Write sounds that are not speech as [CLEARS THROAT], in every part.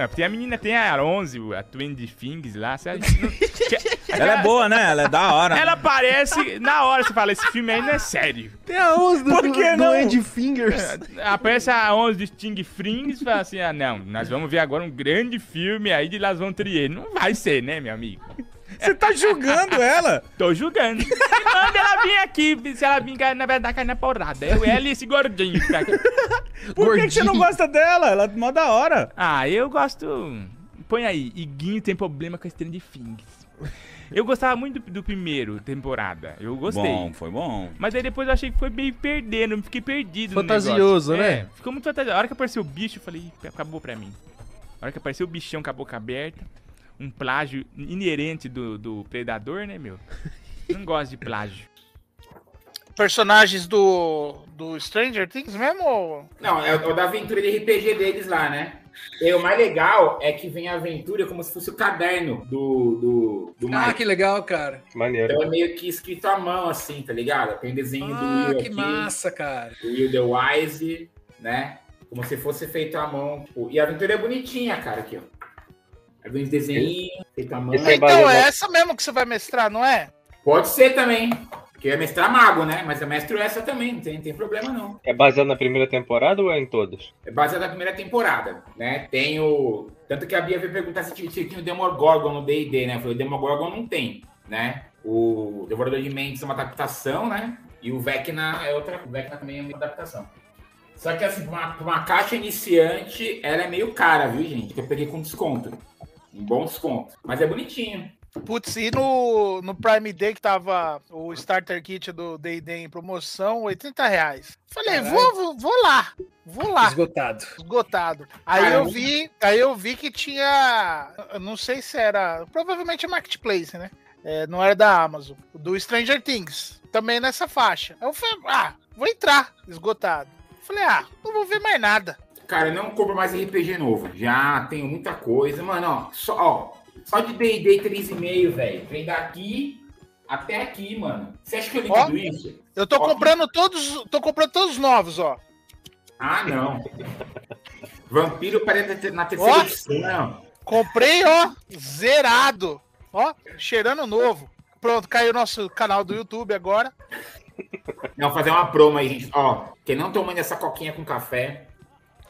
É, tem a menina, tem a 11, a Twin Things lá. Você, não, [LAUGHS] ela é boa, né? Ela é da hora. Ela aparece na hora, você fala, esse filme aí não é sério. Tem a 11 do, Por que do não? Andy Fingers. Aparece a 11 do Sting Frings e fala assim, ah, não, nós vamos ver agora um grande filme aí de Las Von Trier. Não vai ser, né, meu amigo? Você tá julgando ela? Tô julgando. Manda ela vir aqui, se ela vir, na verdade, cair na porrada. Eu, ela e esse gordinho. aqui. Por que, que você não Gordinho. gosta dela? Ela é mó da hora. Ah, eu gosto... Põe aí, Iguinho tem problema com a Stranger Things. Eu gostava muito do, do primeiro temporada. Eu gostei. Bom, foi bom. Mas aí depois eu achei que foi meio perdendo, eu fiquei perdido Fantasioso, né? É, ficou muito fantasioso. A hora que apareceu o bicho, eu falei, "Ih, acabou pra mim. A hora que apareceu o bichão com a boca aberta, um plágio inerente do, do Predador, né, meu? Não gosto de plágio. Personagens do, do Stranger Things mesmo? ou- Não, é o da aventura de RPG deles lá, né? E o mais legal é que vem a aventura como se fosse o caderno do, do, do Ah, Mike. que legal, cara. Maneiro. Então é meio que escrito à mão, assim, tá ligado? Tem desenho do Ah, Will que aqui, massa, cara. do Will The Wise, né? Como se fosse feito à mão. tipo, E a aventura é bonitinha, cara, aqui, ó. É bem desenho, feito à mão. Então, baseado- é essa mesmo que você vai mestrar, não é? Pode ser também. Porque é mestrar mago, né? Mas eu mestro essa também, não tem, não tem problema não. É baseado na primeira temporada ou é em todas? É baseado na primeira temporada, né? Tem o. Tanto que a Bia veio perguntar se tinha, se tinha o Demogorgon no DD, né? Eu falei, o Demogorgon não tem, né? O Devorador de Mentes é uma adaptação, né? E o Vecna é outra. O Vecna também é uma adaptação. Só que assim, uma, pra uma caixa iniciante, ela é meio cara, viu, gente? Que eu peguei com desconto. Um bom desconto. Mas é bonitinho. Putz, e no, no Prime Day que tava o Starter Kit do D&D em promoção, 80 reais. Falei, Caralho. vou, vou, vou lá, vou lá, Esgotado. esgotado. Aí Caramba. eu vi, aí eu vi que tinha, não sei se era, provavelmente é Marketplace, né? É, não era da Amazon, do Stranger Things, também nessa faixa. Aí eu falei, ah, vou entrar, esgotado. Falei, ah, não vou ver mais nada. Cara, não compro mais RPG novo. Já tenho muita coisa. Mano, ó, só, ó, só de D&D 3,5, velho. Vem daqui até aqui, mano. Você acha que eu Ó. liquido isso? Eu tô Ó. comprando todos, tô comprando todos novos, ó. Ah, não. Vampiro parece na terceira Ó. edição. Comprei, ó, zerado. Ó, cheirando novo. Pronto, caiu o nosso canal do YouTube agora. Não, fazer uma promo aí, gente. Ó, quem não tomando essa coquinha com café,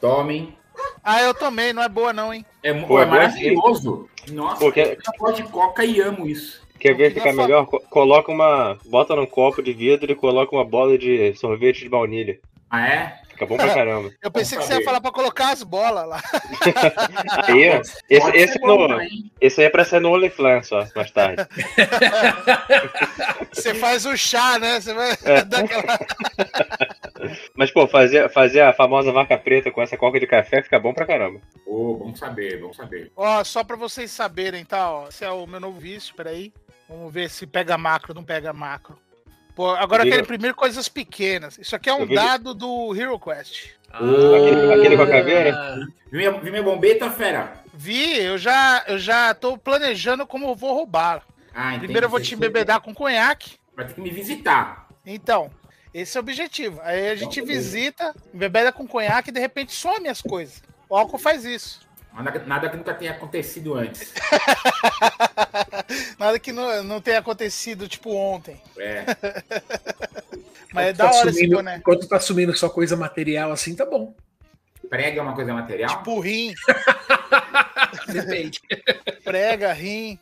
tomem. Ah, eu também, não é boa não, hein? É, Pô, é é maravilhoso. Nossa, Pô, quer- eu gosto de coca e amo isso. Quer ver ficar melhor? Co- Coloca uma. Bota num copo de vidro e coloca uma bola de sorvete de baunilha. Ah, é? Fica bom pra [LAUGHS] caramba. Eu pensei que Vamos você ia falar pra colocar as bolas lá. [LAUGHS] Aí, esse, esse, bom, no, esse aí é pra ser no OnlyFans só, mais tarde. [LAUGHS] Você faz o chá, né? Você vai É. dar aquela... Mas, pô, fazer, fazer a famosa vaca preta com essa coca de café fica bom pra caramba. Ô, bom saber, bom saber. Ó, só pra vocês saberem, tá? Ó, esse é o meu novo vício, peraí. Vamos ver se pega macro, não pega macro. Pô, agora Diga- quero imprimir coisas pequenas. Isso aqui é um vi- dado do Hero Quest. Aquele- aquele com a caveira? Viu minha, viu minha bombeta, fera? Vi, eu já, eu já tô planejando como eu vou roubar. Ah. Primeiro eu vou te embebedar com conhaque. Vai ter que me visitar. Então, esse é o objetivo. Aí a gente Então, visita, embebeda com conhaque e de repente some as coisas. O álcool faz isso. Nada, que nunca tenha acontecido antes. [LAUGHS] Nada que não, não tenha acontecido, tipo, ontem. É. [LAUGHS] Mas é da tá hora esse sumindo- boné. Enquanto tá sumindo só coisa material assim, tá bom. Prega é uma coisa material? Tipo, rim, [LAUGHS] Depende. prega, rim.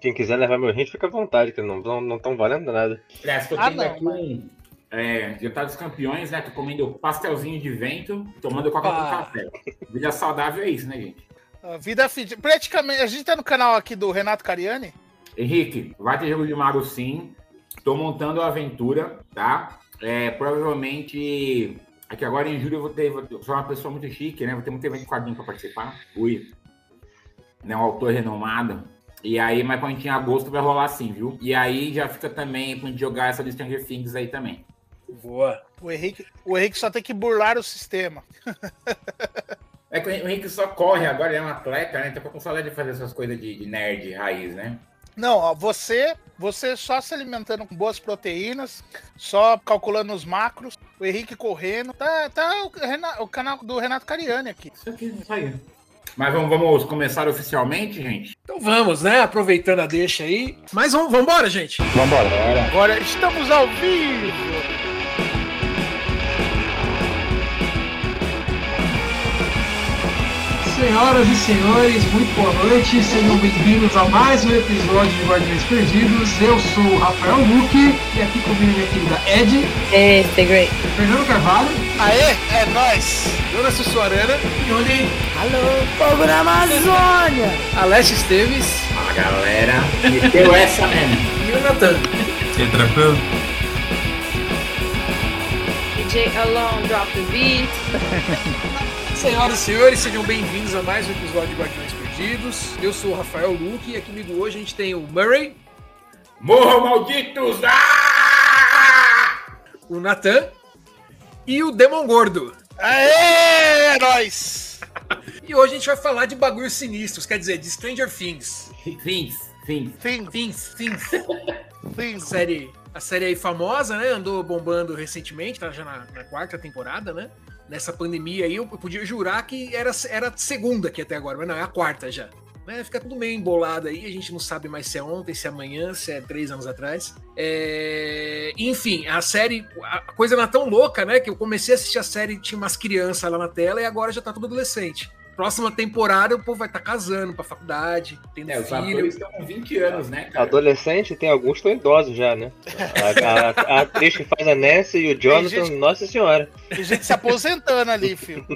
Quem quiser levar meu rim, fica à vontade, que não estão não, tão valendo nada. Aliás, tô Ah, tendo não, aqui um. É, Jantar dos Campeões, né? Tô comendo pastelzinho de vento, tomando coca com Ah. café. Vida saudável é isso, né, gente? A vida fit. Praticamente, a gente tá no canal aqui do Renato Cariani. Henrique, vai ter jogo de mago sim. Tô montando a aventura, tá? É, provavelmente. Aqui agora em julho eu vou ter. Eu sou uma pessoa muito chique, né? Vou ter muito evento de quadrinho pra participar. Ui. Né, um autor renomado. E aí, mas quando gente em agosto vai rolar assim, viu? E aí já fica também pra gente jogar essa do Stranger Things aí também. Boa. O Henrique, o Henrique só tem que burlar o sistema. É que o Henrique só corre agora, ele é um atleta, né? Então com saudade de fazer essas coisas de, de nerd raiz, né? Não, ó, você, você só se alimentando com boas proteínas, só calculando os macros, o Henrique correndo. Tá, tá o, Rena- o canal do Renato Cariani aqui. Isso aqui, isso aí. Mas vamos, vamos começar oficialmente, gente? Então vamos, né? Aproveitando a deixa aí. Mas vamos, vamos embora, gente. Vambora. Agora estamos ao vivo. Senhoras e senhores, muito boa noite, sejam bem-vindos a mais um episódio de Guardiões Perdidos. Eu sou o Rafael Luque e aqui comigo minha querida Ed, Hey, stay great. Fernando Carvalho Aê, é nóis. Jonas Sussuarana, Yuri. Alô, fogo na Amazônia! Alessio Esteves Fala, galera. Meteu essa mesmo. e o Natan. DJ Alone, drop the beat. [LAUGHS] Senhoras e senhores, sejam bem-vindos a mais um episódio de Guardiões Perdidos. Eu sou o Rafael Luque e aqui comigo hoje a gente tem o Murray, Morram malditos! Ah! o Natan e o Demon Gordo. Aê, é nóis. E hoje a gente vai falar de bagulhos sinistros, quer dizer, de Stranger Things. Fins, fins. Fim, Things, Things. fim. A série, a série aí famosa, né? Andou bombando recentemente, tá já na, na quarta temporada, né? Nessa pandemia aí, eu podia jurar que era, era segunda aqui até agora, mas não, é a quarta já. Né? Fica tudo meio embolado aí, a gente não sabe mais se é ontem, se é amanhã, se é três anos atrás. É, Enfim, a série, a coisa é tão louca, né? Que eu comecei a assistir a série, tinha umas crianças lá na tela e agora já tá tudo adolescente. Próxima temporada, o povo vai estar casando pra faculdade, tendo É, os filho. atores estão com 20 anos, né, cara? Adolescente, tem alguns que estão idosos já, né? A, a- a [LAUGHS] atriz que faz a Nancy e o Jonathan, gente- nossa senhora. Tem gente se aposentando ali, filho.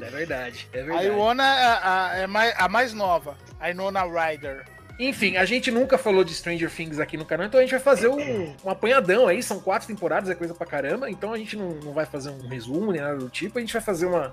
É verdade, é A verdade. Iona é, a, mais, a mais nova. A Inona Ryder. Enfim, a gente nunca falou de Stranger Things aqui no canal, então a gente vai fazer um, um apanhadão aí. São quatro temporadas, é coisa pra caramba. Então a gente não, não vai fazer um resumo nem nada do tipo. A gente vai fazer uma.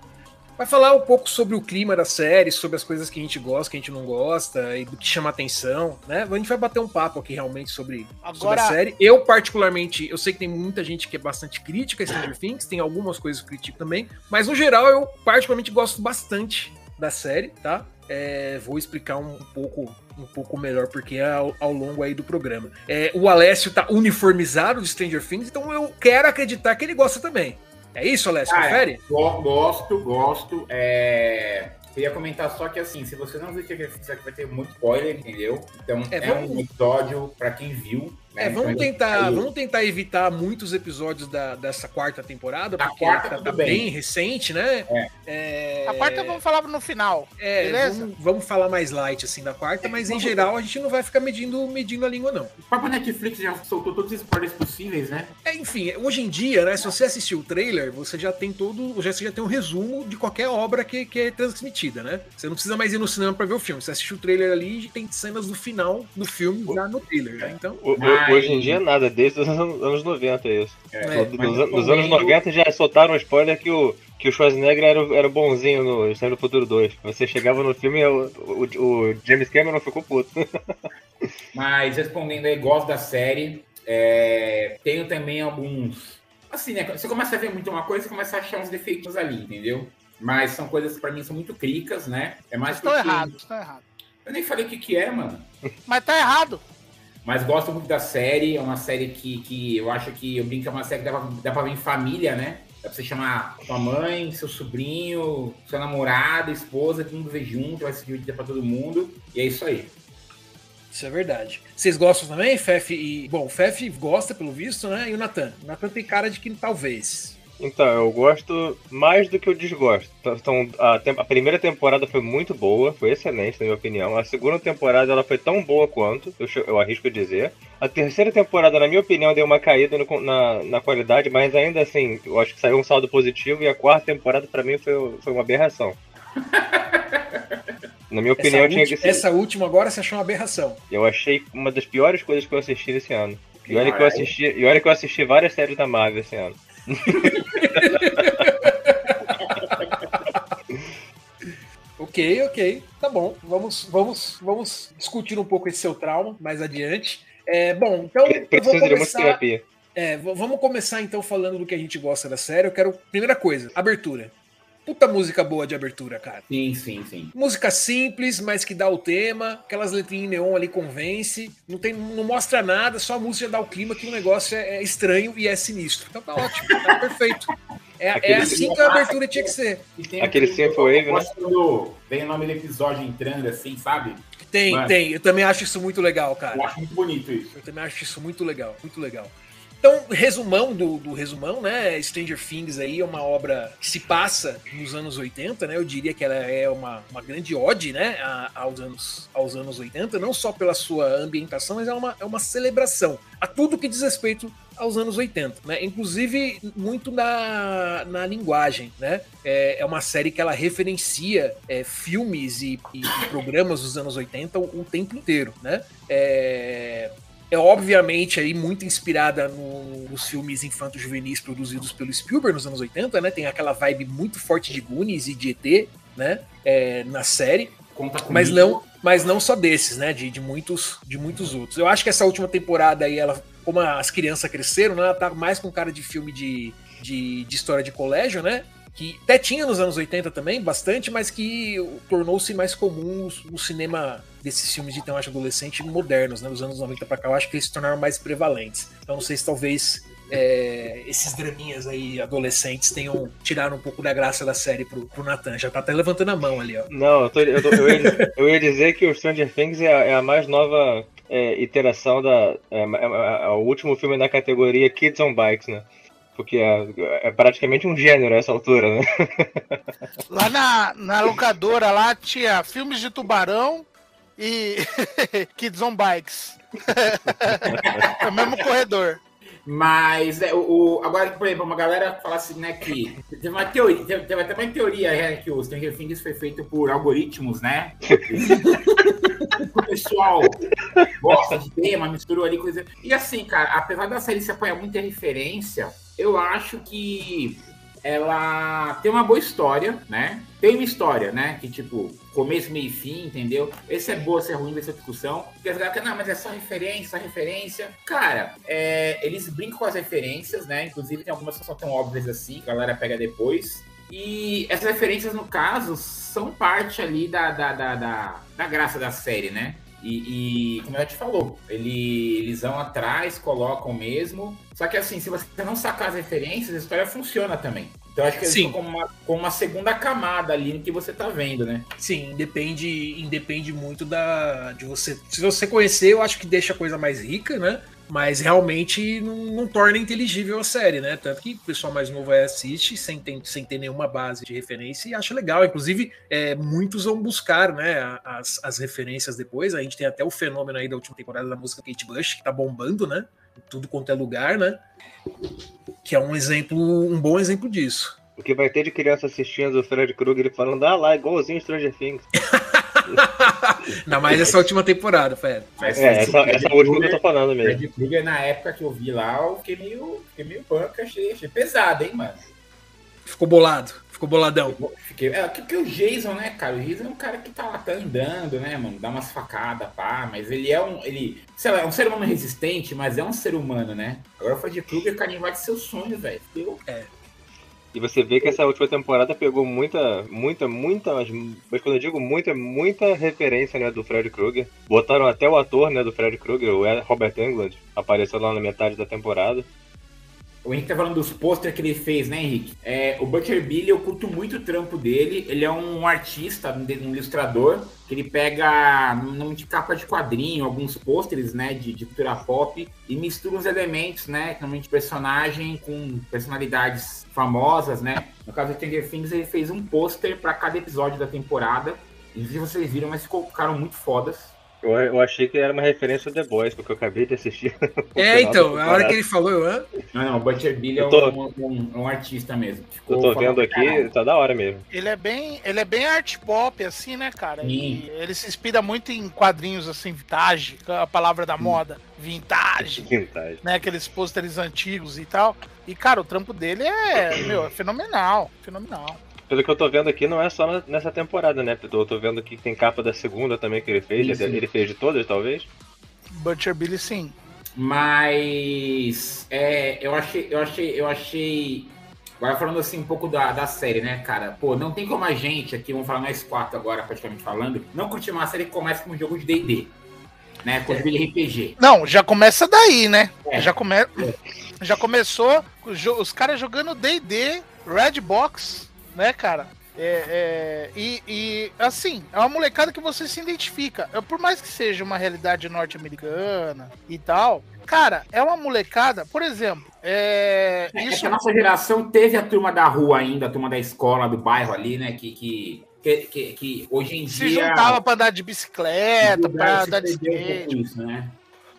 Vai falar um pouco sobre o clima da série, sobre as coisas que a gente gosta, que a gente não gosta, e do que chama atenção, né? A gente vai bater um papo aqui realmente sobre, sobre Agora- a série. Eu, particularmente, eu sei que tem muita gente que é bastante crítica a Stranger Things, tem algumas coisas que eu critico também, mas no geral eu particularmente gosto bastante da série, tá? É, vou explicar um, um pouco um pouco melhor porque é ao, ao longo aí do programa. É, o Alessio tá uniformizado de Stranger Things, então eu quero acreditar que ele gosta também. É isso, Alessio? É. Confere? Go- Gosto, gosto. É... Eu ia comentar só que assim, se você não viu Things, aqui vai ter muito spoiler, entendeu? Então É, é, um episódio pra quem viu. É, vamos tentar, aí- vamos tentar evitar muitos episódios da, dessa quarta temporada, Da porque quarta, tá, tá bem. bem recente, né? É, A quarta vamos falar no final. é, beleza? Vamos, vamos falar mais light assim da quarta, mas em geral a gente não vai ficar medindo, medindo a língua, não. O próprio Netflix já soltou todos os spoilers possíveis, né? É, enfim, hoje em dia, né, se você assistir o trailer, você já tem todo, já, você já tem um resumo de qualquer obra que, que é transmitida, né? Você não precisa mais ir no cinema pra ver o filme. Você assiste o trailer ali e tem cenas do final do filme já no trailer, né? Então, O- o- Mas- Hoje em dia nada, desde os anos, anos 90 é isso. É, É, mas dos, eu nos anos recomendo- 90 já soltaram um spoiler que o, que o Schwarzenegger era, era bonzinho no Externo do Futuro 2. Você chegava no filme e o, o, o James Cameron ficou puto. [LAUGHS] Mas respondendo aí, gosto da série. É, tenho também alguns. Assim, né? Você começa a ver muito uma coisa, você começa a achar uns defeitos ali, entendeu? Mas são coisas que pra mim são muito críticas, né? É mais Estão porque- errados, estão errados. Eu nem falei o que, que é, mano. Mas tá errado. Mas gosto muito da série. É uma série que, que eu acho que eu brinco é uma série que dá pra, dá pra ver em família, né? Dá pra você chamar sua mãe, seu sobrinho, sua namorada, esposa, todo mundo ver junto, vai se divertir pra todo mundo. E é isso aí. isso é verdade. Vocês gostam também, Fef e. Bom, o Fef gosta, pelo visto, né? E o Natan. O Natan tem cara de que talvez. Então, eu gosto mais do que eu desgosto. Então, a, tem- a primeira temporada foi muito boa, foi excelente, na minha opinião. A segunda temporada ela foi tão boa quanto, eu, eu arrisco dizer. A terceira temporada, na minha opinião, deu uma caída no na, na qualidade, mas ainda assim, eu acho que saiu um saldo positivo. E a quarta temporada, pra mim, foi, foi uma aberração. [LAUGHS] Na minha opinião, essa, tinha que ser. essa última agora você achou uma aberração. Eu achei uma das piores coisas que eu assisti esse ano. E olha que eu Caralho. assisti, e olha que eu assisti várias séries da Marvel esse ano. [LAUGHS] Ok, ok, tá bom. Vamos, vamos, vamos discutir um pouco esse seu trauma mais adiante. É, bom, então eu vou Preciso de começar. terapia. É, vamos começar então falando do que a gente gosta da série. Eu quero primeira coisa, abertura. Puta música boa de abertura, cara. Sim, sim, sim. Música simples, mas que dá o tema. Aquelas letrinhas em neon ali convence. Não, tem, não mostra nada, só a música dá o clima que o negócio é, é estranho e é sinistro. Então tá ótimo, tá perfeito. É, é assim que a abertura tinha que ser. Tem Aquele Synthwave, né? gosto Quando vem o nome do episódio entrando assim, sabe? Tem, Mano. tem. Eu também acho isso muito legal, cara. Eu acho muito bonito isso. Eu também acho isso muito legal, muito legal. Então, resumão do, do resumão, né? Stranger Things aí é uma obra que se passa nos anos 80, né? Eu diria que ela é uma, uma grande ode, né? a- aos, anos, aos anos 80, não só pela sua ambientação, mas é uma, é uma celebração a tudo que diz respeito aos anos 80, né? Inclusive muito na, na linguagem, né? É, é uma série que ela referencia é, filmes e, e- programas dos anos 80 o, o tempo inteiro, né? É, é obviamente aí muito inspirada no- nos filmes infanto-juvenis produzidos pelo Spielberg nos anos 80, né? Tem aquela vibe muito forte de Goonies e de ET, né? É, na série. Conta comigo. Mas não, mas não só desses, né? De, de muitos, de muitos outros. Eu acho que essa última temporada aí, ela, como as crianças cresceram, né? Ela tá mais com cara de filme de, de, de história de colégio, né? Que até tinha nos anos 80 também, bastante, mas que tornou-se mais comum no cinema desses filmes de temática adolescente modernos, né? Dos anos 90 pra cá, eu acho que eles se tornaram mais prevalentes. Então não sei se talvez é, esses draminhas aí adolescentes tenham tirado um pouco da graça da série pro, pro Nathan. Já tá até levantando a mão ali, ó. Não, eu, tô- eu tô- eu ia, eu ia dizer que o Stranger Things é a, é a mais nova é, iteração da. É, é- é o último filme da categoria Kids on Bikes, né? Porque é, é praticamente um gênero a essa altura, né? [LAUGHS] Lá na, na locadora lá tinha filmes de tubarão e [LAUGHS] Kids on Bikes. [LAUGHS] é o mesmo corredor. Mas é, o, o- agora, por exemplo, uma galera fala assim, né, que teve uma teoria, teve, teve até uma teoria né, que o Stranger Things foi feito por algoritmos, né? o pessoal gosta de tema, misturou ali coisa. E assim, cara, apesar da série se apoiar muito em referência, eu acho que ela tem uma boa história, né? Tem uma história, né? Que tipo, começo, meio e fim, entendeu? Esse é boa, esse é ruim, essa discussão. Porque as galera, não, mas é só referência, só referência. Cara, é, eles brincam com as referências, né? Inclusive tem algumas que são tão óbvias assim, que a galera pega depois. E essas referências, no caso, são parte ali da, da, da, da, da graça da série, né? E, e, como a gente falou, ele, eles vão atrás, colocam mesmo. Só que assim, se você não sacar as referências, a história funciona também. Então acho que eles Sim. estão como uma, como uma segunda camada ali no que você tá vendo, né? Sim, independe, independe muito da de você. Se você conhecer, eu acho que deixa a coisa mais rica, né? Mas realmente não, não torna inteligível a série, né? Tanto que o pessoal mais novo aí assiste sem ter, sem ter nenhuma base de referência e acha legal. Inclusive, é, muitos vão buscar né, as, as referências depois. A gente tem até o fenômeno aí da última temporada da música Kate Bush, que tá bombando, né? Tudo quanto é lugar, né? Que é um exemplo, um bom exemplo disso. O que vai ter de criança assistindo o Fred Krueger e falando, ah lá, igualzinho Stranger Things. [LAUGHS] Ainda mais essa última temporada, Fred. Mas É, essa, Fred essa última que eu tô falando mesmo. Fred Krueger, na época que eu vi lá, eu fiquei meio, fiquei meio banca, achei, achei pesado, hein, mano? Ficou bolado, ficou boladão. Fiquei, é, porque o Jason, né, cara? O Jason é um cara que tá lá, tá andando, né, mano? Dá umas facadas, pá, mas ele é um. Ele, sei lá, é um ser humano resistente, mas é um ser humano, né? Agora o Fred Krueger, cara, invade seu sonho, velho. Eu- E você vê que essa última temporada pegou muita, muita, muita, mas mas quando eu digo muita, muita referência, né, do Fred Krueger. Botaram até o ator, né, do Fred Krueger, o Robert Englund, apareceu lá na metade da temporada. O Henrique tá falando dos pôster que ele fez, né, Henrique? É, o Butcher Billy, eu curto muito o trampo dele. Ele é um artista, um ilustrador, que ele pega nome de capa de quadrinho, alguns pôsteres, né, de, de cultura pop, e mistura os elementos, né, normalmente personagem com personalidades famosas, né? No caso do Stranger Things, ele fez um pôster para cada episódio da temporada. E se vocês viram, mas ficaram muito fodas. Eu, eu achei que era uma referência ao The Boys, porque eu acabei de assistir. [LAUGHS] É, então, a hora que ele falou, eu? Não, não, o Butcher Billy é Eu tô- um, um- um artista mesmo. Eu Ficou tô foda vendo aqui, caralho. tá da hora mesmo. Ele é bem, ele é bem art pop, assim, né, cara? Sim. E ele se inspira muito em quadrinhos assim, vintage, a palavra da moda, vintage, Vintage. né? Aqueles pôsteres antigos e tal. E, cara, o trampo dele é, meu, é fenomenal, fenomenal. Pelo que eu tô vendo aqui, não é só nessa temporada, né? Eu tô, vendo aqui que tem capa da segunda também que ele fez. Sim, sim. Ele, fez de todas, talvez. Butcher Billy, sim. Mas é, eu achei, eu achei, eu achei. Agora falando assim um pouco da, da série, né, cara? Pô, não tem como a gente aqui, vamos falar nós quatro agora, praticamente falando, não curtir uma série que começa com um jogo de DD. Né? Com de RPG. Não, já começa daí, né? É. Já, come... já começou os, os caras jogando D&D Red Box, né, cara? É, é, e, e, assim, é uma molecada que você se identifica. É, Por mais que seja uma realidade norte-americana e tal, cara, é uma molecada, por exemplo, é, É, isso a nossa geração teve a turma da rua ainda, a turma da escola, do bairro ali, né? Que, que, que, que, hoje em se dia. juntava pra andar de bicicleta, pra se andar de perdeu um skate. isso, né?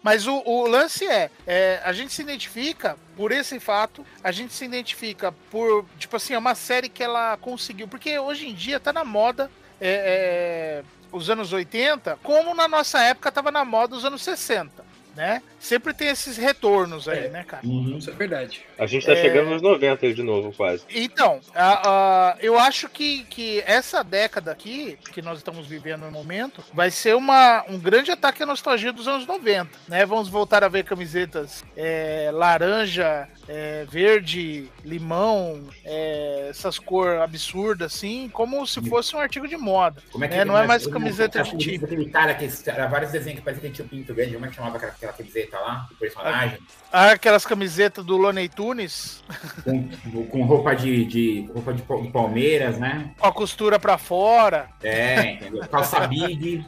Mas o, o lance é, é, a gente se identifica por esse fato, a gente se identifica por, tipo assim, é uma série que ela conseguiu, porque hoje em dia tá na moda é, é, os anos 80, como na nossa época tava na moda os anos 60, né? Sempre tem esses retornos aí, É. né, cara? Uhum. Isso é verdade. A gente tá É. chegando nos 90 aí de novo, quase. Então, a- a- eu acho que, que essa década aqui, que nós estamos vivendo no momento, vai ser uma, um grande ataque à nostalgia dos anos 90. Né? Vamos voltar a ver camisetas é, laranja, é, verde, limão, é, essas cores absurdas, assim, como se fosse um artigo de moda. Como é que É, não é mais camiseta de time. Aquele cara que era vários desenhos que parecia que tinha o pinto grande. Como é que chamava aquela, aquela camiseta lá? O personagem? Ah, aquelas camisetas do Loney Tunes, Com, com roupa de, de roupa de Palmeiras, né? com a costura pra fora. É, entendeu? Calça big.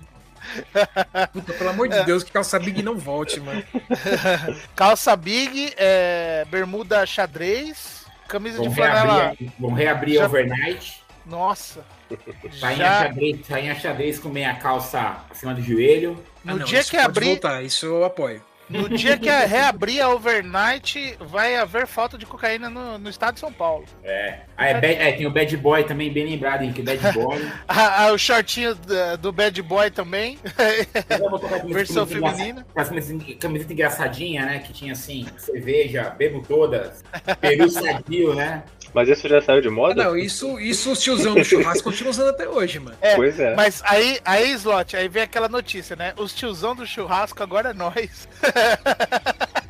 Puta, pelo amor de Deus, que calça big não volte, mano. [LAUGHS] Calça big, é, bermuda xadrez, camisa Vão de flanela. vão reabrir Já- overnight. Nossa. Sainha Já, xadrez, sainha xadrez com meia calça acima do joelho. no Ah, não, dia que abrir, voltar, isso eu apoio. No dia que reabrir a overnight, vai haver falta de cocaína no, no estado de São Paulo. É. Ah, é, bad- é, tem o Bad Boy também, bem lembrado, Henrique. Bad [LAUGHS] Boy. Ah, ah, o shortinho da- do Bad Boy também, versão feminina. com as camiseta, camiseta engraçadinha, né? Que tinha assim, cerveja, bebo todas, peru sadio, né? Mas isso já saiu de Ah, moda? não, isso, isso os tiozão do churrasco continuam usando até hoje, mano. É, Pois é. Mas aí, aí, Slot, aí vem aquela notícia, né? Os tiozão do churrasco agora é nós. [LAUGHS]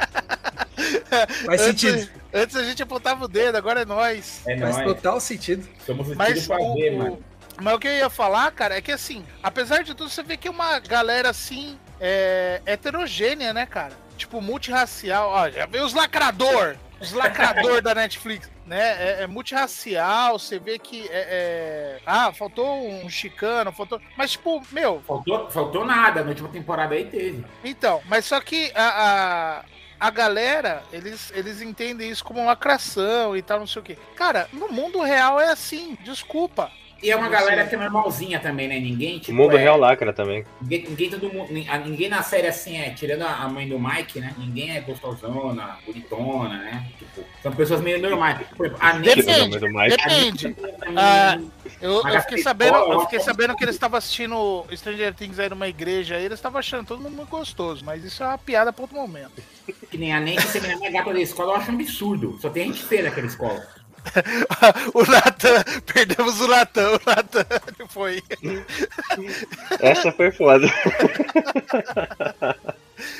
Faz antes, sentido. antes a gente apontava o dedo, agora é nós. É Faz nóis. total sentido. Somos o Mas ver, o- mano. mas o que eu ia falar, cara, é que assim, apesar de tudo, você vê que é uma galera assim, é, heterogênea, né, cara? Tipo, multirracial. Ó, já veio os lacrador, os lacrador [LAUGHS] da Netflix, né? É, é multirracial, você vê que é, é- Ah, faltou um chicano, faltou. Mas, tipo, meu, Faltou, faltou nada, na última temporada aí teve. então, mas só que a, a, a galera, eles, eles entendem isso como lacração e tal, não sei o quê. Cara, no mundo real é assim, desculpa. E é uma Você- galera que é normalzinha também, né? Ninguém, O tipo, mundo é- real lacra também. Ninguém, ninguém, todo mundo, nin- a- ninguém na série assim é, tirando a a mãe do Mike, né? Ninguém é gostosona, bonitona, né? Tipo, são pessoas meio normais. Por exemplo, a Depende, do Mike. depende. também- Ah, Eu, Mas eu a fiquei sabendo, eu eu fiquei sabendo que eles estavam assistindo Stranger Things aí numa igreja aí, eles estavam achando todo mundo muito gostoso, mas isso é uma piada para outro momento. Que nem a Nancy ser a mais gata da escola, eu acho um absurdo. Só tem gente feia naquela escola. [LAUGHS] o Natan, perdemos o Natan, o Natan [LAUGHS] foi. Essa foi foda. [LAUGHS]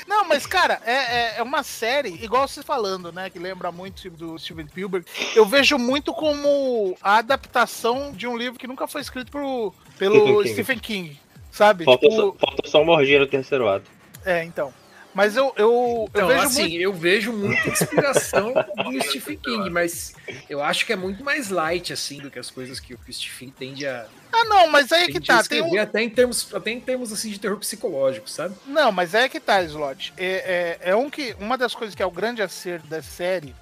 Não, mas cara, é, é, é uma série, igual você falando, né, que lembra muito do Steven Spielberg. Eu vejo muito como a adaptação de um livro que nunca foi escrito pro, pelo Stephen King. Stephen King, sabe? Falta, Tipo, só, falta só uma orgia no terceiro ato. é, então. Mas eu, eu, eu Então, vejo assim, muito. eu vejo muita inspiração do Stephen King, mas eu acho que é muito mais light, assim, do que as coisas que o Stephen tende a, Ah, não, mas aí é que tá. Tem um, até, em termos, até em termos, assim, de terror psicológico, sabe? Não, mas é que tá, Slot. É, é, é um que, uma das coisas que é o grande acerto da série.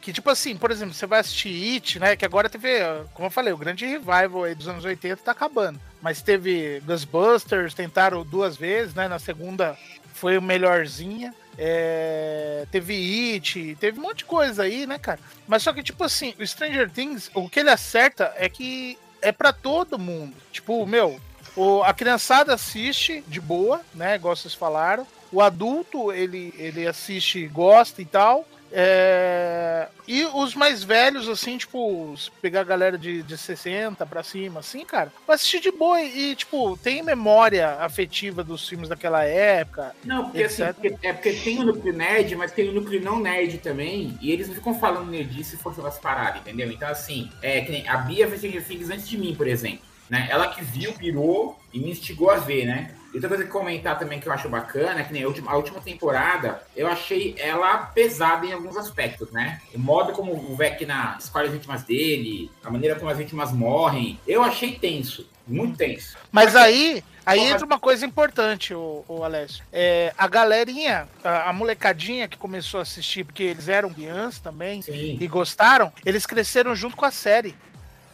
Que, tipo assim, por exemplo, você vai assistir It, né? Que agora teve, como eu falei, o grande revival aí dos anos 80 tá acabando. Mas teve Ghostbusters, tentaram duas vezes, né? Na segunda foi o melhorzinha. É, teve It, teve um monte de coisa aí, né, cara? Mas só que, tipo assim, o Stranger Things, o que ele acerta é que é pra todo mundo. Tipo, meu, o, a criançada assiste de boa, né? Igual vocês falaram. O adulto, ele, ele assiste, gosta e tal. É, E os mais velhos, assim, tipo, pegar a galera de, de 60 pra cima, assim, cara, vai assistir de boa e, tipo, tem memória afetiva dos filmes daquela época. Não, porque assim, Etc. porque- é porque tem o núcleo nerd, mas tem o núcleo não nerd também, e eles não ficam falando nerdice e forçando as paradas, entendeu? Então, assim, é que nem a Bia fez Stranger Things antes de mim, por exemplo, né? Ela que viu, pirou e me instigou a ver, né? E outra coisa que comentar também que eu acho bacana é que nem a última, a última temporada, eu achei ela pesada em alguns aspectos, né? O modo como o Vecna escolhe as vítimas dele, a maneira como as vítimas morrem, eu achei tenso, muito tenso. Mas aí, aí entra uma coisa importante, o, o Alessio. É, a galerinha, a, a molecadinha que começou a assistir, porque eles eram crianças também Sim. e gostaram, eles cresceram junto com a série.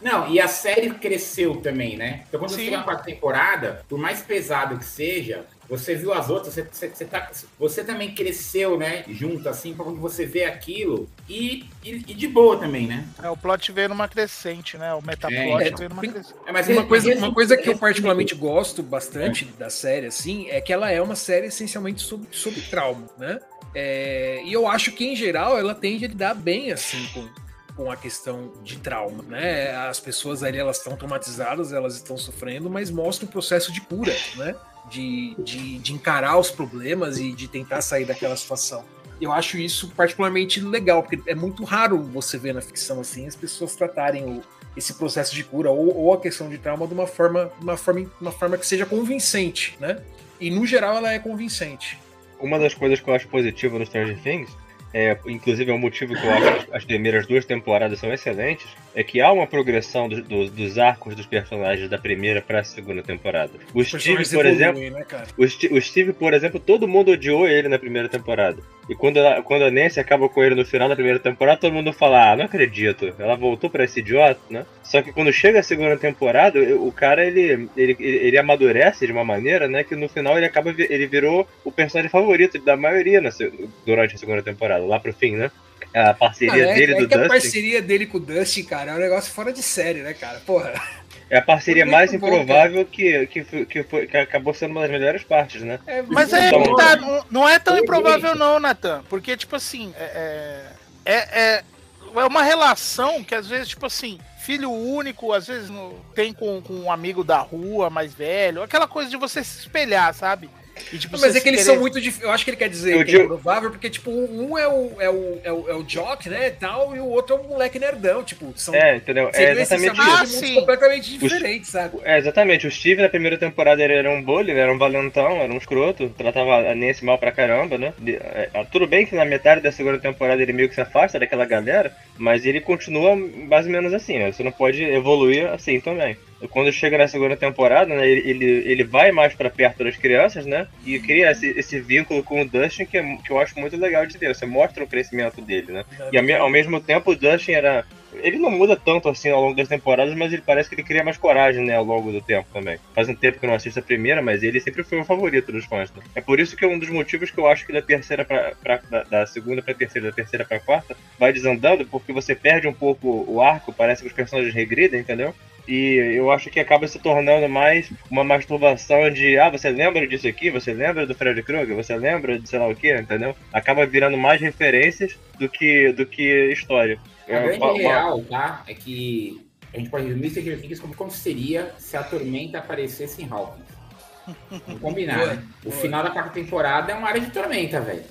Não, e a série cresceu também, né? Então quando você Sim. chega na quarta temporada, por mais pesado que seja, você viu as outras, você, você, você tá, você também cresceu, né? Junto, assim, pra quando você vê aquilo. E, e, e de boa também, né? É, o plot veio numa crescente, né? O metaplot É, veio numa crescente. É, mas Uma mas coisa, esse- uma coisa que eu particularmente gosto bastante da série, assim, é que ela é uma série essencialmente sobre, sobre trauma, né? É, e eu acho que, em geral, ela tende a lidar bem, assim, com, com a questão de trauma, né? As pessoas ali, elas estão traumatizadas, elas estão sofrendo, mas mostra o processo de cura, né? De, de, de encarar os problemas e de tentar sair daquela situação. Eu acho isso particularmente legal, porque é muito raro você ver na ficção, assim, as pessoas tratarem o, esse processo de cura ou, ou a questão de trauma de uma forma, uma forma, uma forma que seja convincente, né? E no geral ela é convincente. Uma das coisas que eu acho positiva no Stranger Things, é, inclusive é o motivo que eu acho que as primeiras duas temporadas são excelentes, é que há uma progressão do- do- dos arcos dos personagens da primeira para a segunda temporada. O Steve, por exemplo, né, o, Sti- o Steve, por exemplo, todo mundo odiou ele na primeira temporada. E quando, ela- quando a Nancy acaba com ele no final da primeira temporada, todo mundo fala: Ah, não acredito, ela voltou pra esse idiota, né? Só que quando chega a segunda temporada, o cara ele, ele, ele, amadurece de uma maneira, né? Que no final ele acaba ele virou o personagem favorito da maioria na durante a segunda temporada, lá pro fim, né? A parceria Cara, é, dele é do que a Dustin parceria dele com o Dustin, cara, é um negócio fora de série, né, cara? Porra. é a parceria mais bom, improvável que, que, foi- que, foi, que acabou sendo uma das melhores partes, né? É Mas aí Então- que tá, não, não é tão improvável não, Nathan. Porque, tipo assim, é, é, é, é uma relação que às vezes, tipo assim, filho único, às vezes tem com, com um amigo da rua mais velho, aquela coisa de você se espelhar, sabe? E, tipo, Mas é que eles querer- são muito dif... Eu acho que ele quer dizer Eu que digo- é improvável, porque, tipo, um é o, é o, é o, é o jock, né, e tal, e o outro é o moleque nerdão, tipo, são É, entendeu? É exatamente isso. Ah, sim. completamente diferentes, sabe? É, exatamente. O Steve na primeira temporada ele era um bully, ele era um valentão, era um escroto, tratava a Nancy mal pra caramba, né? De- é, é, tudo bem que na metade da segunda temporada ele meio que se afasta daquela galera, mas ele continua mais ou menos assim, né? Você não pode evoluir assim também. Quando chega na segunda temporada, né, ele, ele, vai mais pra perto das crianças, né? E cria esse, esse vínculo com o Dustin que, é- que eu acho muito legal de ver. Você mostra o crescimento dele, né? E ao mesmo tempo o Dustin era. Ele não muda tanto assim ao longo das temporadas, mas ele parece que ele cria mais coragem, né, ao longo do tempo também. Faz um tempo que eu não assisto a primeira, mas ele sempre foi o favorito dos fãs. Né? É por isso que é um dos motivos que eu acho que da terceira pra, pra- da, da segunda pra terceira, da terceira pra quarta, vai desandando, porque você perde um pouco o arco, parece que os personagens regridem, entendeu? E eu acho que acaba se tornando mais uma masturbação de ah, você lembra disso aqui? Você lembra do Fred Krueger? Você lembra de sei lá o que, entendeu? Acaba virando mais referências do que, do que história. A É, grande uma- uma- real, tá? É que a gente pode resumir Stranger Things como, como seria se a Tormenta aparecesse em Hawkins. Vamos [LAUGHS] combinar, Boa, né? O boa. final da quarta temporada é uma área de Tormenta, velho.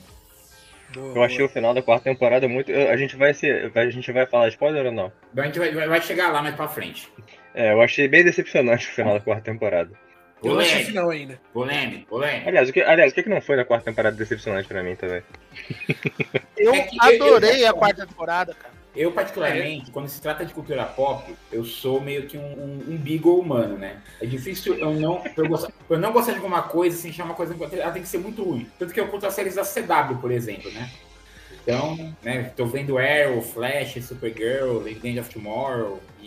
Eu achei o final da quarta temporada muito. A gente vai ser. A gente vai falar spoiler ou não? A gente vai, vai- chegar lá mais pra frente. É, eu achei bem decepcionante o final da quarta temporada. Eu não achei o Polêmico, final ainda. polêmico, polêmico. Aliás, o que, aliás, o que que não foi na quarta temporada decepcionante pra mim também? Eu É adorei a quarta temporada, cara. Eu, particularmente, quando se trata de cultura pop, eu sou meio que um, um, um beagle humano, né? É difícil eu não, eu, gostar, eu não gostar de alguma coisa, assim, chamar uma coisa, ela tem que ser muito ruim. Tanto que eu curto as séries da CW, por exemplo, né? Então, né, tô vendo Arrow, Flash, Supergirl, Legend of Tomorrow e,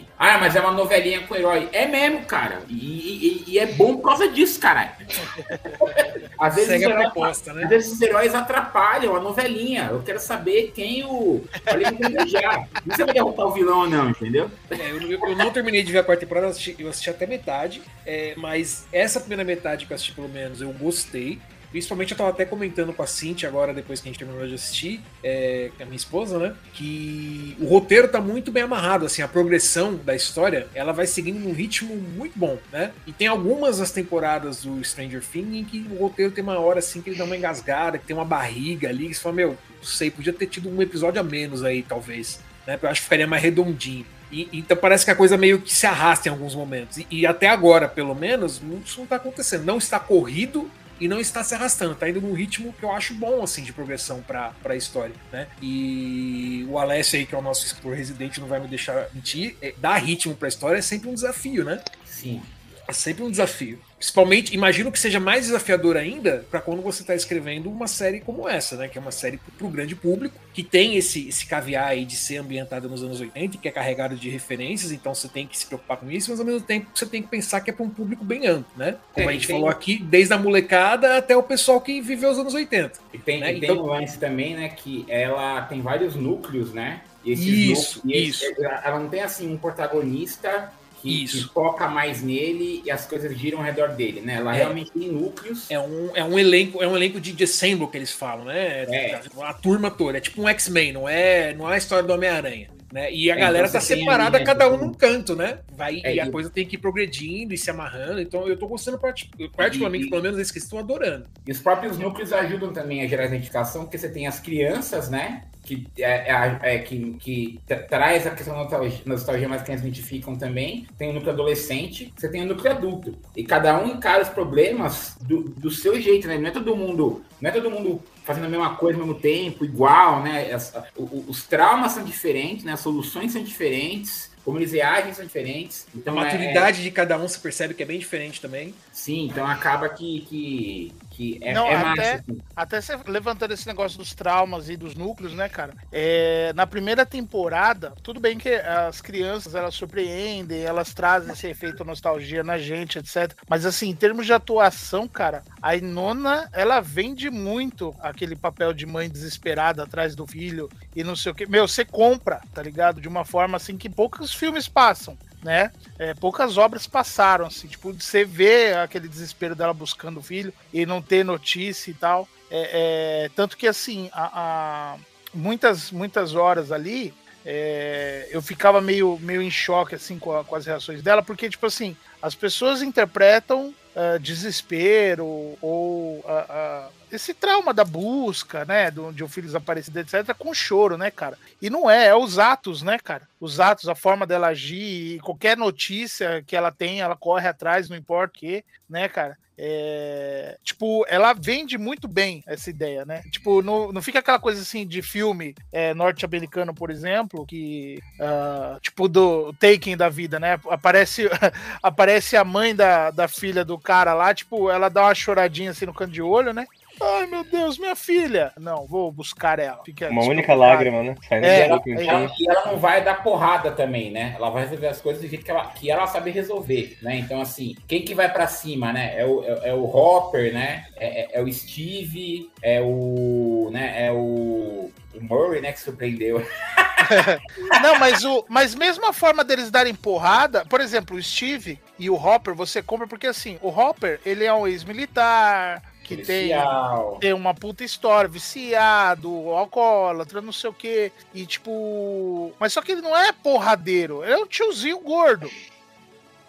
e- Ah, mas é uma novelinha com herói. É mesmo, cara. E, e- e é bom por causa disso, caralho. [LAUGHS] Às vezes, Segue os a heróis- proposta, né? às vezes os heróis atrapalham a novelinha. Eu quero saber quem o. Olha que já. Não sei vai derrotar o vilão ou não, entendeu? É, eu, eu- eu não terminei de ver a quarta temporada, eu assisti, eu assisti até metade, é, mas essa primeira metade que eu assisti, pelo menos, eu gostei. Principalmente eu tava até comentando com a Cintia agora, depois que a gente terminou de assistir, é, a minha esposa, né? Que o roteiro tá muito bem amarrado, assim, a progressão da história, ela vai seguindo num ritmo muito bom, né? E tem algumas das temporadas do Stranger Things em que o roteiro tem uma hora, assim, que ele dá uma engasgada, que tem uma barriga ali, que você fala, meu, não sei, podia ter tido um episódio a menos aí, talvez, né? Eu acho que ficaria mais redondinho. E, então parece que a coisa meio que se arrasta em alguns momentos. E, e até agora, pelo menos, isso não tá acontecendo. Não está corrido e não está se arrastando. Tá indo num ritmo que eu acho bom, assim, de progressão pra, pra história, né? E o Alessio aí, que é o nosso escritor residente, não vai me deixar mentir. É, dar ritmo pra história é sempre um desafio, né? Sim. É sempre um desafio. Principalmente, imagino que seja mais desafiador ainda para quando você está escrevendo uma série como essa, né? Que é uma série para o grande público, que tem esse, esse caviar aí de ser ambientada nos anos 80, que é carregado de referências, então você tem que se preocupar com isso, mas ao mesmo tempo você tem que pensar que é para um público bem amplo, né? Como É, a gente tem- falou aqui, desde a molecada até o pessoal que viveu os anos 80. E tem, Né? e tem Então- um lance também, né, que ela tem vários núcleos, né? E Isso, núcleos- isso. ela não tem, assim, um protagonista que, Isso. que foca mais nele e as coisas giram ao redor dele, né? Ela É. realmente tem núcleos. É um, é um elenco, é um elenco de ensemble que eles falam, né? É. A, turma toda. É tipo um X-Men, não é, não é a história do Homem-Aranha. Né? E a É, galera então tá separada, ali, né, cada um tipo- num canto, né? Vai, É, e a e- coisa tem que ir progredindo e se amarrando. Então eu tô gostando, parti- particularmente, E- pelo menos esse que estou adorando. E os próprios núcleos ajudam também a gerar identificação, porque você tem as crianças, né? Que, é, é- é- que, que tra- traz a questão da nostalgia, nostalgia, mas que eles identificam também. Tem o núcleo adolescente, você tem o núcleo adulto. E cada um encara os problemas do, do seu jeito, né? Não é todo mundo, não é todo mundo fazendo a mesma coisa ao mesmo tempo, igual, né? As- o- os traumas são diferentes, né? As soluções são diferentes. Como eles reagem são diferentes. A Então, é- maturidade de cada um se percebe que é bem diferente também. sim, então acaba que, que, que é, Não, é até- massa. assim. Até você levantando esse negócio dos traumas e dos núcleos, né, cara? É, na primeira temporada, tudo bem que as crianças elas surpreendem, elas trazem esse efeito nostalgia na gente, etc. Mas assim, em termos de atuação, cara, a Inona, ela vende muito aquele papel de mãe desesperada atrás do filho e não sei o que. Meu, você compra, tá ligado? De uma forma assim que poucos filmes passam. Né? É, poucas obras passaram, assim, tipo, você vê aquele desespero dela buscando o filho e não ter notícia e tal. É, é, tanto que, assim, a, a- muitas, muitas horas ali, é, eu ficava meio, meio em choque, assim, com, a- com as reações dela, porque, tipo assim, as pessoas interpretam ah, desespero ou ah, ah, esse trauma da busca, né, de um filho desaparecido, etc., com choro, né, cara? E não é, é os atos, né, cara? Os atos, a forma dela agir, qualquer notícia que ela tem, ela corre atrás, não importa o quê, né, cara? É, tipo, ela vende muito bem essa ideia, né? Tipo, não, não fica aquela coisa assim de filme é, norte-americano, por exemplo, que ah, tipo do Taking da vida, né? Aparece, [LAUGHS] aparece a mãe da, da filha do cara lá, tipo, ela dá uma choradinha assim no canto de olho, né? Ai, meu Deus, minha filha! Não, vou buscar ela. Fica Uma única lágrima, né? Saindo É, E ela, e ela- e ela não vai dar porrada também, né? Ela vai resolver as coisas do jeito que ela, que ela sabe resolver, né? Então, assim, quem que vai pra cima, né? É o, é, é o Hopper, né? É, é- é o Steve, é o, né? É o, o Murray, né? Que surpreendeu. [LAUGHS] Não, mas, o, mas mesmo a forma deles darem porrada, por exemplo, o Steve e o Hopper, você compra porque assim, o Hopper, ele é um ex-militar, que tem, Policial. tem uma puta história, viciado, alcoólatra, não sei o quê. E tipo. Mas só que ele não é porradeiro, ele é um tiozinho gordo.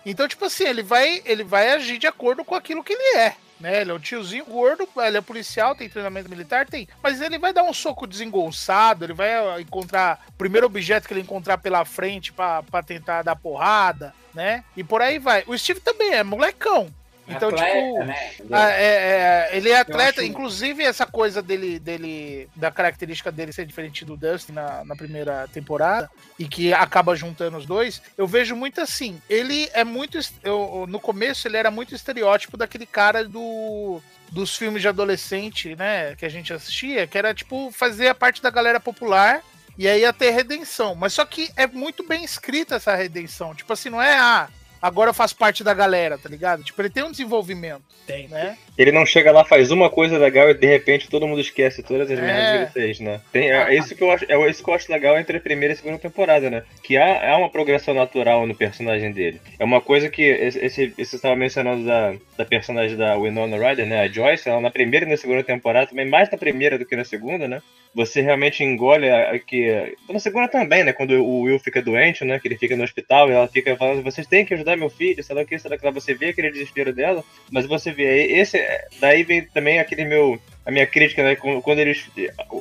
Então, tipo assim, ele vai, ele vai agir de acordo com aquilo que ele é. Né? Ele é um tiozinho gordo, ele é policial, tem treinamento militar, tem. Mas ele vai dar um soco desengonçado, ele vai encontrar o primeiro objeto que ele encontrar pela frente pra tentar dar porrada, né? E por aí vai. O Steve também é molecão. Então, Atleta, tipo. né? Ah, é, é, ele é atleta, acho- inclusive essa coisa dele, dele, da característica dele ser diferente do Dustin na, na primeira temporada, e que acaba juntando os dois, eu vejo muito assim. Ele é muito. Eu, no começo, ele era muito estereótipo daquele cara do. Dos filmes de adolescente, né? Que a gente assistia, que era tipo fazer a parte da galera popular e aí ia ter redenção. Mas só que é muito bem escrita essa redenção. Tipo assim, não é, ah, agora eu faço parte da galera, tá ligado? Tipo, ele tem um desenvolvimento, Tem. né? Ele não chega lá, faz uma coisa legal e de repente todo mundo esquece todas as É. merdas que ele fez, né? Tem, é, isso que eu acho, é isso que eu acho legal entre a primeira e a segunda temporada, né? Que há, há uma progressão natural no personagem dele. É uma coisa que esse, esse, estava mencionando da, da personagem da Winona Ryder, né? A Joyce, ela na primeira e na segunda temporada, também mais na primeira do que na segunda, né? Você realmente engole a, a que. Na segunda também, né? Quando o Will fica doente, né? Que ele fica no hospital e ela fica falando, vocês têm que ajudar meu filho, sei que, o que. Você vê aquele desespero dela, mas você vê esse. Daí vem também aquele meu. A minha crítica, né? Quando eles.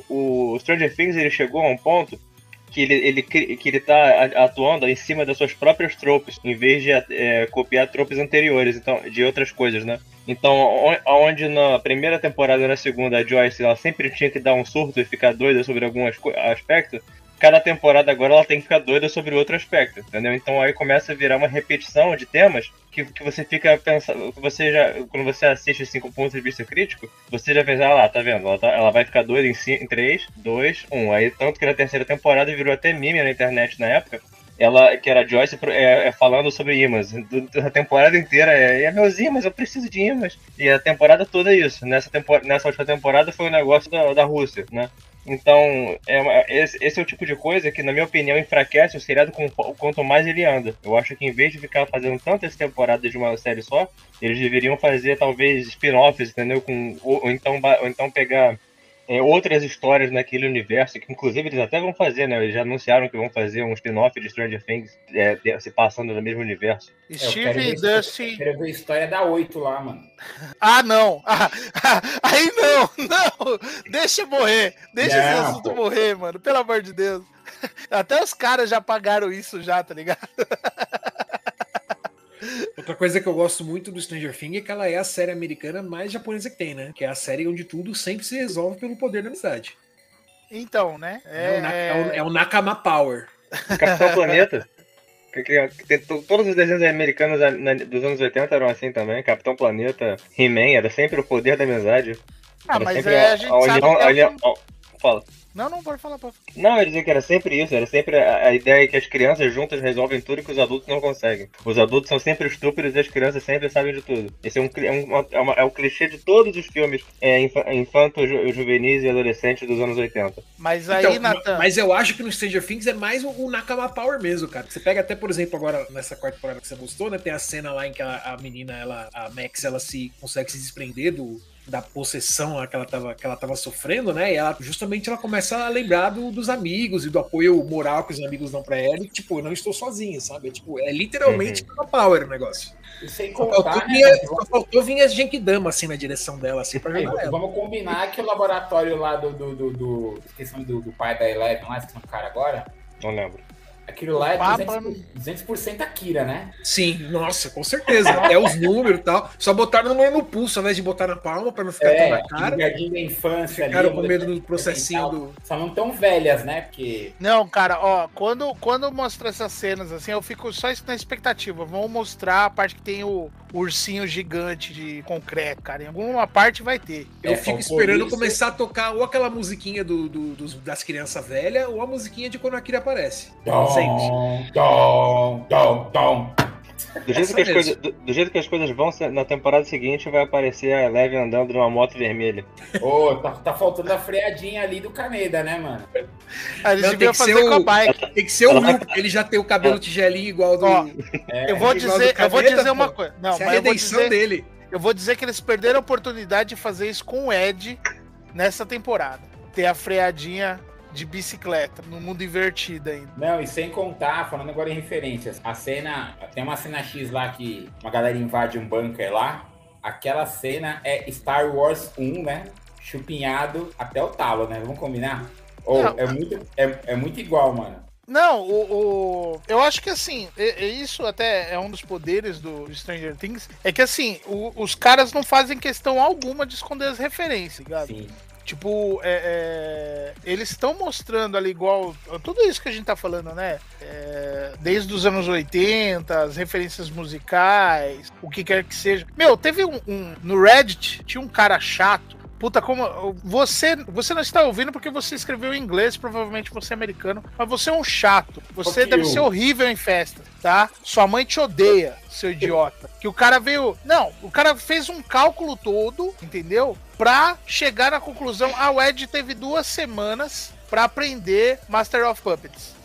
O Stranger Things ele chegou a um ponto que ele, ele, que ele tá atuando em cima das suas próprias tropes, em vez de é, copiar tropes anteriores, então, de outras coisas, né? Então, on- onde na primeira temporada e na segunda a Joyce ela sempre tinha que dar um surto e ficar doida sobre algum aspecto, cada temporada agora ela tem que ficar doida sobre outro aspecto, entendeu? Então aí começa a virar uma repetição de temas que, que você fica pensando, você já, quando você assiste cinco pontos de vista crítico, você já pensa, ah lá, tá vendo? Ela, tá- ela vai ficar doida em, ci- em 3, 2, 1. Aí tanto que na terceira temporada virou até meme na internet na época. Ela, que era Joyce, é, é falando sobre imãs. A temporada inteira é, é meus imãs, eu preciso de imãs. E a temporada toda é isso. Nessa, tempo, nessa última temporada foi o negócio da, da Rússia, né? Então, é uma- esse, esse é o tipo de coisa que, na minha opinião, enfraquece o seriado com, quanto mais ele anda. Eu acho que em vez de ficar fazendo tantas temporadas de uma série só, eles deveriam fazer talvez spin-offs, entendeu? Com, ou, ou então, ou então pegar é, outras histórias naquele universo, que inclusive eles até vão fazer, né? Eles já anunciaram que vão fazer um spin-off de Stranger Things é, se passando no mesmo universo. É, Steve Dusty. Quero ver a história da 8 lá, mano. [LAUGHS] Ah, não! [LAUGHS] Ah, aí não! Não! Deixa morrer! Deixa esse Não, assunto pô. morrer, mano. Pelo amor de Deus. [LAUGHS] Até os caras já pagaram isso já, tá ligado? Outra coisa que eu gosto muito do Stranger Things é que ela é a série americana mais japonesa que tem, né? Que é a série onde tudo sempre se resolve pelo poder da amizade. Então, né? É, o, Na- é o- é o Nakama Power. [LAUGHS] Capitão Planeta. que- que- que todos os desenhos americanos na- na- dos anos 80 eram assim também. Capitão Planeta, He-Man, era sempre o poder da amizade. Ah, Era mas é, a gente união- sabe que é a união- o- ó, Fala. Não, não, pode falar, pode falar. Não, eu ia dizer que era sempre isso, era sempre a, a ideia que as crianças juntas resolvem tudo que os adultos não conseguem. Os adultos são sempre estúpidos e as crianças sempre sabem de tudo. Esse é um, é um, é uma- é um clichê de todos os filmes é, infa- infantos, ju- juvenis e adolescentes dos anos 80. Mas aí, Então, Natan. mas eu acho que no Stranger Things é mais o, o Nakama Power mesmo, cara. Você pega até, por exemplo, agora nessa quarta temporada que você mostrou, né? Tem a cena lá em que a, a menina, ela, a Max, ela se consegue se desprender do, da possessão que ela, tava, que ela tava sofrendo, né? E ela justamente ela começa a lembrar do- dos amigos e do apoio moral que os amigos dão pra ela. E, tipo, eu não estou sozinha, sabe? É, tipo, é literalmente Nakama Power o negócio. E sem Só faltou, contar, né? só faltou vir as Genkidama, assim, na direção dela, assim, pra Aí, jogar ela. vamos combinar que o laboratório lá do. do, do, do esqueci o nome do, do pai da Eleven lá, esqueci o cara agora. Não lembro. Aquilo lá é Papa 200%, 200% Akira, né? Sim, nossa, com certeza. Até os números e tal. Só botaram no no pulso, ao invés de botar na palma, pra não ficar tão É, na aquele cara. jardim da infância ali. Ficaram a com medo do processinho do. Só não tão velhas, né? Porque. Não, cara, ó, quando, quando mostra essas cenas assim, eu fico só na expectativa. Vão mostrar a parte que tem o ursinho gigante de concreto, cara. Em alguma parte vai ter. Eu É, fico esperando isso. começar a tocar ou aquela musiquinha do, do- dos- das crianças velhas ou a musiquinha de quando a Kira aparece. Sempre. Dom, dom, dom. Do jeito, coisas, do, do jeito que as coisas vão, na temporada seguinte vai aparecer a Eleven andando numa moto vermelha. Ô, tá, tá faltando a freadinha ali do Caneda, né, mano? Deviam tem que fazer ser com a o- bike. Tem que ser o vai- Hulk, ele já tem o cabelo tigelinho igual do. Ó, É, [LAUGHS] Eu vou igual do dizer, eu vou dizer uma coisa. Não, Essa é a mas eu vou redenção dizer, dele. eu vou dizer que eles perderam a oportunidade de fazer isso com o Ed nessa temporada. Ter a freadinha de bicicleta no mundo invertido ainda. Não, e sem contar, falando agora em referências, a cena, tem uma cena X lá que uma galera invade um bunker lá. Aquela cena é Star Wars 1, né? Chupinhado até o talo, né? Vamos combinar? Ou Não. é muito é, é muito igual, mano. Não, o, o- eu acho que assim, e isso até é um dos poderes do Stranger Things, é que assim, o- os caras não fazem questão alguma de esconder as referências, ligado? Sim. Tipo, é- é, eles estão mostrando ali igual tudo isso que a gente tá falando, né? É, desde os anos 80, as referências musicais, o que quer que seja. Meu, teve um, um- no Reddit tinha um cara chato. Puta, como você, você não está ouvindo porque você escreveu em inglês, provavelmente você é americano, mas você é um chato. Você deve ser horrível em festa, tá? Sua mãe te odeia, seu idiota. Que o cara veio, não, o cara fez um cálculo todo, entendeu? Pra chegar na conclusão, ah, o Ed teve duas semanas pra aprender Master of Puppets.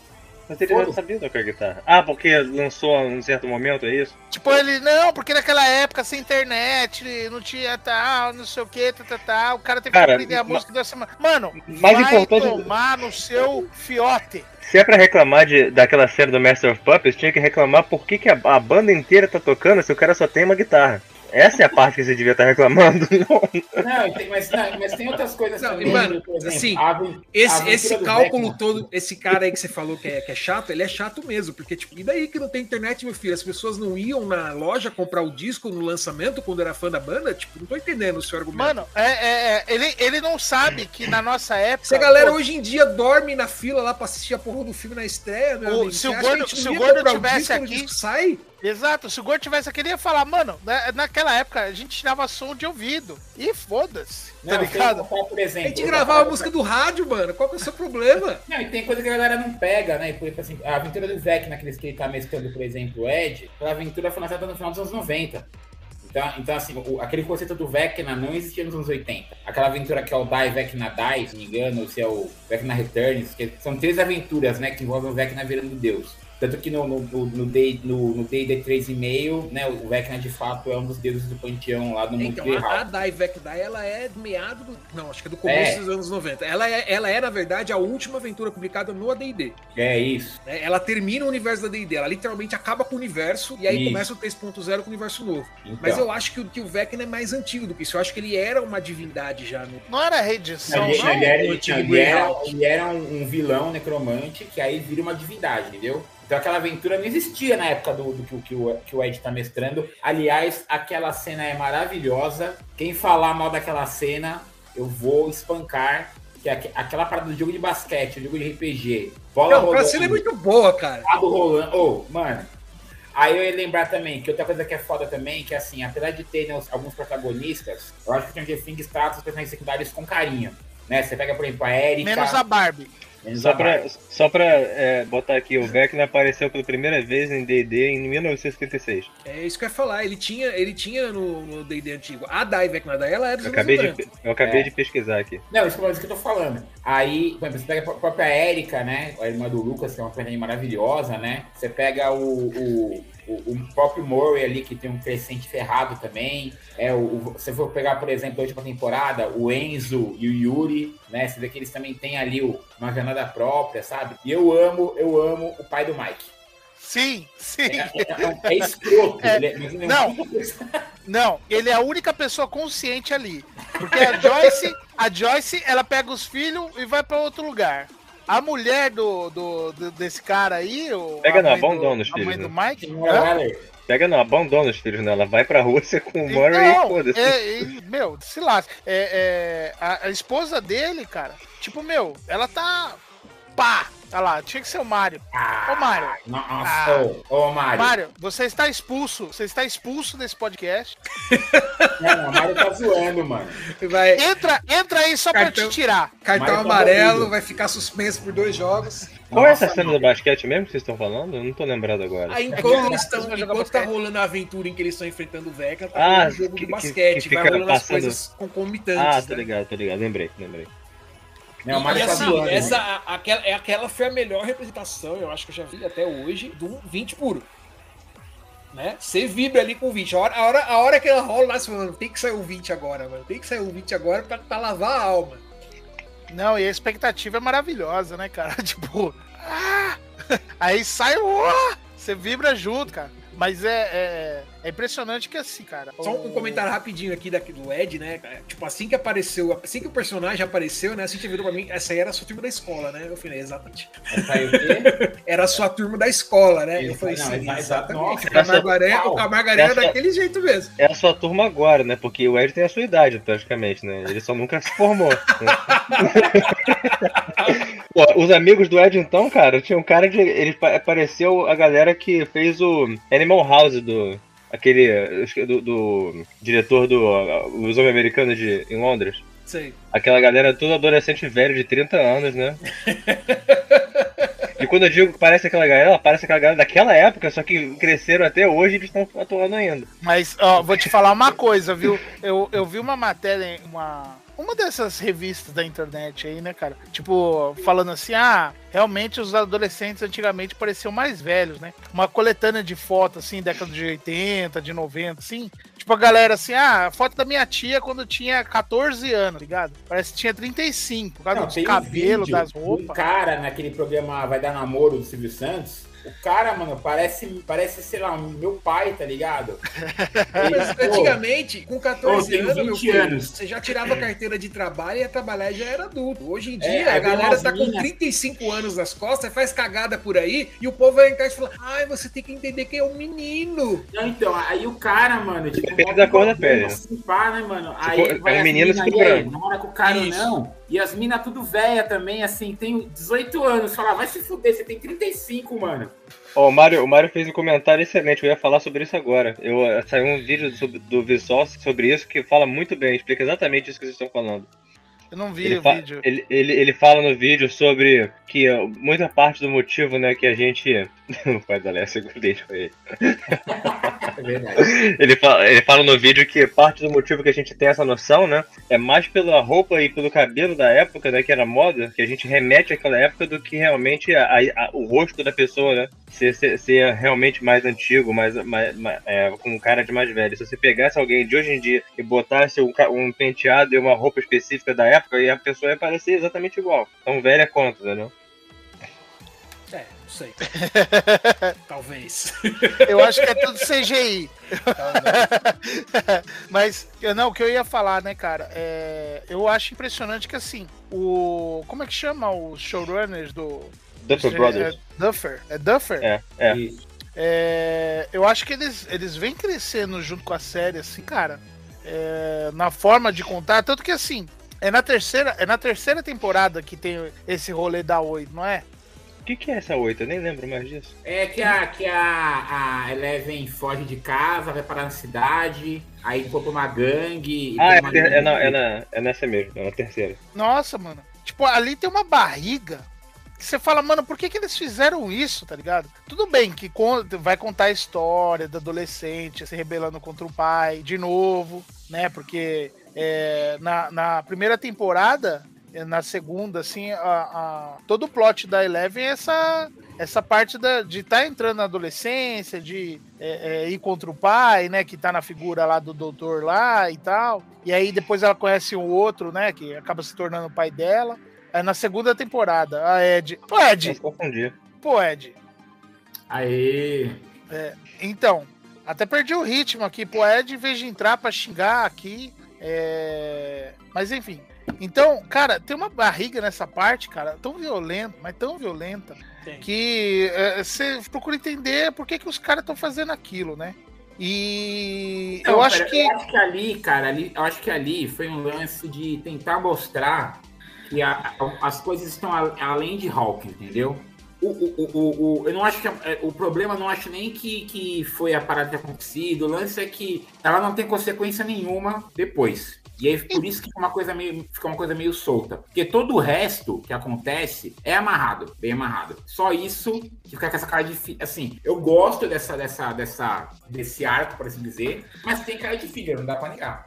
Mas ele já sabia tocar guitarra. Ah, porque lançou em um certo momento, é isso? Tipo, ele, não, porque naquela época, sem internet, não tinha tal, não sei o que, tal, tal, tal. O cara teve Cara, que aprender a música da semana. Mano, Mais vai importante- tomar no seu fiote. Se é pra reclamar de, daquela série do Master of Puppets, tinha que reclamar por que, que a, a banda inteira tá tocando se o cara só tem uma guitarra. Essa é a parte que você devia estar reclamando. Não, mas, não, mas tem outras coisas Não, também. mano, exemplo, assim, a aven- a Esse, esse cálculo todo, esse cara aí que você falou que é, que é chato, ele é chato mesmo, porque, tipo, e daí que não tem internet, meu filho? As pessoas não iam na loja comprar o disco no lançamento quando era fã da banda? Tipo, não tô entendendo o seu argumento. Mano, é, é, é, ele, ele não sabe que na nossa época. se a galera pô, hoje em dia dorme na fila lá pra assistir a porra do filme na estreia, meu O- amigo, se o gordo- se o gordo tivesse aqui- disco sai? Exato, se o Gordo tivesse aqui, ele ia falar, mano, na- naquela época a gente tirava som de ouvido. E foda-se, tá tem ligado? contar, por A exemplo. gente outra gravava a música do rádio, mano. Qual que é o seu problema? [LAUGHS] Não, e tem coisa que a galera não pega, né? Por exemplo, assim, a aventura do Vec, naqueles que ele tá mesclando, por exemplo, o Ed, a aventura foi lançada no final dos anos 90. Então, então assim, o- aquele conceito do Vecna não existia nos anos 80. Aquela aventura que é o Die Vecna Die, se não me engano, ou se é o Vecna Returns, que são três aventuras, né, que envolvem o Vecna virando Deus. Tanto que no, no, no, no Day, no, no D&D 3,5, né, o Vecna de fato é um dos deuses do panteão lá do mundo Então, real. a, a Dai Vec Dai, ela é do meado do... Não, acho que é do começo É. dos anos 90. Ela é, ela é, na verdade, a última aventura publicada no AD&D. É isso. né? Ela termina o universo da D&D, ela literalmente acaba com o universo e aí Isso. começa o 3.0 com o universo novo. Então, Mas eu acho que, o- que o Vecna é mais antigo do que isso. Eu acho que ele era uma divindade já no... Não era redição, Não, ele, não? ele era, ele, antigo ele era, ele era um, um vilão necromante que aí vira uma divindade, entendeu? Então aquela aventura não existia na época do, do que, o- que, o, que o Ed tá mestrando. Aliás, aquela cena é maravilhosa. Quem falar mal daquela cena, eu vou espancar. Que é aque- aquela parada do jogo de basquete, o jogo de RPG. Bola Não, a cena é muito boa, cara. dado rolando. Ô, mano. Aí eu ia lembrar também que outra coisa que é foda também, que assim, apesar de ter né, alguns protagonistas, eu acho que o Stranger Things trata os personagens secundários com carinho. Né? Você pega, por exemplo, a Erika. Menos a Barbie. Só pra, só pra é, botar aqui, o Vecna apareceu pela primeira vez em D&D em 1956. É isso que eu ia falar. Ele tinha, ele tinha no D&D antigo. A Dai Vecna Dai, ela é dos Eu acabei, 90. de, eu acabei É. de pesquisar aqui. Não, isso que eu- isso que eu tô falando. Aí, por exemplo, você pega a própria Erika, né? A irmã do Lucas, que é uma personagem maravilhosa, né? Você pega o, o, o, o próprio Murray ali, que tem um crescente ferrado também. É, o, se for pegar, por exemplo, a última temporada, o Enzo e o Yuri, né? Você vê que eles também têm ali uma jornada própria, sabe? E eu amo, eu amo o pai do Mike. Sim, sim. É, é, é escroto. [LAUGHS] É, ele é- é não. [LAUGHS] Não, ele é a única pessoa consciente ali. Porque a Joyce, a Joyce, ela pega os filhos e vai pra outro lugar. A mulher do, do, do- desse cara aí, o, Pega não, abandona os a mãe filhos, do né? Mike. Pega não, abandona os filhos, né? Ela vai pra Rússia com o Murray e Não, foda-se. é, é, meu, se lasca. É, é, a, a esposa dele, cara, tipo, meu, ela tá. Pá! Olha lá, tinha que ser o Mário. Ah, Ô, Mário. Nossa, Ah. ô, ô, Mário. Mário, você está expulso. Você está expulso desse podcast. Não, [LAUGHS] o Mário tá zoando, mano. Vai, Entra, entra aí só pra Cartão. te tirar. cartão tá amarelo, banido. vai ficar suspenso por dois jogos. Qual é essa Nossa, cena do basquete mesmo que vocês estão falando? Eu não tô lembrado agora. Aí, É que enquanto, ela eles tão, vai jogar enquanto tá basquete. rolando a aventura em que eles estão enfrentando o Vecna, tá Ah, rolando o jogo que- de que- basquete, que vai fica rolando as passando- coisas concomitantes. Ah, tô né? ligado, tô ligado. Lembrei, lembrei. Não, o Mário e assim, essa, a- aquela, é aquela foi a melhor representação, eu acho que eu já vi até hoje, do 20 puro. Né? Você vibra ali com o 20. A hora, a hora, a hora que ela rola lá, você fala, mano, tem que sair o 20 agora, mano. Tem que sair o 20 agora pra, pra lavar a alma. Não, e a expectativa é maravilhosa, né, cara? [LAUGHS] Tipo, ah! [LAUGHS] aí sai o. ah! Você vibra junto, cara. Mas é, é, é impressionante que assim, cara. Só um comentário rapidinho aqui daqui do Ed, né? Tipo, assim que apareceu, assim que o personagem apareceu, né? Assim que virou pra mim, essa aí era a sua turma da escola, né? Eu falei, exatamente. Essa aí o quê? [LAUGHS] Era a sua turma da escola, né? Eu Isso, falei, não, sim, exa- exatamente. nossa, o Camargaré, essa- o Camargaré era essa- daquele jeito mesmo. É a sua turma agora, né? Porque o Ed tem a sua idade, praticamente, né? Ele só nunca se formou. né? [LAUGHS] Pô, os amigos do Ed, então, cara, tinha um cara de. Ele pa- apareceu a galera que fez o Animal House do. Aquele. Do, do diretor do. uh, Os Homens Americanos de, em Londres. Sei. Aquela galera toda adolescente velho de 30 anos, né? [LAUGHS] E quando eu digo que parece aquela galera, parece aquela galera daquela época, só que cresceram até hoje e eles estão atuando ainda. Mas, ó, vou te falar uma coisa, viu? Eu, eu vi uma matéria, em uma, uma dessas revistas da internet aí, né, cara? Tipo, falando assim, ah, realmente os adolescentes antigamente pareciam mais velhos, né? Uma coletânea de fotos, assim, década de 80, de 90, assim. Tipo, a galera assim, ah, foto da minha tia quando tinha 14 anos, ligado? Parece que tinha 35, por causa Não, dos tem um das de Um roupas. cara naquele programa Vai Dar Namoro do Silvio Santos. O cara, mano, parece, parece, sei lá, meu pai, tá ligado? [LAUGHS] Ele, Mas, pô, Antigamente, com 14 Pô, tenho anos, meu 20 filho, anos. você já tirava a carteira de trabalho e ia trabalhar e já era adulto. Hoje em dia, É, a galera tá com minas- 35 anos nas costas, faz cagada por aí, e o povo vai entrar e fala: ai, você tem que entender que é um menino. Não, então, aí o cara, mano, tipo, Depende da cor da pele, né? Assim, pá, né, mano? Se Aí for- vai é menino, e branco. namora com o cara Isso. não. E as minas tudo velha também, assim, tem 18 anos. Fala, vai se fuder, você tem 35, mano. Ó, o Mário, o Mário fez um comentário excelente, eu ia falar sobre isso agora. Eu eh, saiu um vídeo sobre- do Vsauce sobre isso que fala muito bem, explica exatamente isso que vocês estão falando. Eu não vi Ele, o fa- vídeo. ele, ele, ele fala no vídeo sobre que ó, muita parte do motivo, né, que a gente. [LAUGHS] O pai da Alessia, deixa ele. É verdade. [LAUGHS] Ele fala, ele fala no vídeo que parte do motivo que a gente tem essa noção, né? É mais pela roupa e pelo cabelo da época, né? Que era moda, que a gente remete àquela época do que realmente a- a- o rosto da pessoa, né? Ser, ser, ser realmente mais antigo, mais, mais, mais- é, com cara de mais velho. Se você pegasse alguém de hoje em dia e botasse um, um penteado e uma roupa específica da época, e a pessoa ia parecer exatamente igual. Tão velha quanto, né? Não sei. [LAUGHS] Talvez. Eu acho que é tudo CGI. [LAUGHS] Mas, não, o que eu ia falar, né, cara? é, eu acho impressionante que, assim, o. Como é que chama os showrunners do. Duffer Brothers. É Duffer. É Duffer? É, é. É, eu acho que eles, eles vêm crescendo junto com a série, assim, cara. é, na forma de contar. Tanto que, assim, é na terceira, é na terceira temporada que tem esse rolê da Oi, não é? O que, que é essa oito? Eu nem lembro mais disso. É que a, que a, a Eleven foge de casa, vai parar na cidade, aí foi pra uma gangue. e Ah, é, uma ter- é, na- gangue. é, na, é nessa mesmo, é na terceira. Nossa, mano. Tipo, ali tem uma barriga que você fala, mano, por que, que eles fizeram isso, tá ligado? Tudo bem que vai contar a história do adolescente se rebelando contra o pai de novo, né? Porque é, na, na primeira temporada, é, na segunda, assim, a, a- todo o plot da Eleven é essa, essa parte da, de estar entrando na adolescência, de é, é, ir contra o pai, né? Que tá na figura lá do doutor lá e tal. E aí depois ela conhece o outro, né? Que acaba se tornando o pai dela. Aí na segunda temporada, a Ed. Pô, Eu Ed! confundi. Pô, Ed. Aê! Então, até perdi o ritmo aqui. Pô, Ed, em vez de entrar pra xingar aqui. é, Mas enfim. Então, cara, tem uma barriga nessa parte, cara, tão violenta, mas tão violenta, Tem. que é, você procura entender por que, que os caras estão fazendo aquilo, né? E eu acho pera, que. Eu acho que ali, cara, ali, eu acho que ali foi um lance de tentar mostrar que a- a- as coisas estão a- além de Hulk, entendeu? O, o, o, o- eu não acho que a- é, o problema não acho nem que, que foi a parada ter acontecido. O lance é que ela não tem consequência nenhuma depois. E aí por isso que fica uma coisa meio, fica uma coisa meio solta. Porque todo o resto que acontece é amarrado, bem amarrado. Só isso que fica com essa cara de assim, eu gosto dessa dessa dessa desse arco, por assim dizer, mas tem cara de filha, não dá pra negar.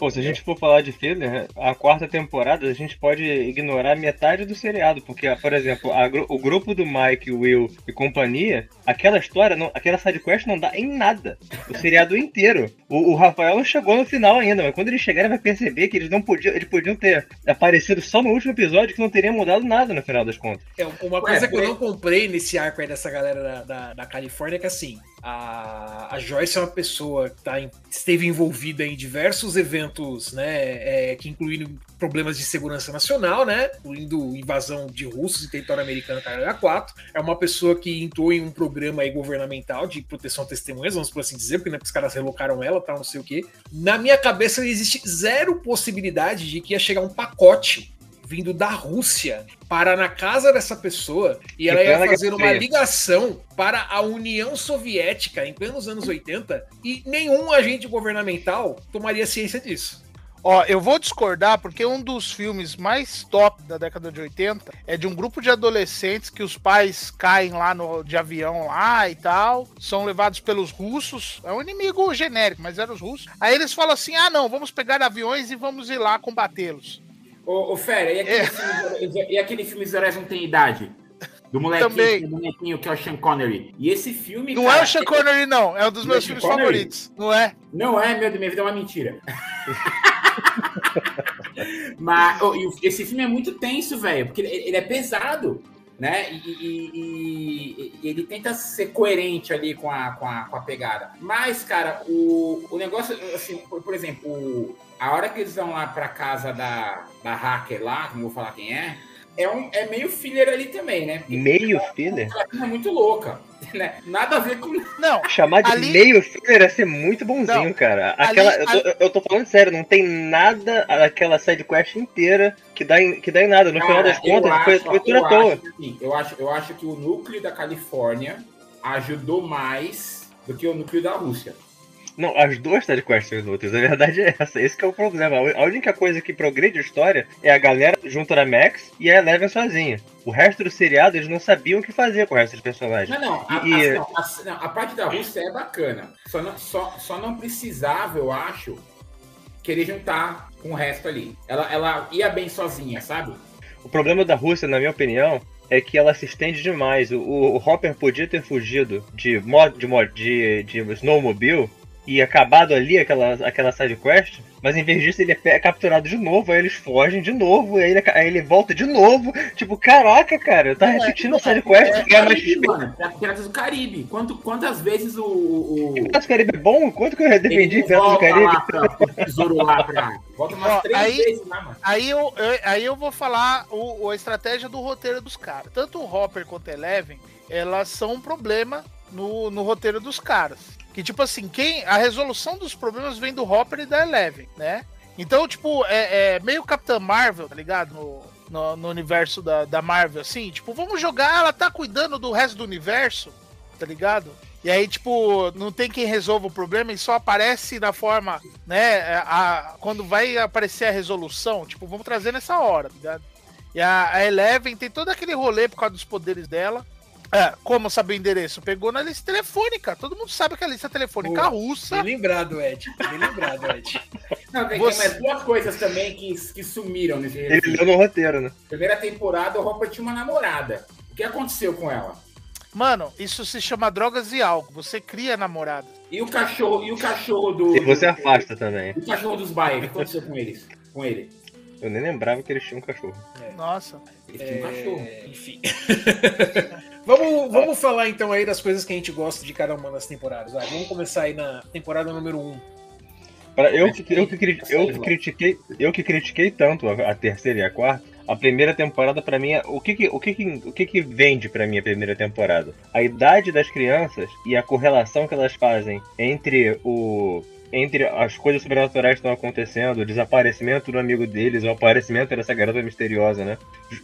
Pô, se a gente for falar de filler, a quarta temporada a gente pode ignorar metade do seriado, porque, por exemplo, a o grupo do Mike, Will e companhia, aquela história, não, aquela sidequest não dá em nada. O seriado inteiro. O, o Rafael não chegou no final ainda, mas quando ele chegar ele vai perceber que eles não podiam, eles podiam ter aparecido só no último episódio que não teria mudado nada no final das contas. É, uma coisa que eu não comprei nesse arco aí dessa galera da, da, da Califórnia é que assim, a, a Joyce é uma pessoa que tá esteve envolvida em diversos eventos, né, é, que incluíram problemas de segurança nacional, né, incluindo invasão de russos em território americano, caralho, 4. É uma pessoa que entrou em um programa aí governamental de proteção a testemunhas, vamos por assim dizer, porque, né, os caras relocaram ela, tal, não sei o quê. Na minha cabeça existe zero possibilidade de que ia chegar um pacote vindo da Rússia para na casa dessa pessoa e ela ia fazer Guerra uma ligação para a União Soviética em plenos anos 80 e nenhum agente governamental tomaria ciência disso. Ó, eu vou discordar porque um dos filmes mais top da década de 80 é de um grupo de adolescentes que os pais caem lá no, de avião lá e tal, são levados pelos russos, é um inimigo genérico, mas eram os russos. Aí eles falam assim: ah, não, vamos pegar aviões e vamos ir lá combatê-los. Ô, ô Fera, e aquele, É. filme, e aquele filme Heróis Não Tem Idade? Do molequinho, Também. do bonequinho que é o Sean Connery. E esse filme, Não cara, é o Sean Connery, não, é um dos é meus filmes Connery? favoritos, não é? Não é, meu Deus, minha vida é uma mentira. [LAUGHS] Mas ô, e o- esse filme é muito tenso, velho, porque ele, é pesado. né? E, e- e- e ele tenta ser coerente ali com a, com a, com a pegada. Mas, cara, o, o negócio, assim, por, por exemplo, o- a hora que eles vão lá pra casa da, da hacker lá, que não vou falar quem é, é, um, é meio filler ali também, né? Porque Meio filler? ela é muito louca, né? Nada a ver com Não, Chamar de Ali- meio filler é ser muito bonzinho, Não, cara. ali- Aquela, eu, tô, eu tô falando sério, não tem nada daquela sidequest inteira que dá em, que dá em nada. No final Cara, das contas, eu foi, acho- foi tudo eu à toa. acho que, assim, eu, acho, eu acho que o núcleo da Califórnia ajudou mais do que o núcleo da Rússia. Não, as duas sidequests são inúteis. A verdade é essa. Esse que é o problema. A única coisa que progride a história é a galera junto na Max e a Eleven sozinha. O resto do seriado, eles não sabiam o que fazer com o resto dos personagens. Não, não, a, E- a- não, a- não, a parte da Rússia é bacana. Só não, só, só não precisava, eu acho, querer juntar com o resto ali. Ela, ela ia bem sozinha, sabe? O problema da Rússia, na minha opinião, é que ela se estende demais. O, o Hopper podia ter fugido de mod, de, mod, de, de snowmobile e acabado ali aquela, aquela side quest, mas em vez disso ele é pe- capturado de novo, aí eles fogem de novo, aí ele, aí ele volta de novo. Tipo, caraca, cara, tá repetindo a side quest, É, ganha mais Caribe, mano. Pira- Piratas do Caribe. Quanto, quantas vezes o. o, o Piratas do Caribe é bom? Quanto que eu defendi Piratas do Caribe? lá pra, tesouro lá pra. Volta umas Ó, três aí- vezes lá, mano. Aí eu, eu- aí eu vou falar o, o- a estratégia do roteiro dos caras. Tanto o Hopper quanto a Eleven, elas são um problema no, no roteiro dos caras. Que, tipo assim, quem a resolução dos problemas vem do Hopper e da Eleven, né? Então, tipo, é, é meio Capitã Marvel, tá ligado? No, no, no universo da, da Marvel, assim. Tipo, vamos jogar, ela tá cuidando do resto do universo, tá ligado? E aí, tipo, não tem quem resolva o problema e só aparece na forma, né? A, quando vai aparecer a resolução, tipo, vamos trazer nessa hora, tá ligado? E a, a Eleven tem todo aquele rolê por causa dos poderes dela. É, como saber o endereço? Pegou na lista telefônica. Todo mundo sabe que a lista telefônica Boa. russa. Bem lembrado, Ed. Bem lembrado, Ed. [LAUGHS] Não, tem, Você- mais duas coisas também que, que sumiram nesse Ele leu no roteiro, né? Primeira temporada, o Hopper tinha uma namorada. O que aconteceu com ela? Mano, isso se chama drogas e álcool. Você cria namorada. E o cachorro, e o cachorro do. E você do- afasta também. E o cachorro dos Bayer, o que aconteceu com eles? Com ele? Eu nem lembrava que eles tinham um cachorro. Nossa. Eles tinham um cachorro. É, enfim. [LAUGHS] vamos, vamos falar então aí das coisas que a gente gosta de cada uma das temporadas. Vai, vamos começar aí na temporada número 1. Pra- Eu, que- eu, que, eu que critiquei, eu que critiquei tanto a, a terceira e a quarta. A primeira temporada pra mim é o que que, o que que, o que que vende pra mim a primeira temporada? A idade das crianças e a correlação que elas fazem entre o entre as coisas sobrenaturais que estão acontecendo, o desaparecimento do amigo deles, o aparecimento dessa garota misteriosa, né?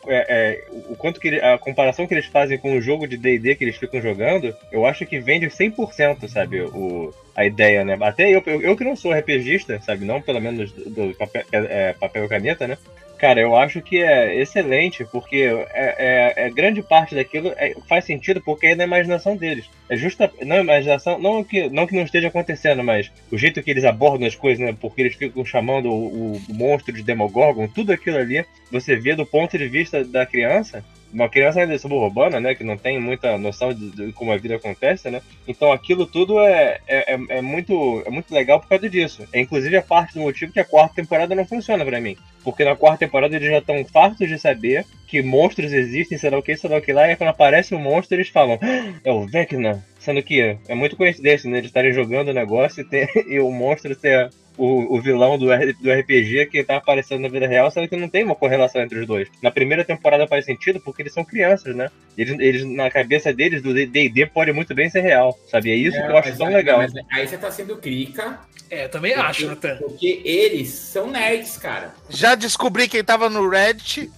É, é, o quanto que ele- a comparação que eles fazem com o jogo de D&D que eles ficam jogando, eu acho que vende 100%, sabe? O, a ideia, né? Até eu, eu, eu que não sou RPGista, sabe? Não pelo menos do, do papel, é, papel e caneta, né? Cara, eu acho que é excelente, porque é, é- é grande parte daquilo é- faz sentido porque é na imaginação deles. É justa. Não, imaginação, não que, não que não esteja acontecendo, mas o jeito que eles abordam as coisas, né? Porque eles ficam chamando o, o monstro de Demogorgon, tudo aquilo ali, você vê do ponto de vista da criança, uma criança ainda suburbana, né? Que não tem muita noção de, de como a vida acontece, né? Então aquilo tudo é, é, é- é muito, é muito legal por causa disso. É inclusive a parte do motivo que a quarta temporada não funciona pra mim. Porque na quarta temporada eles já estão fartos de saber que monstros existem, sei lá o que, sei lá o que lá, e quando aparece um monstro eles falam, "Ah, é o Vecna. Sendo que é muito coincidência, né? Eles estarem jogando o negócio e, ter, [LAUGHS] e o monstro ser o, o vilão do, R- do RPG que tá aparecendo na vida real, sendo que não tem uma correlação entre os dois. Na primeira temporada faz sentido porque eles são crianças, né? Eles, eles na cabeça deles, do D&D pode muito bem ser real, sabe? É isso que eu acho tão legal. mas aí você tá sendo crica. É, eu também acho, Natan. Porque eles são nerds, cara. Já descobri quem tava no Reddit.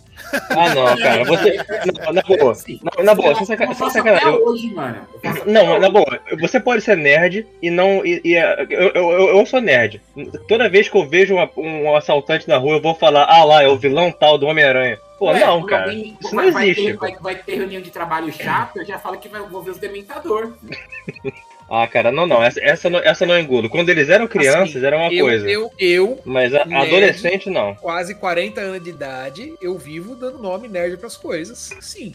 Ah, não, cara, você. Não, na boa, na, na boa, sem saca- Eu hoje, mano. Não, na boa, você pode ser nerd e não. E, e, é, eu, eu, eu, sou nerd. Toda vez que eu vejo uma- um assaltante na rua, eu vou falar, ah lá, é o vilão tal do Homem-Aranha. Pô, não, cara. alguém Isso não vai, vai existe. ter, vai, vai ter reunião de trabalho chato, eu já falo que vai envolver os dementador. [LAUGHS] Ah, cara, não, não. Essa, essa, não, essa não engulo. Quando eles eram crianças, Assim, era uma eu, coisa. Eu, eu, Mas a, nerd- adolescente, não. quase 40 anos de idade, eu vivo dando nome nerd pras coisas. Sim.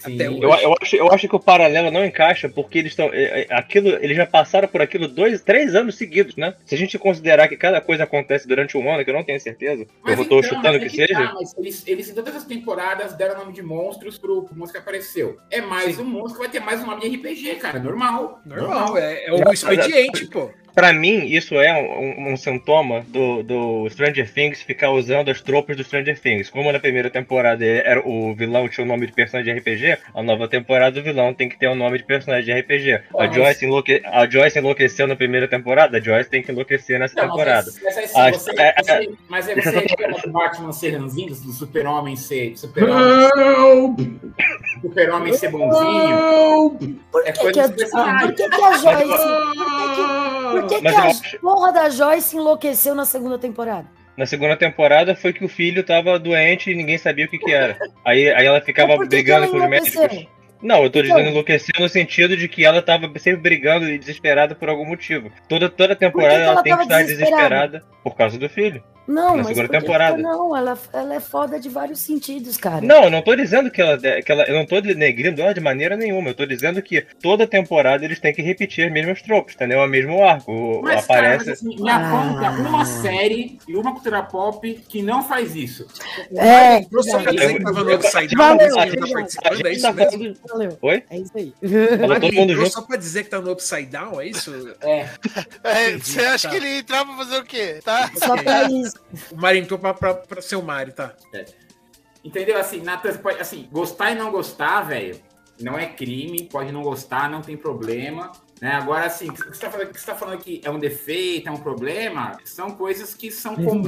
Sim. Eu, eu, acho, eu acho que o paralelo não encaixa porque eles estão. é, é, Aquilo, eles já passaram por aquilo dois, três anos seguidos, né? Se a gente considerar que cada coisa acontece durante um ano, que eu não tenho certeza, Mas eu tô então, chutando mas que é tá, seja. mas eles, eles, em todas as temporadas, deram nome de monstros pro, pro monstro que apareceu. É mais um monstro que vai ter mais um nome de RPG, cara. Normal. Normal, é, é o expediente, pô. Pra mim, isso é um, um- um sintoma do, do Stranger Things ficar usando as tropas do Stranger Things. Como na primeira temporada era, o vilão tinha o nome de personagem de RPG, a nova temporada o vilão tem que ter o nome de personagem de RPG. A Joyce, enlouque... a Joyce enlouqueceu na primeira temporada, a Joyce tem que enlouquecer nessa Não, temporada. Mas, você, é- você- mas aí você [LAUGHS] do Batman ser ranzinho, do super-homem ser, super super ser bonzinho. Por É que, coisa que, a, de ah, por que, que a Joyce. Por que, que, por que, que a acho- porra da Joyce enlouqueceu na segunda temporada? Na segunda temporada foi que o filho tava doente e ninguém sabia o que que era. Aí, aí ela ficava brigando ela com os médicos. Não, eu tô Então- dizendo enlouquecer no sentido de que ela tava sempre brigando e desesperada por algum motivo. Toda, toda temporada que ela, ela tem que estar desesperada? desesperada por causa do filho. Não, Na mas segunda temporada. não, ela, ela é foda de vários sentidos, cara. Não, eu não tô dizendo que ela, que ela. Eu não tô denegrindo ela de maneira nenhuma. Eu tô dizendo que toda temporada eles têm que repetir as mesmas tropas, entendeu? É o mesmo arco. Mas, cara, aparece. mas, assim, me Ah. aponta uma série e uma cultura pop que não faz isso. É, só pra dizer que tava no tá participando, é gente isso tá falando. Valeu. Oi? É isso aí. Falou todo mundo junto. só pra dizer que tá no Upside Down, é isso? É. É, Entendi, você acha tá. que ele ia entrar pra fazer o quê? Tá? Só pra isso. O Mário entrou pra, pra, pra ser o Mário, tá? Entendeu? Assim, Nathan, pode, assim, gostar e não gostar, velho, não é crime, pode não gostar, não tem problema. Né? Agora, assim, o que você está falando, o que você tá falando que é um defeito, é um problema, são coisas que são comuns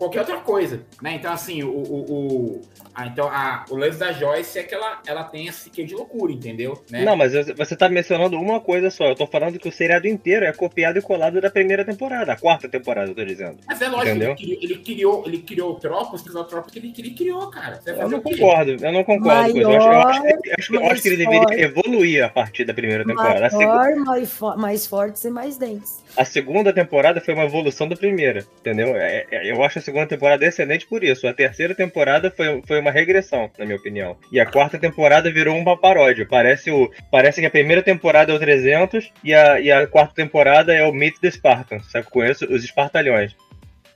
qualquer outra coisa. Né? Então, assim, o, o, o, a, então, a, o lance da Joyce é que ela, ela tem esse quê de loucura, entendeu? Né? Não, mas você tá mencionando uma coisa só. Eu tô falando que o seriado inteiro é copiado e colado da primeira temporada, a quarta temporada, eu tô dizendo. Mas é lógico, Entendeu? que ele, criou- ele criou, ele criou tropos, criou tropos que ele, que ele criou, cara. Eu não concordo, eu não concordo com isso. Eu acho, eu acho eu acho que ele deveria evoluir a partir da primeira temporada. Maior, mais, fo- mais fortes e mais dentes. a segunda temporada foi uma evolução da primeira, entendeu? É- é- eu acho a segunda temporada excelente por isso. A terceira temporada foi, foi uma regressão, na minha opinião. E a quarta temporada virou uma paródia. Parece, o, parece que a primeira temporada é o 300 e a, e a quarta temporada é o Meet the Spartans, sabe? Conheço os espartalhões.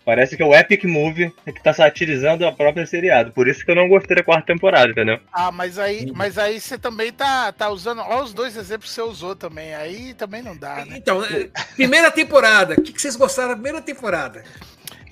Parece que é o Epic Movie que tá satirizando a própria seriado. Por isso que eu não gostei da quarta temporada, entendeu? Ah, mas aí, mas aí você também tá, tá usando. Olha os dois exemplos que você usou também. Aí também não dá, né? Então, é, primeira temporada. O que, que vocês gostaram da primeira temporada?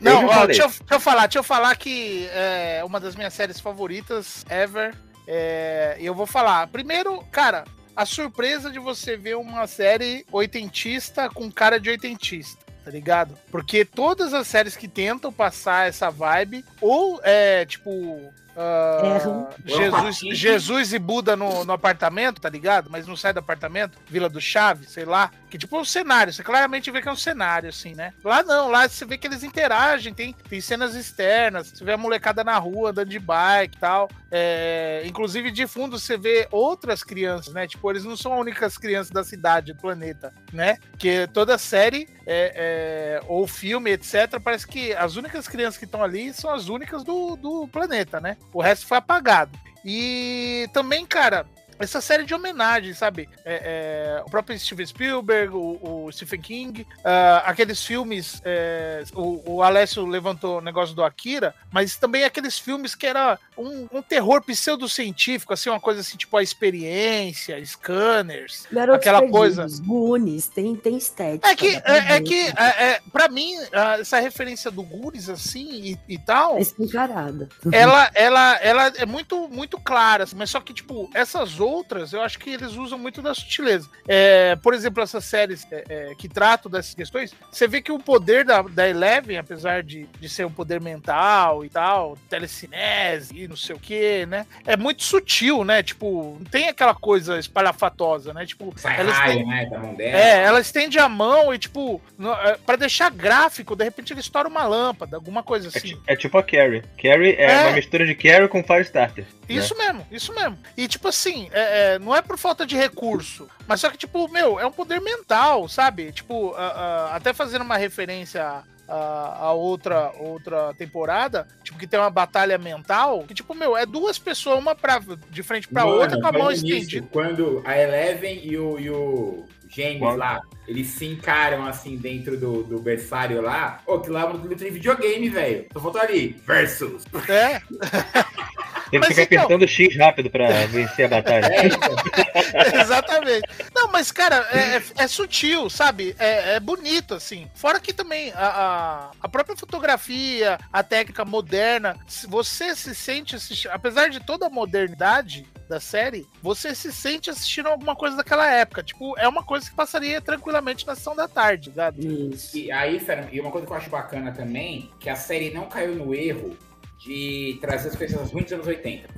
Não, ó, deixa, eu, deixa eu falar, deixa eu falar que é uma das minhas séries favoritas ever. É, E eu vou falar. Primeiro, cara, a surpresa de você ver uma série oitentista com cara de oitentista. Tá ligado? Porque todas as séries que tentam passar essa vibe, ou é tipo. Erram. Jesus, Jesus e Buda no, no apartamento, tá ligado? Mas não sai do apartamento, Vila do Chaves, sei lá. Que tipo é um cenário, você claramente vê que é um cenário, assim, né? Lá não, lá você vê que eles interagem, tem, tem cenas externas, você vê a molecada na rua andando de bike e tal. É, inclusive, de fundo, você vê outras crianças, né? Tipo, eles não são as únicas crianças da cidade, do planeta, né? Que toda série é, é, ou filme, etc., parece que as únicas crianças que estão ali são as únicas do, do planeta, né? O resto foi apagado. E também, cara, essa série de homenagem, sabe? É, é, o próprio Steven Spielberg, o, o Stephen King, ah, aqueles filmes. é, o, o Alessio levantou o negócio do Akira, mas também aqueles filmes que era um, um terror pseudocientífico, assim, uma coisa assim, tipo a experiência, scanners. Garotos Aquela Perdidos, coisa. Goonies, tem, tem estética. É que, é, é que é, é, pra mim, ah, essa referência do Goonies, assim, e, e tal, É escancarada. ela, ela, ela é muito, muito clara, assim, mas só que, tipo, essas outras, eu acho que eles usam muito da sutileza. É, por exemplo, essas séries é, é, que tratam dessas questões, você vê que o poder da, da Eleven, apesar de, de ser um poder mental e tal, telecinese e não sei o que, né, é muito sutil, né, tipo, não tem aquela coisa espalhafatosa, né, tipo, Sai elas têm- raio, né? Da mão dela. é, ela estende a mão e, tipo, é, pra deixar gráfico, de repente ele estoura uma lâmpada, alguma coisa É, assim. ti- é tipo a Carrie. Carrie é, É. uma mistura de Carrie com Firestarter. né? Isso mesmo, isso mesmo. E, tipo assim, é, é, não é por falta de recurso, mas só que, tipo, meu, é um poder mental, sabe? Tipo, ah, ah, até fazendo uma referência a, a, a outra, outra temporada, tipo, que tem uma batalha mental, que, tipo, meu, é duas pessoas, uma pra, de frente pra Mano, outra, com a mão estendida. Quando a Eleven e o, e o James Qual? lá, eles se encaram assim dentro do, do berçário lá. Ô, que lá é de videogame, velho. Só faltou ali, versus. É, [LAUGHS] Ele Mas fica então- apertando X rápido pra [LAUGHS] vencer a batalha. É, então. [LAUGHS] Exatamente. Não, mas, cara, é, é- é sutil, sabe? É, é bonito, assim. Fora que também a, a, a própria fotografia, a técnica moderna, você se sente assistindo, apesar de toda a modernidade da série, você se sente assistindo alguma coisa daquela época. Tipo, é uma coisa que passaria tranquilamente na sessão da tarde, sabe? Isso. E aí, Fera, e uma coisa que eu acho bacana também, que a série não caiu no erro de trazer as coisas ruins dos anos 80.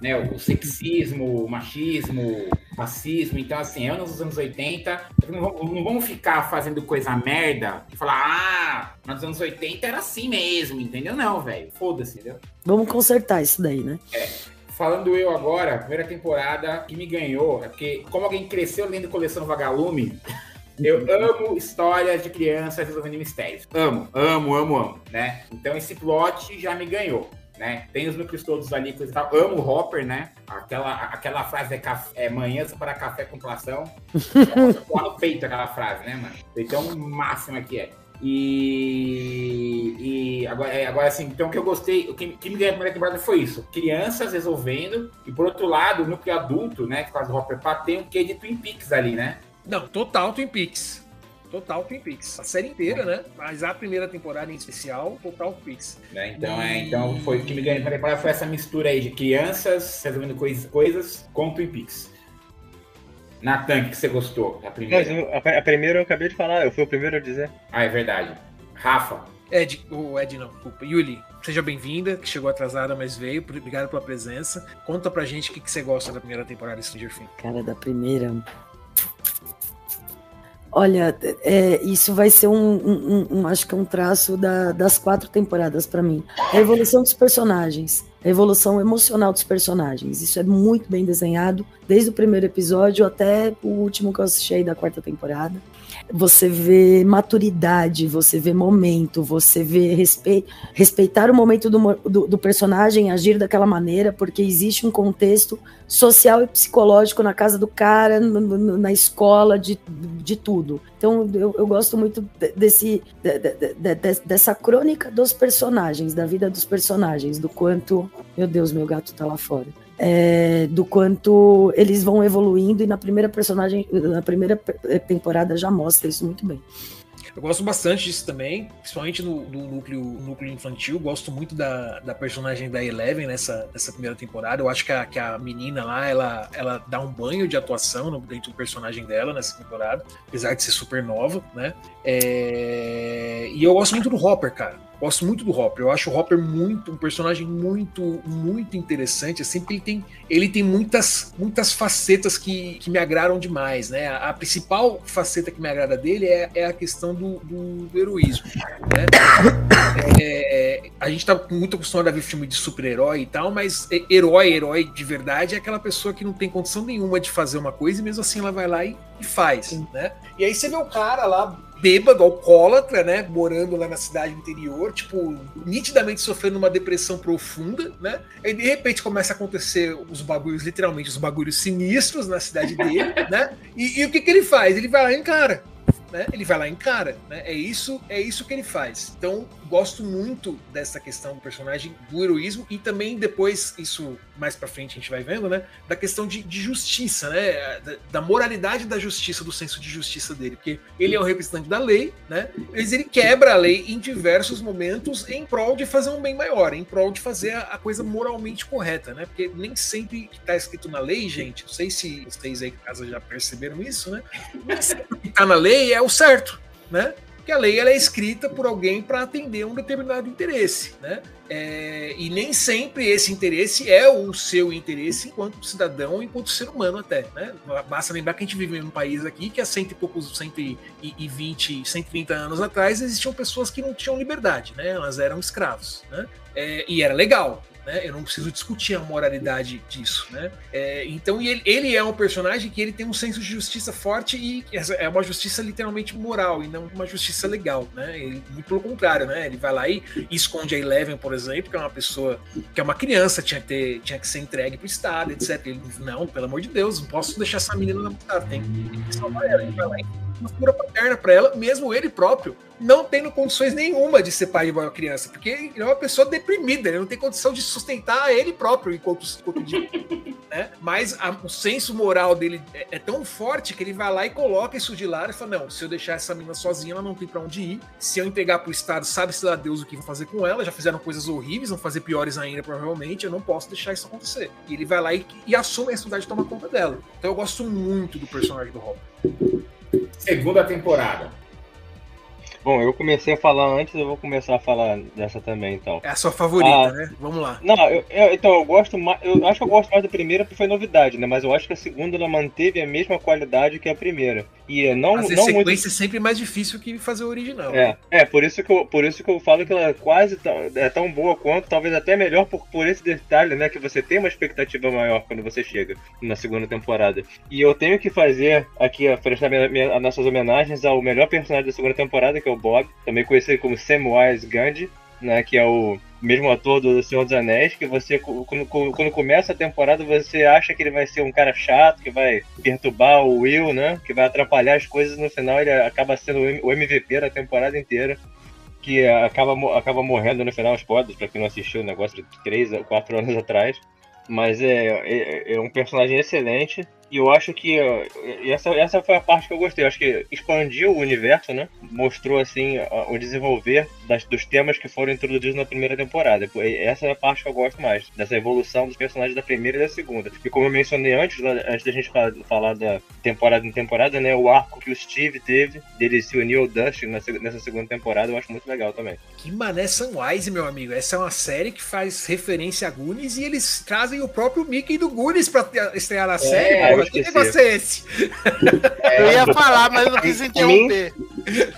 Né, o sexismo, o machismo, o racismo, então assim, é anos dos anos 80, não vamos, ficar fazendo coisa merda e falar, ah, nos anos 80 era assim mesmo, entendeu? Não, velho, foda-se, entendeu? Vamos consertar isso daí, né? Falando eu agora, primeira temporada que me ganhou, é porque como alguém cresceu lendo coleção Vagalume, eu amo histórias de crianças resolvendo mistérios. Amo, amo, amo, amo, né? Então esse plot já me ganhou. Né? Tem os núcleos todos ali, coisa e tal. Amo o Hopper, né? Aquela, aquela frase é, café, é manhãs para café com plação. No peito aquela frase, né, mano? Então, máxima que é. E, e agora, é, agora, assim, então o que eu gostei, o que, que me ganhou a primeira temporada foi isso: crianças resolvendo, e por outro lado, o núcleo adulto, né, que faz o Hopper Pá, tem um quê de Twin Peaks ali, né? Não, total Twin Peaks. Total Twin Peaks. A série inteira, né? Mas a primeira temporada em especial, total Twin Peaks. Né? Então, é, então foi o que me ganhou a temporada foi essa mistura aí de crianças resolvendo coisas, coisas com Twin Peaks. Natan, o que você gostou da Mas primeira? eu- a, a primeira eu acabei de falar, eu fui o primeiro a dizer. Ah, é verdade. Rafa, Ed, o Ed não, desculpa. Yuli, seja bem-vinda, que chegou atrasada, mas veio. Obrigado pela presença. Conta pra gente o que, que você gosta da primeira temporada de Stranger Things. Cara, da primeira. Olha, é, isso vai ser um, um- um- um- acho que é um traço da- das quatro temporadas pra mim. A evolução dos personagens, a evolução emocional dos personagens. Isso é muito bem desenhado, desde o primeiro episódio até o último que eu assisti da quarta temporada. Você vê maturidade, você vê momento, você vê respe- respeitar o momento do, do- do personagem, agir daquela maneira, porque existe um contexto social e psicológico na casa do cara, na escola, de, de tudo. Então eu, eu gosto muito de- desse, de- de- de- de- dessa crônica dos personagens, da vida dos personagens, do quanto. Meu Deus, meu gato tá lá fora. É, do quanto eles vão evoluindo e na primeira personagem, na primeira pe- temporada já mostra isso muito bem. Eu gosto bastante disso também, principalmente no, do núcleo, núcleo infantil. Gosto muito da, da personagem da Eleven nessa, nessa primeira temporada. Eu acho que a, que a menina lá, ela, ela dá um banho de atuação no- dentro do personagem dela nessa temporada, apesar de ser super nova, né? É, E eu gosto muito do Hopper, cara. Gosto muito do Hopper. Eu acho o Hopper muito um personagem muito, muito interessante. Assim, porque ele tem, ele tem muitas, muitas facetas que, que me agradam demais, né? A, a principal faceta que me agrada dele é, é a questão do, do, do heroísmo, né? [COUGHS] É, a gente tá muito acostumado a ver filme de super-herói e tal, mas é, herói, herói de verdade é aquela pessoa que não tem condição nenhuma de fazer uma coisa e mesmo assim ela vai lá e, e faz, né? E aí você vê o cara lá bêbado, alcoólatra, né? Morando lá na cidade interior, tipo, nitidamente sofrendo uma depressão profunda, né? Aí de repente começa a acontecer os bagulhos, literalmente, os bagulhos sinistros na cidade dele, [LAUGHS] né? E, e o que, que ele faz? Ele vai lá e encara. Né? Ele vai lá e encara, né? É isso, é isso que ele faz. Então, gosto muito dessa questão do personagem, do heroísmo e também depois, isso mais pra frente a gente vai vendo, né? Da questão de, de justiça, né? Da, da moralidade da justiça, do senso de justiça dele. Porque ele é o representante da lei, né? Mas ele quebra a lei em diversos momentos em prol de fazer um bem maior, em prol de fazer a, a coisa moralmente correta, né? Porque nem sempre que tá escrito na lei, gente, não sei se vocês aí em casa já perceberam isso, né? Nem sempre que tá na lei é o certo, né? Porque a lei ela é escrita por alguém para atender um determinado interesse, né? É, e nem sempre esse interesse é o seu interesse enquanto cidadão, enquanto ser humano até, né? Basta lembrar que a gente vive num país aqui que há cento e poucos, 120, 130 anos atrás existiam pessoas que não tinham liberdade, né? Elas eram escravos, né? É, e era legal, né? Eu não preciso discutir a moralidade disso, né? É, então, ele, ele é um personagem que ele tem um senso de justiça forte e é uma justiça literalmente moral e não uma justiça legal, né? Ele, muito pelo contrário, né? Ele vai lá e, esconde a Eleven, por exemplo, que é uma pessoa que é uma criança, tinha que, ter, tinha que ser entregue pro Estado, etc. Ele, não, pelo amor de Deus, não posso deixar essa menina na tem, que salvar ela. Ele vai lá e figura paterna para ela, mesmo ele próprio não tendo condições nenhuma de ser pai de uma criança, porque ele é uma pessoa deprimida, ele não tem condição de sustentar ele próprio enquanto, enquanto [LAUGHS] né? Mas a- o senso moral dele é, é tão forte que ele vai lá e coloca isso de lado e fala: não, se eu deixar essa menina sozinha, ela não tem pra onde ir. Se eu entregar pro Estado, sabe-se lá Deus o que vão fazer com ela, já fizeram coisas horríveis, vão fazer piores ainda, provavelmente, eu não posso deixar isso acontecer. E ele vai lá e, e assume a responsabilidade de tomar conta dela. Então eu gosto muito do personagem do Robin. Segunda temporada. Bom, eu comecei a falar antes, eu vou começar a falar dessa também, então. É a sua favorita, Ah. né? Vamos lá. Não, eu, eu- então eu gosto mais. Eu acho que eu gosto mais da primeira porque foi novidade, né? Mas eu acho que a segunda ela manteve a mesma qualidade que a primeira. E é não, Fazer não sequência muito. é sempre mais difícil que fazer o original. É, é por, isso que eu, por isso que eu falo que ela é quase tão, é tão boa quanto, talvez até melhor por, por esse detalhe, né? Que você tem uma expectativa maior quando você chega na segunda temporada. E eu tenho que fazer aqui, prestar minha, minha, as nossas homenagens ao melhor personagem da segunda temporada, que é o Bob, também conhecido como Samwise Gandhi, né? Que é o mesmo ator do Senhor dos Anéis, que você, quando, quando começa a temporada, você acha que ele vai ser um cara chato, que vai perturbar o Will, né? Que vai atrapalhar as coisas, no final ele acaba sendo o MVP da temporada inteira. Que acaba, acaba morrendo no final, spoilers, pra quem não assistiu o negócio de 3 a 4 anos atrás. Mas é, é, é um personagem excelente. E eu acho que essa, essa foi a parte que eu gostei. Eu acho que expandiu o universo, né? Mostrou assim o desenvolver das- dos temas que foram introduzidos na primeira temporada. Essa é a parte que eu gosto mais, dessa evolução dos personagens da primeira e da segunda. E como eu mencionei antes, lá- antes da gente falar, falar da temporada em temporada, né? O arco que o Steve teve dele se unir ao Dustin nessa, segunda temporada, eu acho muito legal também. Que mané Sunwise, meu amigo. Essa é uma série que faz referência a Goonies e eles trazem o próprio Mickey do Goonies pra estrear na série. Porra. Que negócio é esse? Eu ia falar, mas eu não quis interromper.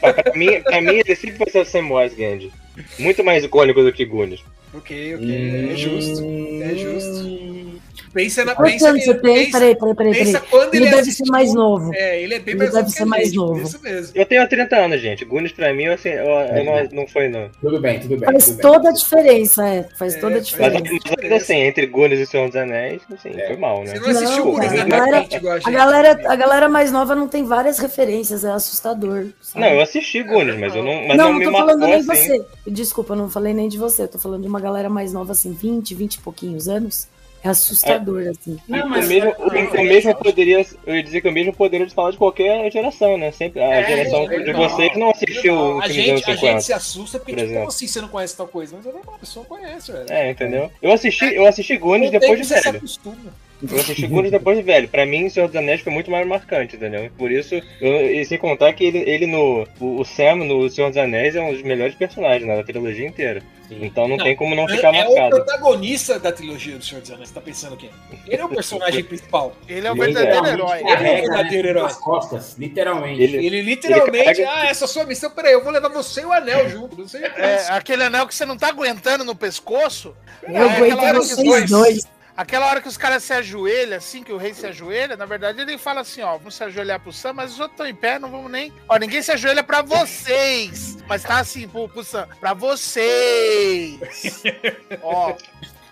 Pra mim, pra mim ele sempre vai ser o Samwise Gandhi. Muito mais icônico do que Goonies. Ok, ok. É justo. É justo. Pensa na. Quantos Pensa, anos você tem? pensa, Peraí, peraí, peraí. pensa peraí. quando Ele ele deve assistiu- ser mais novo. É, ele é bem Ele mais deve novo ser mais gente, novo. Isso mesmo. Eu tenho 30 anos, gente. Goonies pra mim, assim, eu, eu não, não foi não. Tudo bem, tudo bem. Faz tudo bem. toda a diferença, é. Faz É, toda a Mas, diferença. mas ainda assim, entre Goonies e Senhor dos Anéis, assim, É. foi mal, né? Você não assistiu Não, cara, né? a galera- a galera, a galera mais nova não tem várias referências, é assustador. sabe? Não, eu assisti Goonies, mas eu não, mas não, não, não me tô marcou falando nem assim. você. Desculpa, eu não falei nem de você. Eu tô falando de uma galera mais nova, assim, 20, 20 e pouquinhos anos. É assustador, assim. Não, o mas- mesmo, o, o mesmo poderia, eu ia dizer que o mesmo poderia falar de qualquer geração, né? Sempre, a É, geração é, de não. vocês não assistiu o a filme dos anos gente, a 50. gente se assusta porque, por tipo, assim você não conhece tal coisa? Mas é normal, a pessoa conhece, velho. É, entendeu? Eu assisti, eu assisti Goonies depois de você se velho. acostuma. Eu assisti Goonies depois de velho. Pra mim, Senhor dos Anéis foi muito mais marcante, entendeu? Por isso, eu, e sem contar que ele, ele no. O, o Sam no Senhor dos Anéis é um dos melhores personagens né, da trilogia inteira. Então não, Não, tem como não É, ficar é o marcado. protagonista da trilogia do Senhor dos Anéis. Você tá pensando quem? Ele é o personagem principal. Ele é o Ele verdadeiro literalmente herói. Ele é o verdadeiro herói. nas costas, literalmente. Ele- Ele literalmente, carrega- ah, essa é sua missão, peraí, eu vou levar você e o anel junto. Não sei É, aquele anel que você não tá aguentando no pescoço. Eu É, aguento vocês dois- dois. Aquela hora que os caras se ajoelham, assim, que o rei se ajoelha, na verdade ele fala assim, ó, vamos se ajoelhar pro Sam, mas os outros estão em pé, não vamos nem... Ó, ninguém se ajoelha pra vocês, mas tá assim, pro, pro Sam, pra vocês. [LAUGHS] ó,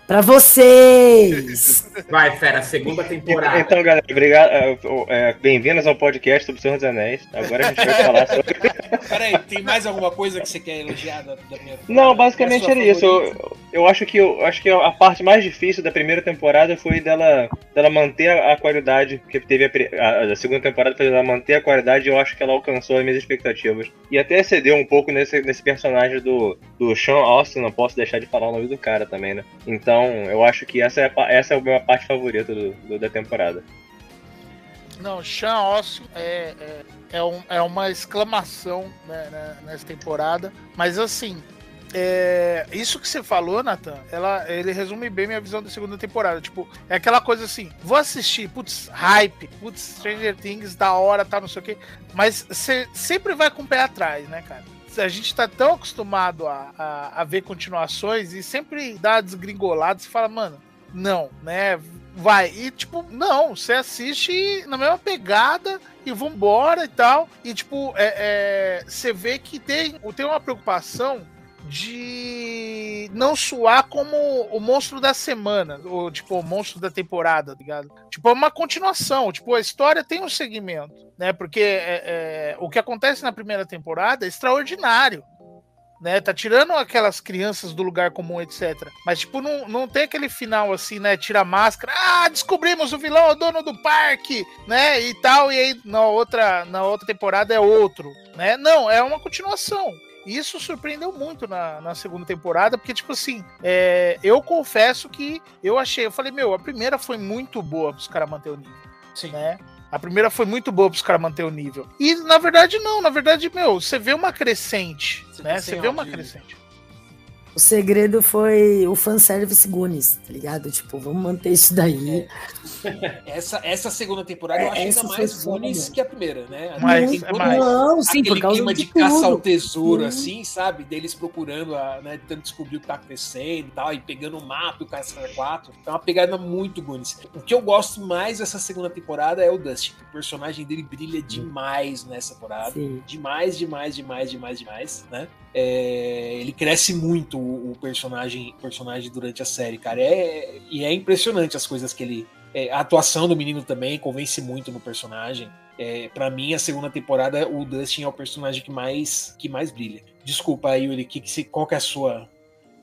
Pra vocês! Vai, fera, segunda temporada. Então, galera, obrigado. é, é, Bem-vindos ao podcast sobre o Senhor dos Anéis. Agora a gente vai falar sobre. [LAUGHS] Peraí, tem mais alguma coisa que você quer elogiar da, da minha Não, basicamente era sua isso. favorita? Eu, eu acho que eu acho que a parte mais difícil da primeira temporada foi dela, dela manter a, a qualidade que teve a, a- a segunda temporada foi dela manter a qualidade. e Eu acho que ela alcançou as minhas expectativas e até excedeu um pouco nesse, nesse personagem do, do Sean Austin. Não posso deixar de falar o nome do cara também, né? Então eu acho que essa é a, essa é a minha parte favorita do, do- da temporada. não, Sean Austin é, é, é, um- é uma exclamação né, né, nessa temporada, mas assim... é, isso que você falou, Nathan, ela, ele resume bem minha visão da segunda temporada. Tipo, é aquela coisa assim, vou assistir, putz, hype, putz, Stranger Things, da hora, tá, não sei o quê. Mas você sempre vai com o pé atrás, né, cara? A gente tá tão acostumado a, a, a ver continuações e sempre dá desgringolado, você fala, mano, não, né? Vai. E, tipo, não, você assiste na mesma pegada e vambora e tal. E, tipo, é, é, você vê que tem, tem uma preocupação de não suar como o monstro da semana, ou tipo, o monstro da temporada, tá ligado? Tipo, é uma continuação, tipo, a história tem um segmento, né? Porque é, é, o que acontece na primeira temporada é extraordinário. Né, tá tirando aquelas crianças do lugar comum, etc. Mas, tipo, não, não tem aquele final assim, né? Tira a máscara, ah, descobrimos o vilão, o dono do parque, né? E tal, e aí na outra, na outra temporada é outro, né? Não, é uma continuação. Isso surpreendeu muito na, na segunda temporada, porque, tipo assim, é, eu confesso que eu achei, eu falei, meu, a primeira foi muito boa pros caras manter o nível. Sim. Né? A primeira foi muito boa pros caras manter o nível. E na verdade, não. Na verdade, meu, você vê uma crescente. Você né? vê Você vê uma crescente. O segredo foi o fanservice Goonies, tá ligado? Tipo, vamos manter isso daí. [LAUGHS] Essa, essa segunda temporada eu É, acho ainda essa foi mais Goonies que a primeira, né? Mas- Tem é mais. Não, sim, aquele por causa clima de, de, caça ao tesouro, Sim. assim, sabe? Deles procurando, a, né? Tentando descobrir o que tá acontecendo e tal, e pegando o mapa e o Caça 4. É uma pegada muito Goonies. O que eu gosto mais dessa segunda temporada é o Dustin. O personagem dele brilha demais nessa temporada. Sim. Demais, demais, demais, demais, demais, né? É, ele cresce muito o, personagem, personagem durante a série, cara. É, e é impressionante as coisas que ele. é, a atuação do menino também convence muito no personagem. É, para mim, a segunda temporada, o Dustin é o personagem que mais, que mais brilha. Desculpa, Yuri, que, que, qual que é a sua.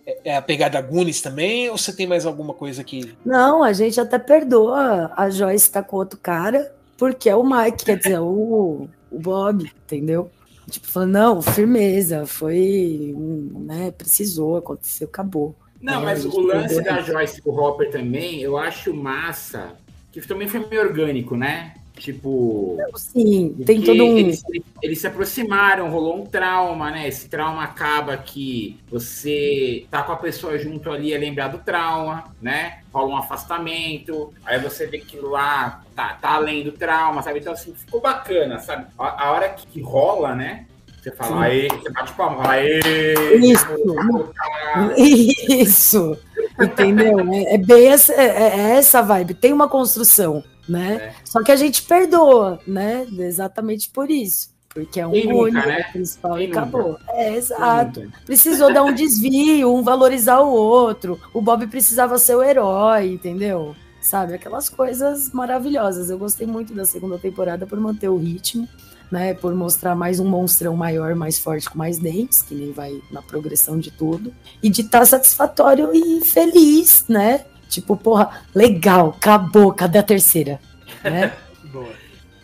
É, é a pegada Goonies também? Ou você tem mais alguma coisa que. Não, a gente até perdoa a Joyce tá com outro cara, porque é o Mike, quer dizer, o, o Bob, entendeu? Tipo, falando, não, firmeza, foi, né, precisou, aconteceu, acabou. Não, É, mas o lance da. Joyce com o Hopper também, eu acho massa, que também foi meio orgânico, né? Tipo. Sim, tem todo um... Eles, eles se aproximaram, rolou um trauma, né? Esse trauma acaba que você tá com a pessoa junto ali, é lembrar do trauma, né? Rola um afastamento, aí você vê que lá tá, tá além do trauma, sabe? Então, assim, ficou bacana, sabe? A, a hora que, que rola, né? Você fala, aê, você bate palma, fala, aê! Isso. [LAUGHS] Isso, entendeu? É, é bem essa, é, é essa vibe. Tem uma construção, né? É. Só que a gente perdoa, né? Exatamente por isso. Porque é um Quem nunca, único né? principal Quem e acabou. É, exato. Precisou dar um desvio, um valorizar o outro. O Bob precisava ser o herói, entendeu? Sabe? Aquelas coisas maravilhosas. Eu gostei muito da segunda temporada por manter o ritmo né, por mostrar mais um monstrão maior, mais forte, com mais dentes, que nem vai na progressão de tudo, e de estar satisfatório e feliz, né? Tipo, porra, legal, acabou, cadê a terceira? [LAUGHS] Né? Boa.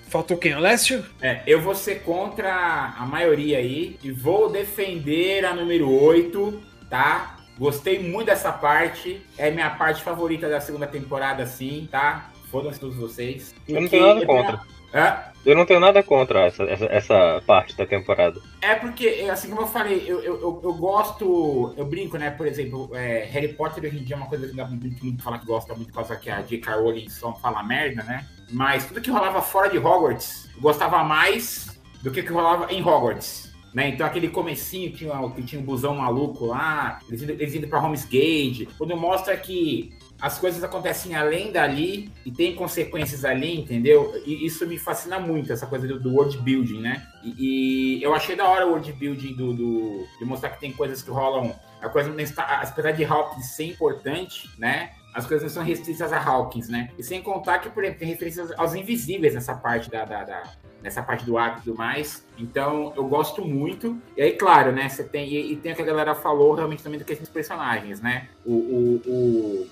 Faltou quem? Alessio? É, eu vou ser contra a maioria aí e vou defender a número 8, tá? Gostei muito dessa parte. É minha parte favorita da segunda temporada, sim, tá? Foram-se todos vocês. Eu não tenho nada contra. É, Eu não tenho nada contra essa, essa, essa parte da temporada. É porque, assim como eu falei, eu, eu, eu, eu gosto, eu brinco, né? Por exemplo, é, Harry Potter hoje em dia é uma coisa que dá muito, muito falar que gosta muito por causa que a J.K. Rowling só fala merda, né? Mas tudo que rolava fora de Hogwarts, eu gostava mais do que que rolava em Hogwarts. Né? Então aquele comecinho tinha, que tinha um busão maluco lá, eles indo, eles indo pra Homesgate, quando mostra que as coisas acontecem além dali e tem consequências ali, entendeu? E isso me fascina muito, essa coisa do, do world building, né? E, e eu achei da hora o world building do, do, de mostrar que tem coisas que rolam. A coisa não está, apesar de Hawkins ser importante, né? As coisas não são restritas a Hawkins, né? E sem contar que, por exemplo, tem referências aos invisíveis nessa parte da, da, da nessa parte do ar e tudo mais. Então, eu gosto muito. E aí, claro, né? Você tem. E, e tem o que a galera falou realmente também do questão dos personagens, né? O, o, o,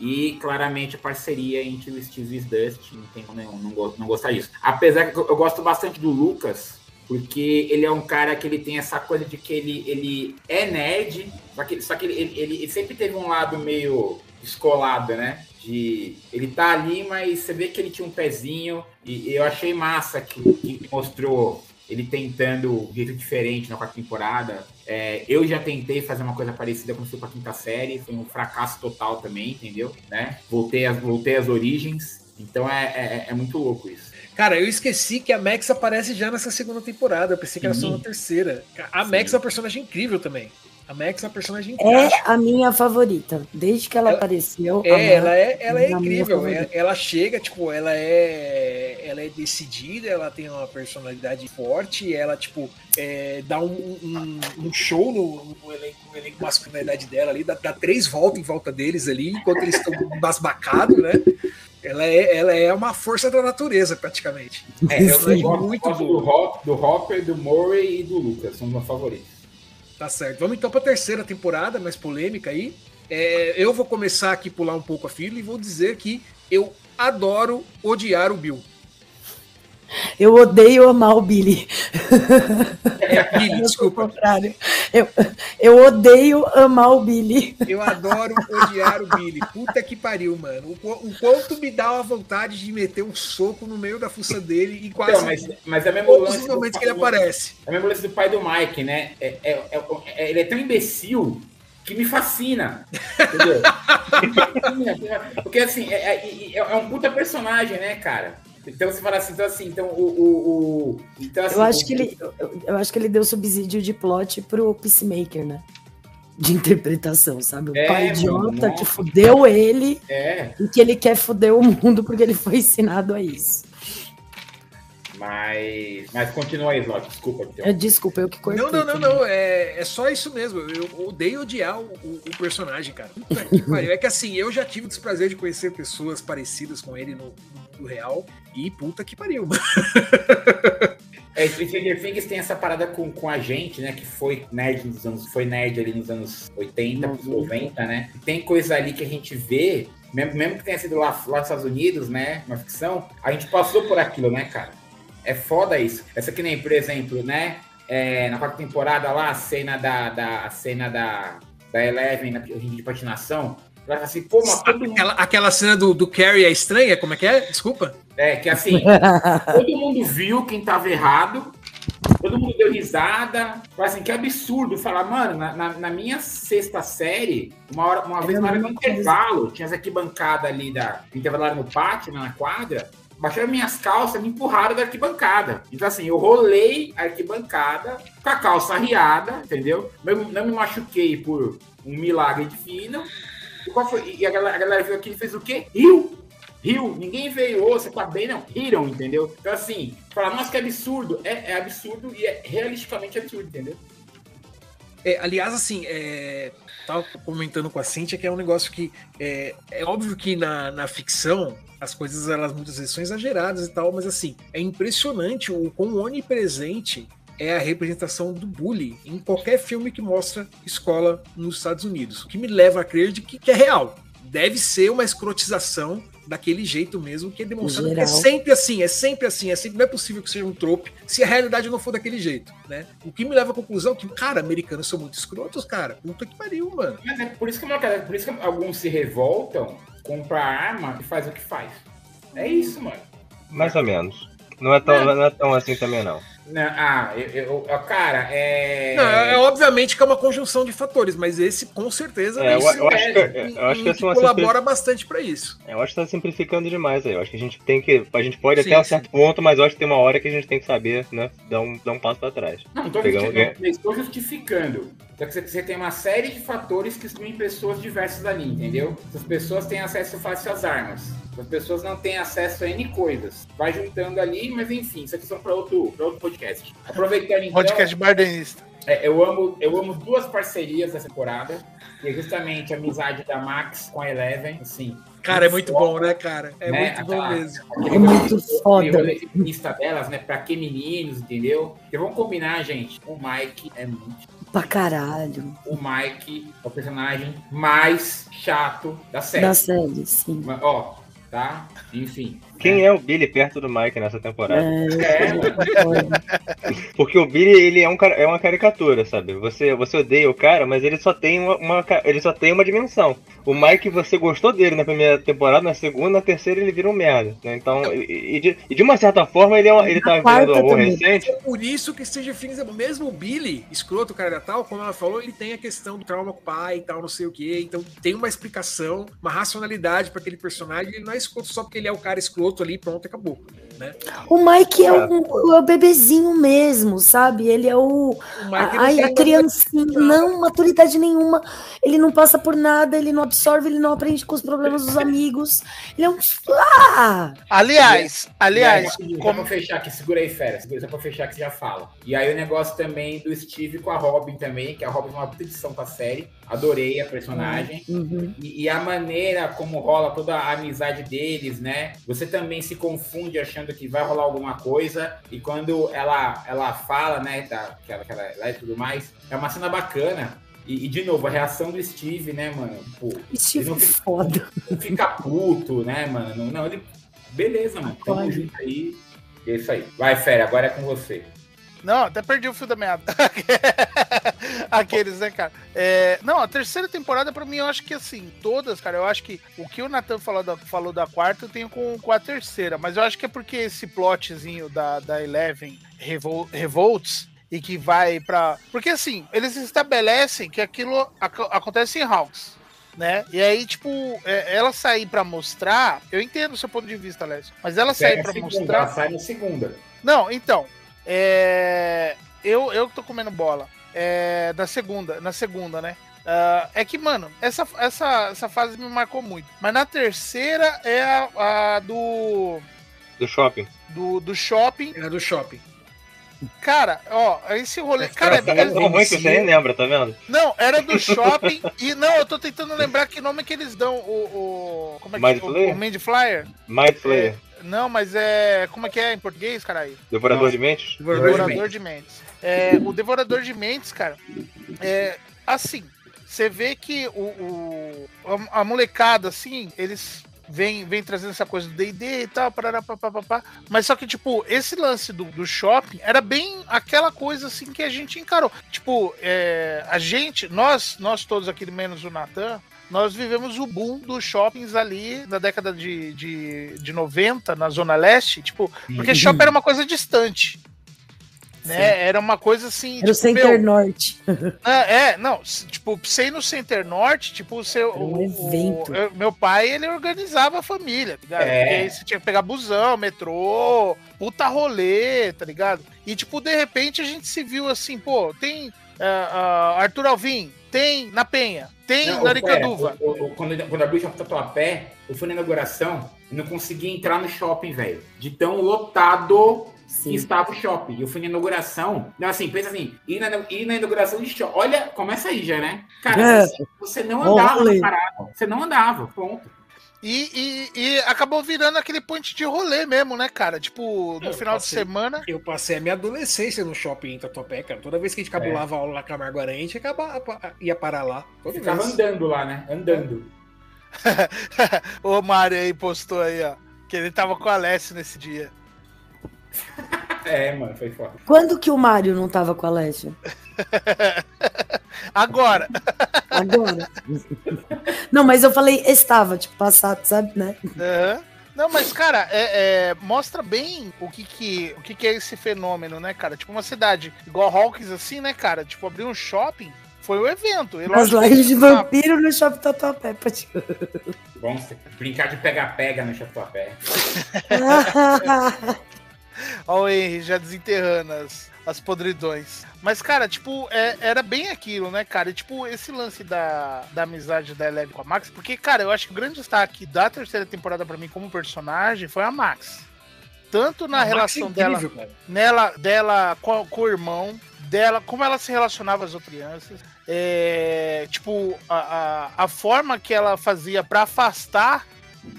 e claramente a parceria entre o Steve e Dust. Não tem como não, não, não gostar disso. Apesar que eu, eu gosto bastante do Lucas. Porque ele é um cara que ele tem essa coisa de que ele, ele é nerd, só que, só que ele, ele, ele sempre teve um lado meio descolado, né? De ele tá ali, mas você vê que ele tinha um pezinho, e, e eu achei massa que, que mostrou ele tentando um jeito diferente na quarta temporada. É, eu já tentei fazer uma coisa parecida fui pra quinta série, foi um fracasso total também, entendeu? Né? Voltei, às, voltei às origens, então é, é, é muito louco isso. Cara, eu esqueci que a Max aparece já nessa segunda temporada. Eu pensei que era só Sim. na terceira. A Max é uma personagem incrível também. A Max é uma personagem É incrível. a minha favorita. Desde que ela, Ela- apareceu. a É, ela é, ela é a minha incrível. Ela, ela chega, tipo, ela é, ela é decidida, ela tem uma personalidade forte, ela, tipo, é, dá um, um- um show no, no elenco, no elenco masculino da idade dela ali, dá, dá três voltas em volta deles ali, enquanto eles estão [LAUGHS] embasbacados, né? Ela é, ela é uma força da natureza, praticamente. É, eu Sim. gosto, Muito gosto do, Hop, do Hopper, do Murray e do Lucas. São meus favoritos. Tá certo. Vamos então para a terceira temporada, mais polêmica aí. É, eu vou começar aqui pular um pouco a fila e vou dizer que eu adoro odiar o Bill. Eu odeio amar o Billy. É, Billy, desculpa. contrário. Eu, eu odeio amar o Billy. Eu adoro odiar o Billy. Puta que pariu, mano. O, o quanto me dá uma vontade de meter um soco no meio da fuça dele e quase Então, mas, mas é mesmo lance momentos que pai- ele aparece. É mesmo lance do pai do Mike, né? É, é- é- é- ele é tão imbecil que me fascina. Entendeu? [LAUGHS] Me fascina, Porque assim, é, é- é um puta personagem, né, cara? Então você fala assim, então assim, então o. o, o- então, assim, Eu acho o- que ele, eu, acho que ele deu subsídio de plot pro Peacemaker, né? De interpretação, sabe? O É, pai idiota que fudeu ele É, e que ele quer fuder o mundo porque ele foi ensinado a isso. Mas. Mas continua aí, Slot, desculpa. Então. É, desculpa, eu que cortei. Não, não, não, não. É, é só isso mesmo. Eu odeio odiar o, o- o personagem, cara. Puta que pariu. É que assim, eu já tive o desprazer de conhecer pessoas parecidas com ele no, no real. E puta que pariu, mano. É, Stranger Things tem essa parada com, com a gente, né? Que foi nerd nos anos, foi nerd ali nos anos 80, pros 90, né? Tem coisa ali que a gente vê, mesmo, mesmo que tenha sido lá, lá nos Estados Unidos, né? Uma ficção, a gente passou por aquilo, né, cara? É foda isso. Essa que nem, por exemplo, né? é, na quarta temporada lá, a cena da, da, a cena da, da Eleven na de patinação. Ela fala assim, pô, mas todo mundo. Aquela, aquela cena do, do Carrie é estranha? Como é que é? Desculpa. É, que assim, [LAUGHS] todo mundo viu quem tava errado, todo mundo deu risada. Fala assim, que absurdo falar, mano, na, na- na minha sexta série, uma, hora, uma vez na hora do intervalo, tinha essa arquibancada ali da intervalo no pátio, na quadra, baixaram minhas calças, me empurraram da arquibancada. Então, assim, eu rolei a arquibancada com a calça arriada, entendeu? Não, não me machuquei por um milagre divino. E, qual foi? E a galera, a galera veio aqui e fez o quê? Riu! Riu, ninguém veio, ô, você tá bem, não. Riram, entendeu? Então, assim, falar, nossa, que absurdo. É, é absurdo e é realisticamente absurdo, entendeu? É, aliás, assim, é, tava comentando com a Cintia que é um negócio que é, é óbvio que na, na ficção as coisas elas muitas vezes são exageradas e tal, mas assim, é impressionante o quão onipresente é a representação do bullying em qualquer filme que mostra escola nos Estados Unidos. O que me leva a crer de que, que é real. Deve ser uma escrotização daquele jeito mesmo, que é demonstrado que é sempre assim, é sempre assim, é sempre, não é possível que seja um trope se a realidade não for daquele jeito, né? O que me leva à conclusão que, cara, americanos são muito escrotos, cara. Puta que pariu, mano. Mas é por isso que, cara, por isso que alguns se revoltam, compram arma e faz o que faz. É isso, mano. Mais ou menos. Não é tão, não é tão assim também, não. Não, ah, eu, eu- cara, é. Não, é, é obviamente que é uma conjunção de fatores, mas esse com certeza É, eu- esse eu acho é- que- em- eu acho que é colabora bastante pra isso. Eu acho que tá simplificando demais aí. Eu acho que a gente tem que. A gente pode Sim, até um sim. certo ponto, mas eu acho que tem uma hora que a gente tem que saber, né? Dar um, dar um passo pra trás. Não, não tô, Pegar um- justificando, estou justificando. Só que você, você tem uma série de fatores que excluem pessoas diversas ali, entendeu? Essas pessoas têm acesso fácil às armas. As pessoas não têm acesso a N coisas. Vai juntando ali, mas enfim, isso aqui são para outro, pra outro podcast. Aproveitando então. Podcast bardenista. É, eu, amo, eu amo duas parcerias dessa temporada. Que é justamente a amizade da Max com a Eleven, assim. Cara, é muito bom, né, cara? É Né? muito bom mesmo. É muito foda. feminista delas, né? Pra que meninos, entendeu? Porque vamos combinar, gente. O Mike é muito. Pra caralho. O Mike é o personagem mais chato da série. Da série, sim. Mas, Ó, tá? Enfim. Quem é o Billy perto do Mike nessa temporada? É, É, concordo. [LAUGHS] Porque o Billy, ele é, um, cara- é uma caricatura, sabe? Você, você odeia o cara, mas ele só tem uma, uma ele só tem uma dimensão. O Mike, você gostou dele na primeira temporada, na segunda, na terceira ele vira um merda. né? Então, e, e de, e de uma certa forma, ele, é uma- ele tá vendo o amor também. recente. É por isso que Stranger Things é. Mesmo o Billy, escroto, cara da tal, como ela falou, ele tem a questão do trauma com o pai e tal, não sei o quê. Então tem uma explicação, uma racionalidade pra aquele personagem. Ele não é escroto só porque ele é o cara escroto ali, pronto, acabou. né? O Mike é o, é o bebezinho mesmo, sabe? Ele é o. O Ai, tem a criancinha, não, maturidade nenhuma. Ele não passa por nada, ele não absorve, ele não aprende com os problemas dos amigos. Ele é um. Ah! Aliás, aí, aliás, só como fechar aqui, segura aí, fera. Segura só pra fechar que você já fala. E aí o negócio também do Steve com a Robin também, que a Robin é uma puta edição pra série. Adorei a personagem. Uhum. E, e a maneira como rola toda a amizade deles, né? Você também se confunde achando que vai rolar alguma coisa. E quando ela, ela fala, né, da, que ela, que ela lá e tudo mais, é uma cena bacana. E, e, de novo, a reação do Steve, né, mano? Pô, Steve não é fica- foda. não fica puto, né, mano? Não, não, ele. Beleza, mano. Tamo Pode. junto aí. É isso aí. Vai, fera, agora é com você. Não, até perdi o fio da meada. [LAUGHS] Aqueles, né, cara? É, não, a terceira temporada, pra mim, eu acho que assim, todas, cara, eu acho que o que o Nathan falou da, falou da quarta, eu tenho com, com a terceira. Mas eu acho que é porque esse plotzinho da, da Eleven Revol, Revolts e que vai pra. Porque assim, eles estabelecem que aquilo ac- acontece em Hawks. Né? E aí, tipo, é, ela sair pra mostrar, eu entendo o seu ponto de vista, Alessio, mas ela sair Pega a pra segunda, mostrar. Ela sai na segunda. Não, então. É... Eu, eu que tô comendo bola. É... Na segunda, na segunda, né? Ah, é que, mano, essa, essa, essa fase me marcou muito. Mas na terceira é a, a do, Do shopping. do. do shopping. É do shopping. Cara, ó, esse rolê. Cara, é, é- tão ruim que você nem lembra, tá vendo? não, era do shopping. e não, eu tô tentando lembrar que nome que eles dão. O. o como é que Mind o, o Mind Flyer? Mind Flayer. Não, mas é. Como é que é em português, caralho? Devorador Nossa. de mentes? Devorador de Mentes. É, o Devorador de Mentes, cara, é assim, você vê que o, o- a, a molecada, assim, eles vêm vem trazendo essa coisa do D&D e tal, parará, papapá, mas só que, tipo, esse lance do, do shopping era bem aquela coisa, assim, que a gente encarou. Tipo, é, a gente, nós, nós todos aqui, menos o Natan, nós vivemos o boom dos shoppings ali na década de, de, de 90, na Zona Leste, tipo, porque shopping era uma coisa distante. Né? Era uma coisa assim. Era o tipo, Center meu, Norte. é, é, não, tipo, ir no Center Norte, tipo, o seu. Um o- evento. o- eu- meu pai, ele organizava a família, tá ligado? É. Porque aí você tinha que pegar busão, metrô, puta rolê, tá ligado? E, tipo, de repente a gente se viu assim, pô, tem ah, ah, Arthur Alvim, tem Na Penha, tem Não, o- o- o- quando, quando abriu o shopping Tatuapé, eu fui na inauguração e não conseguia entrar no shopping, velho. De tão lotado que Sim. estava o shopping. Eu fui na inauguração. Não, assim, pensa assim, ir na, ir na inauguração de shopping. Olha, começa aí já, né? Cara, É. você, não Bom andava rolê. na parada. Você não andava, ponto. E, e, e acabou virando aquele point de rolê mesmo, né, cara? Tipo, no Eu final de passei. semana. Eu passei a minha adolescência no shopping em Tatuapé, cara. Toda vez que a gente cabulava a aula na Camargo Aranha, a gente acabava, ia parar lá. Toda Ficava vez. andando lá, né? Andando. [LAUGHS] o Mário aí postou aí, ó. Que ele tava com a Alessio nesse dia. É, mano, foi foda. Quando que o Mário não tava com a Alessio? [LAUGHS] Agora, Agora. não, mas eu falei estava, tipo, passado, sabe, né? Aham. Não, mas, cara, é, é, mostra bem o que que, o que que é esse fenômeno, né, cara? Tipo, uma cidade igual Hawkins, assim, né, cara? Tipo, abrir um shopping foi o evento. E As lives de vampiro no Shopping Tatuapé. pode- Bom, você brincar de pega-pega no Tatuapé. [LAUGHS] Ó o Henry já desenterrando as, as podridões. Mas, cara, tipo, é- era bem aquilo, né, cara? E, tipo, esse lance da, da amizade da Eleven com a Max, porque, cara, eu acho que o grande destaque da terceira temporada pra mim como personagem foi a Max. Tanto na A é relação dela incrível, cara. nela, dela com, com o irmão, dela, como ela se relacionava às outras crianças, é, tipo, a, a, a forma que ela fazia pra afastar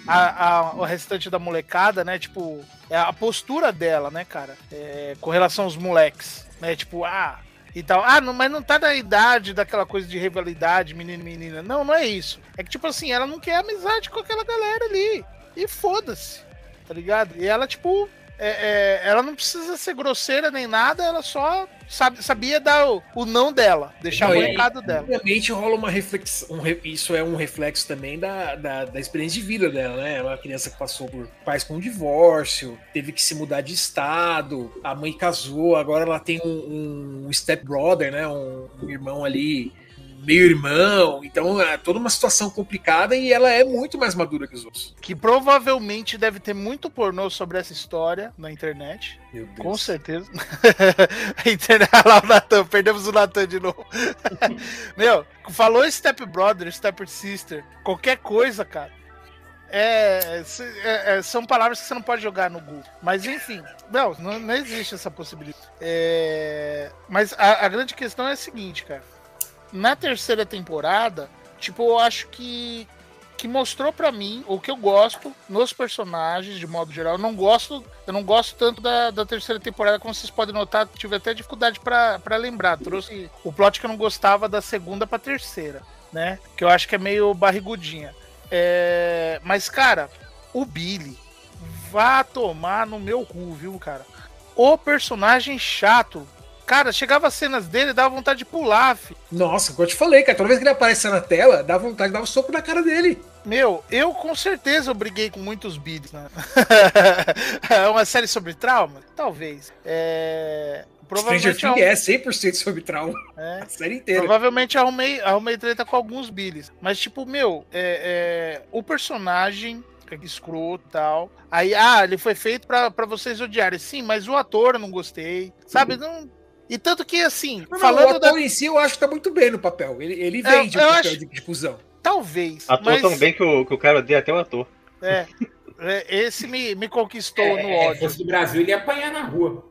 a, a- o restante da molecada, né? Tipo, é a postura dela, né, cara? É, com relação aos moleques, né? Tipo, ah, e tal. Ah, não, mas não tá na idade daquela coisa de rivalidade, menino e menina. Não, não é isso. É que, tipo assim, ela não quer amizade com aquela galera ali. E foda-se, tá ligado? E ela, tipo, é- é, ela não precisa ser grosseira nem nada, ela só sabe, sabia dar o, o não dela, deixar Não, o recado dela. Obviamente rola uma reflexão. um isso é um reflexo também da, da, da experiência de vida dela, né? Ela é uma criança que passou por pais com divórcio, teve que se mudar de estado, a mãe casou, agora ela tem um, um step brother, né? Um, um irmão ali meio irmão, então é toda uma situação complicada e ela é muito mais madura que os outros. Que provavelmente deve ter muito pornô sobre essa história na internet. Meu Deus. Com certeza. [LAUGHS] a internet, [LAUGHS] lá o Natan, perdemos o Natan de novo. [LAUGHS] Meu, falou Step Brother, Step Sister, qualquer coisa, cara. É, é, é, são palavras que você não pode jogar no Google. Mas enfim, não, não, não existe essa possibilidade. É, mas a, a grande questão é a seguinte, cara. Na terceira temporada, tipo, eu acho que que mostrou pra mim o que eu gosto nos personagens, de modo geral. Eu não gosto, eu não gosto tanto da, da terceira temporada, como vocês podem notar, tive até dificuldade pra lembrar. Trouxe o plot que eu não gostava da segunda pra terceira, né? Que eu acho que é meio barrigudinha. É, Mas, cara, o Billy vá tomar no meu cu, viu, cara? O personagem chato. Cara, chegava as cenas dele, dava vontade de pular, fi. Nossa, como eu te falei, cara, toda vez que ele aparece na tela, dá vontade de dar um soco na cara dele. Meu, eu com certeza eu briguei com muitos Billies, né? [LAUGHS] é uma série sobre trauma? Talvez. É... Stranger Provavelmente, Things eu- é 100% sobre trauma. é. [LAUGHS] A série inteira. Provavelmente arrumei, arrumei treta com alguns Billys. Mas, tipo, meu, é, é, o personagem é escroto e tal. Aí, ah, ele foi feito pra vocês odiarem. Sim, mas o ator eu não gostei. Sabe? Não. E tanto que, assim, Não, não, falando o da. ator em si, eu acho que tá muito bem no papel. Ele, ele vende eu o papel acho- de, de cuzão. Talvez. Atua mas, tão bem que o, que o cara odeia até o ator. É, é, esse me, me conquistou É, no é, ódio. fosse do Brasil, ele ia apanhar na rua.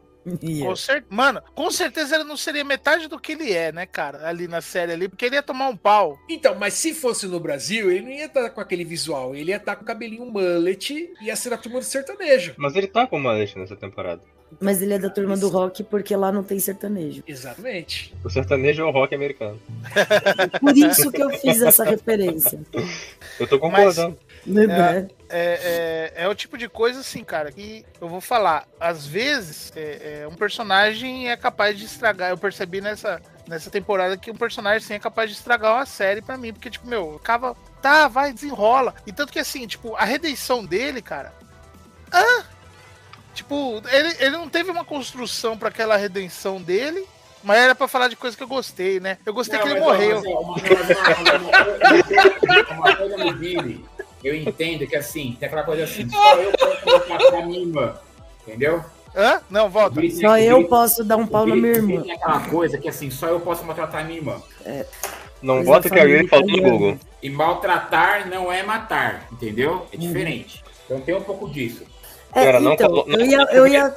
Com cer... Mano, com certeza ele não seria metade do que ele é, né, cara? Ali na série ali, porque ele ia tomar um pau. Então, mas se fosse no Brasil, ele não ia estar com aquele visual. Ele ia estar com o cabelinho mullet e ia ser a turma do sertanejo. Mas ele tá com mullet nessa temporada. Mas ele é da turma do rock porque lá não tem sertanejo. Exatamente. O sertanejo é o rock americano. [LAUGHS] Por isso que eu fiz essa referência. Eu tô concordando. Né? É, é, é o tipo de coisa, assim, cara, que eu vou falar. Às vezes, é, é, um personagem é capaz de estragar. Eu percebi nessa, nessa temporada que um personagem assim, é capaz de estragar uma série pra mim. Porque, tipo, meu, acaba. Tá, vai, desenrola. E tanto que, assim, tipo, a redenção dele, cara. Ah! Tipo, ele, ele não teve uma construção pra aquela redenção dele. Mas era pra falar de coisa que eu gostei, né? Eu gostei Não, que ele morreu. uma, uma- uma- uma coisa eu entendo que assim, tem aquela coisa assim, só eu posso colocar pra minha irmã. Entendeu? Hã? Não, volta. Só eu posso dar um pau na minha irmã. Tem aquela coisa que assim, só eu posso maltratar minha irmã. Não Mas bota o que a Yuri família falou no. Google. E maltratar não é matar, entendeu? Uhum. É diferente. Então tem um pouco disso. É, não então, não eu ia, eu ia.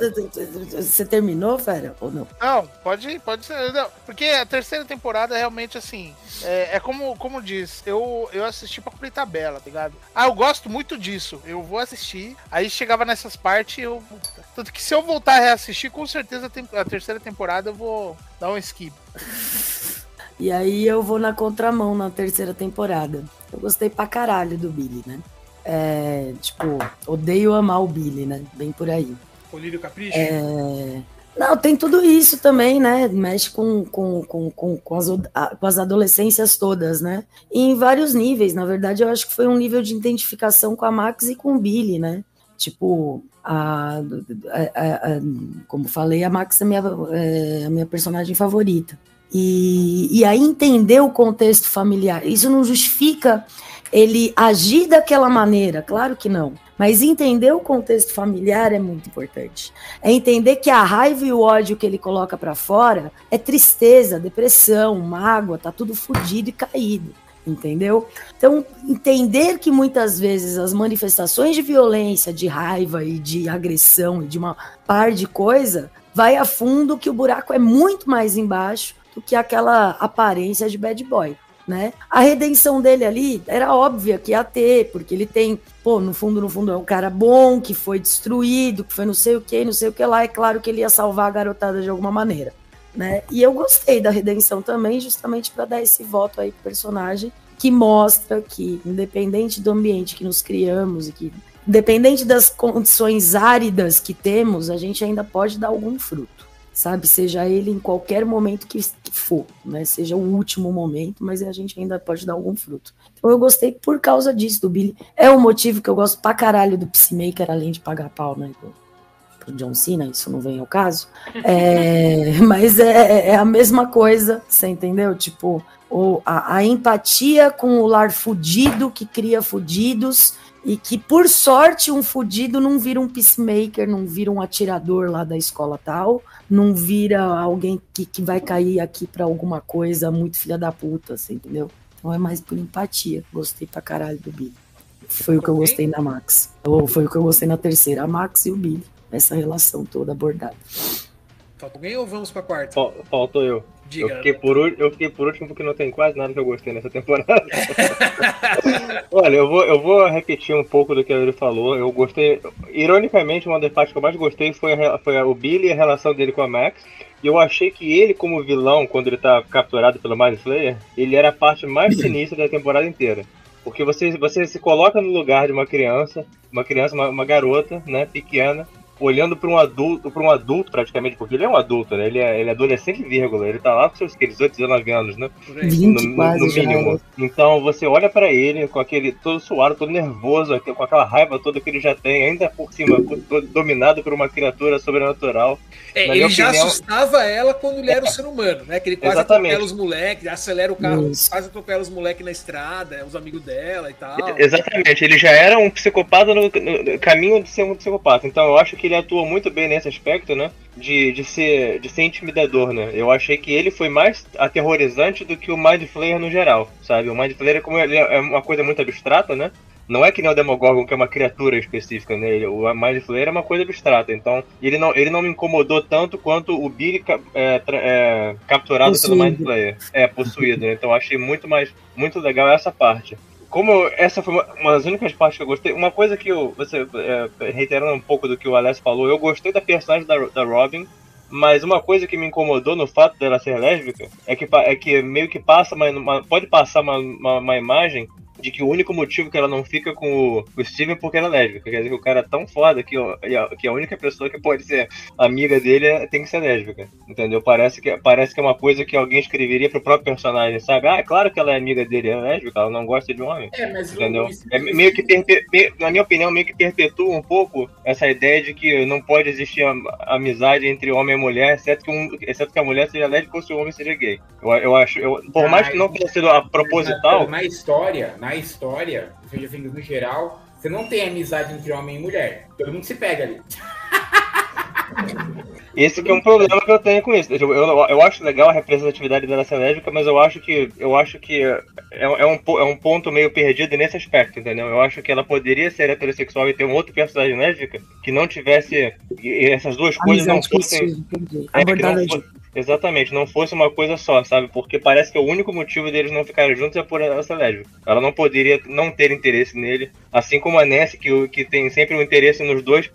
Você terminou, Fera? Ou não? Não, pode ir, pode ser. Não, porque a terceira temporada realmente, assim, é, é como, como diz, eu, eu assisti pra cumprir tabela, tá ligado? Ah, eu gosto muito disso, eu vou assistir. Aí chegava nessas partes, eu. Tanto que se eu voltar a reassistir, com certeza a terceira temporada eu vou dar um skip. E aí eu vou na contramão na terceira temporada. Eu gostei pra caralho do Billy, né? É, tipo, odeio amar o Billy, né? Bem por aí. Colírio Capricho. É, Não, tem tudo isso também, né? Mexe com, com, com, com, com, as, com as adolescências todas, né? E em vários níveis. Na verdade, eu acho que foi um nível de identificação com a Max e com o Billy, né? Tipo, a, a- a- a- como falei, a Max é a minha, é a minha personagem favorita. E, e aí entender o contexto familiar. Isso não justifica ele agir daquela maneira, claro que não. Mas entender o contexto familiar é muito importante. É entender que a raiva e o ódio que ele coloca pra fora é tristeza, depressão, mágoa, tá tudo fudido e caído, entendeu? Então, entender que muitas vezes as manifestações de violência, de raiva e de agressão e de uma par de coisa vai a fundo que o buraco é muito mais embaixo do que aquela aparência de bad boy. Né? A redenção dele ali era óbvia que ia ter, porque ele tem, pô, no fundo, no fundo, é um cara bom, que foi destruído, que foi não sei o que, não sei o que lá. É claro que ele ia salvar a garotada de alguma maneira, né? E eu gostei da redenção também, justamente para dar esse voto aí pro personagem, que mostra que, independente do ambiente que nos criamos e que, independente das condições áridas que temos, a gente ainda pode dar algum fruto sabe? Seja ele em qualquer momento que, for, né? Seja o último momento, mas a gente ainda pode dar algum fruto. Então eu gostei por causa disso do Billy. É o motivo que eu gosto pra caralho do Peacemaker, além de pagar pau, né? Pro John Cena, isso não vem ao caso. [LAUGHS] É, mas é, é a mesma coisa, você entendeu? Tipo, o, a, a empatia com o lar fudido que cria fudidos e que, por sorte, um fudido não vira um peacemaker, não vira um atirador lá da escola tal, não vira alguém que, que vai cair aqui pra alguma coisa muito filha da puta, você entendeu? Então é mais por empatia. Gostei pra caralho do Billy. Foi o que eu gostei na Max. Ou foi o que eu gostei na terceira, a Max e o Billy. Essa relação toda abordada. Falta alguém ou vamos pra quarta? Fal- Faltou eu. Diga. Eu fiquei, por, eu fiquei por último porque não tem quase nada que eu gostei nessa temporada. [LAUGHS] Olha, eu vou, eu vou repetir um pouco do que ele falou. Eu gostei. Ironicamente, uma das partes que eu mais gostei foi, a foi a- o Billy e a relação dele com a Max. E eu achei que ele, como vilão, quando ele tá capturado pelo Mind Flayer, ele era a parte mais [CLEARS THROAT] sinistra da temporada inteira. Porque você, você se coloca no lugar de uma criança, uma criança, uma, uma garota, né, pequena, olhando para um adulto, para um adulto praticamente, porque ele é um adulto, né? Ele é, ele é adolescente, vírgula. Ele tá lá com seus que, 18, 19 anos, né? Por aí. 20 no, quase no já. mínimo. Então você olha pra ele com aquele todo suado, todo nervoso, com aquela raiva toda que ele já tem, ainda por cima, dominado por uma criatura sobrenatural. É, ele já opinião- assustava ela quando ele era um ser humano, né? Que ele quase Exatamente. atropela os moleques, acelera o carro, Isso. quase atropela os moleques na estrada, os amigos dela e tal. Exatamente, ele já era um psicopata no, no caminho de ser um psicopata. Então eu acho que ele atua muito bem nesse aspecto, né? De, de, ser, de ser intimidador, né? Eu achei que ele foi mais aterrorizante do que o Mind Flayer no geral, sabe? O Mind Flayer, como ele é uma coisa muito abstrata, né? Não é que nem o Demogorgon, que é uma criatura específica, né? O Mind Flayer é uma coisa abstrata. Então, ele não, ele não me incomodou tanto quanto o Billy é, é, capturado pelo Possuído. Mind Flayer. É, possuído, né? Então, eu achei muito mais muito legal essa parte como essa foi uma, uma das únicas partes que eu gostei, uma coisa que eu, você, é, reiterando um pouco do que o Alex falou, eu gostei da personagem da, da Robin, mas uma coisa que me incomodou no fato dela ser lésbica é que, é que meio que passa uma- pode passar uma, uma, uma imagem de que o único motivo que ela não fica com o, o Steven é porque ela é lésbica. Quer dizer que o cara é tão foda que, e que a única pessoa que pode ser amiga dele é- tem que ser lésbica. Entendeu? Parece que, parece que é uma coisa que alguém escreveria pro próprio personagem, sabe? Ah, é claro que ela é amiga dele, é lésbica, ela não gosta de homem. É, mas Entendeu? isso- É meio que, perpe- me- na minha opinião, meio que perpetua um pouco essa ideia de que não pode existir am- amizade entre homem e mulher, exceto que, um, exceto que a mulher seja lésbica ou se o homem seja gay. Eu, eu acho, eu- por mais que não tenha sido a proposital, Na, na história, na história, seja Things no geral, você não tem amizade entre homem e mulher. Todo mundo se pega ali. esse que é um problema que eu tenho com isso. Eu, eu, eu acho legal a representatividade dela ser lésbica, mas eu acho que eu acho que é, é, um, é um ponto meio perdido nesse aspecto, entendeu? Eu acho que ela poderia ser heterossexual e ter um outro personagem lésbica que não tivesse essas duas coisas não fossem. É, que Exatamente, não fosse uma coisa só, sabe? Porque parece que o único motivo deles não ficarem juntos é por ser lésbica. Ela não poderia não ter interesse nele, assim como a Nancy, que, que tem sempre um interesse nos dois,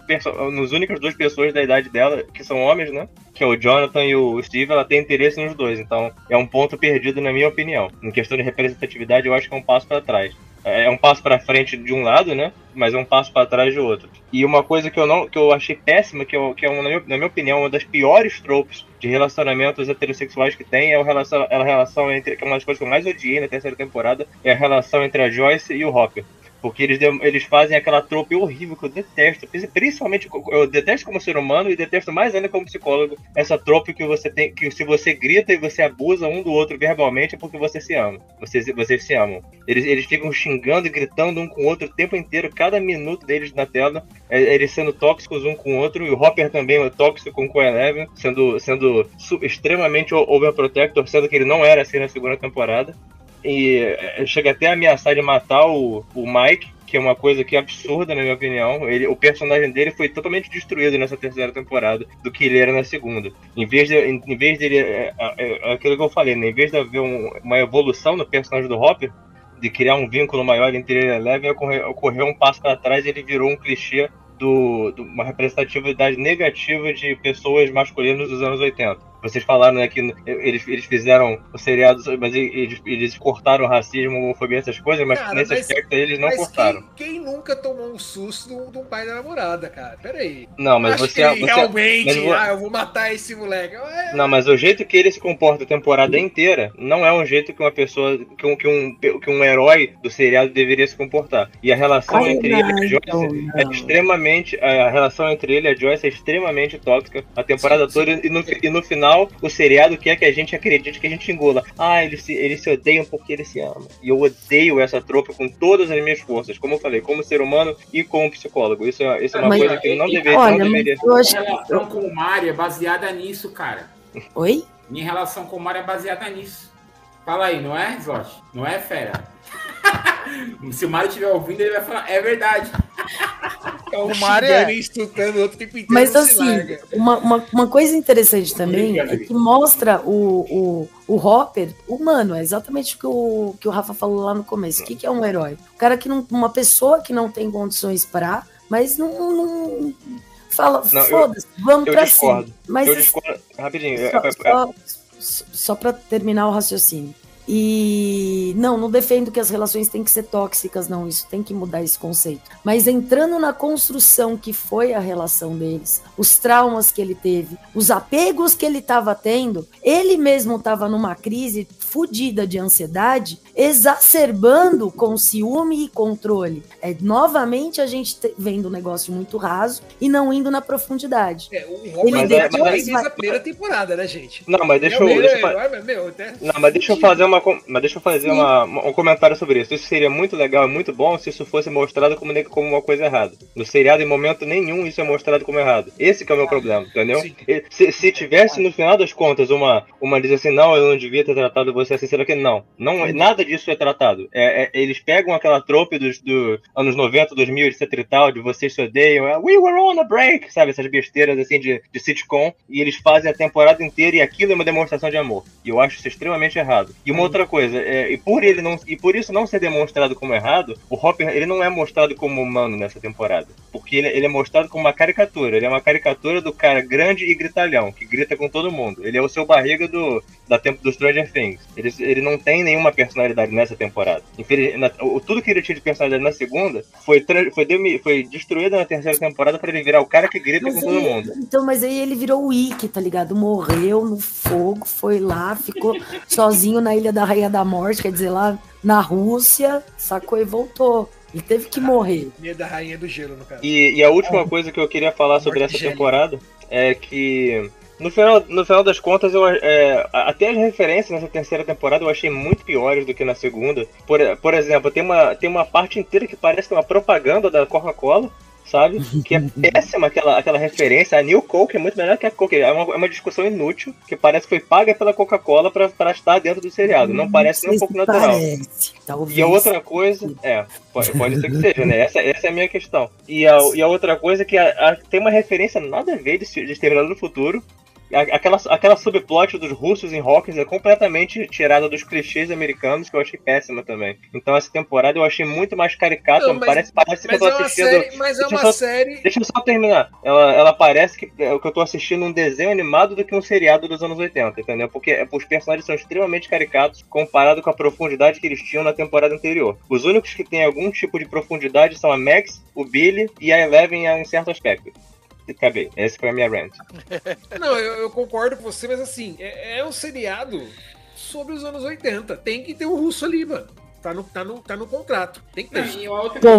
nos únicos duas pessoas da idade dela, que são homens, né? Que é o Jonathan e o Steve, ela tem interesse nos dois. Então, é um ponto perdido na minha opinião. Em questão de representatividade, eu acho que é um passo para trás. É é um passo para frente de um lado, né? Mas é um passo para trás de outro. E uma coisa que eu não, que eu achei péssima, que, eu, que é na, minha, na minha opinião uma das piores tropes de relacionamentos heterossexuais que tem é o relação, é a relação entre, que é uma das coisas que eu mais odiei na terceira temporada, é a relação entre a Joyce e o Hopper. Porque eles, eles fazem aquela trope horrível que eu detesto. Pri- Principalmente, eu detesto como ser humano e detesto mais ainda como psicólogo. Essa trope que você tem, que se você grita e você abusa um do outro verbalmente é porque você se ama. Vocês, vocês se amam. Eles, eles ficam xingando e gritando um com o outro o tempo inteiro, cada minuto deles na tela, é, eles sendo tóxicos um com o outro. E o Hopper também é tóxico com o Eleven, sendo, sendo extremamente overprotector, sendo que ele não era assim na segunda temporada e eh, chega até a ameaçar de matar o, o Mike, que é uma coisa que é absurda, na minha opinião. Ele, o personagem dele foi totalmente destruído nessa terceira temporada do que ele era na segunda. Em vez, de, em, em vez dele. É, é, é aquilo que eu falei, né? Em vez de haver um- uma evolução no personagem do Hopper, de criar um vínculo maior entre ele e Eleven, ocorreu, ocorreu um passo para trás e ele virou um clichê do, de uma representatividade negativa de pessoas masculinas dos anos 80. Vocês falaram né, que eles, eles fizeram o seriado, mas eles, eles cortaram o racismo, a homofobia, essas coisas, mas Cara, nesse mas- aspecto eles não Mas cortaram. Quem, quem nunca tomou um susto de um- pai da namorada, cara? Pera aí. Não, mas Acho você, ele você realmente, mas vo- ah, eu vou matar esse moleque. É, Não, mas o jeito que ele se comporta a temporada inteira não é um jeito que uma pessoa, que um, que um, que um herói do seriado deveria se comportar. E a relação Ai, entre ele e a não, Joyce é não. extremamente. A relação entre ele e a Joyce é extremamente tóxica a temporada Sim, toda. E no, e no final, o seriado quer que a gente acredite que a gente engula. Ah, eles se, eles se odeiam porque eles se amam. E eu odeio essa tropa com todas as minhas forças. Como eu falei, como ser humano e como psicólogo. Isso é, isso é uma Mas- coisa que não deveria. Olha, não deveria. eu A acho que. relação com o Mario é baseada nisso, cara. Oi? Minha relação com o Mario é baseada nisso. Fala aí, não é, Zote? Não é, fera? [LAUGHS] Se o Mario estiver ouvindo, ele vai falar, é verdade. [LAUGHS] é um O Mario é- insultando o outro tempo inteiro. Mas assim, uma, uma, uma coisa interessante também é que mostra o, o, o Hopper humano, é exatamente o que o, que o Rafa falou lá no começo. O que, que é um herói? O cara que não. Uma pessoa que não tem condições pra, mas não. não fala, foda-se, vamos eu pra discordo. cima. Mas eu assim, discordo. Rapidinho. é- só, é- é- só, só para terminar o raciocínio. E não, não defendo que as relações têm que ser tóxicas, não. Isso tem que mudar esse conceito. Mas entrando na construção que foi a relação deles, os traumas que ele teve, os apegos que ele estava tendo, ele mesmo estava numa crise fodida de ansiedade, exacerbando com ciúme e controle. É novamente a gente te- vendo um negócio muito raso e não indo na profundidade. É, o Robert Ele depois desde vai- a primeira temporada, né, gente? Não, mas deixa Meu, eu. meu Deixa eu fa- herói, mas, meu, até- Não, mas deixa eu fazer uma, mas deixa eu fazer uma, um comentário sobre isso. Isso seria muito legal e muito bom se isso fosse mostrado como, como uma coisa errada. No seriado, em momento nenhum, isso é mostrado como errado. Esse que é o meu problema, entendeu? Se, se tivesse, no final das contas, uma, uma dizer assim, não, eu não devia ter tratado você assim, será que não? não nada disso é tratado. É, é- eles pegam aquela trope dos do anos 90, 2000, etc e tal, de vocês se odeiam, é, we were on a break, sabe? Essas besteiras assim de, de sitcom, e eles fazem a temporada inteira e aquilo é uma demonstração de amor. E eu acho isso extremamente errado. E uma outra coisa, é, e, por ele não, e por isso não ser demonstrado como errado, o Hopper ele não é mostrado como humano nessa temporada. Porque ele, ele é mostrado como uma caricatura. Ele é uma caricatura do cara grande e gritalhão, que grita com todo mundo. Ele é o seu barriga do, da tempo do Stranger Things. Ele, ele não tem nenhuma personalidade nessa temporada. Na- o- tudo que ele tinha de personalidade na segunda foi, foi, demi- foi destruído na terceira temporada para ele virar o cara que grita Mas com todo aí- mundo. Então, mas aí ele virou o Ikki, tá ligado? Morreu no fogo, foi lá, ficou [LAUGHS] sozinho na Ilha da Rainha da Morte, quer dizer, lá na Rússia, sacou e voltou. Ele teve que morrer. Meia da rainha do gelo, no caso. E, e a última coisa que eu queria falar sobre essa temporada é que no final, no final das contas, eu, é, até as referências nessa terceira temporada eu achei muito piores do que na segunda. Por, por exemplo, tem uma, tem uma parte inteira que parece uma propaganda da Coca-Cola. Sabe? Que é [LAUGHS] péssima aquela, aquela referência. A New Coke é muito melhor que a Coke. É uma, é uma discussão inútil que parece que foi paga pela Coca-Cola pra, pra estar dentro do seriado. Não parece nem um pouco natural. Parece, talvez. E a outra coisa, é, pode, pode ser que seja, né? Essa, essa é a minha questão. E a, e a outra coisa é que a- a- tem uma referência nada a ver de, de Exterminador do Futuro. Aquela, aquela subplot dos russos em Hawkins é completamente tirada dos clichês americanos, que eu achei péssima também. Então essa temporada eu achei muito mais caricata, Não, mas- parece, parece que eu Mas tô é assistindo... série, mas é uma só- série. Deixa eu só terminar. Ela, ela parece que é que eu tô assistindo um desenho animado do que um seriado dos anos 80, entendeu? Porque é, os personagens são extremamente caricatos comparado com a profundidade que eles tinham na temporada anterior. Os únicos que têm algum tipo de profundidade são a Max, o Billy e a Eleven em um certo aspecto. Acabei. Essa foi a minha rant. [LAUGHS] Não, eu, eu concordo com você, mas assim, é, é um seriado sobre os anos 80. Tem que ter o russo ali, mano. Tá no, tá no, tá no contrato. Tem que ter.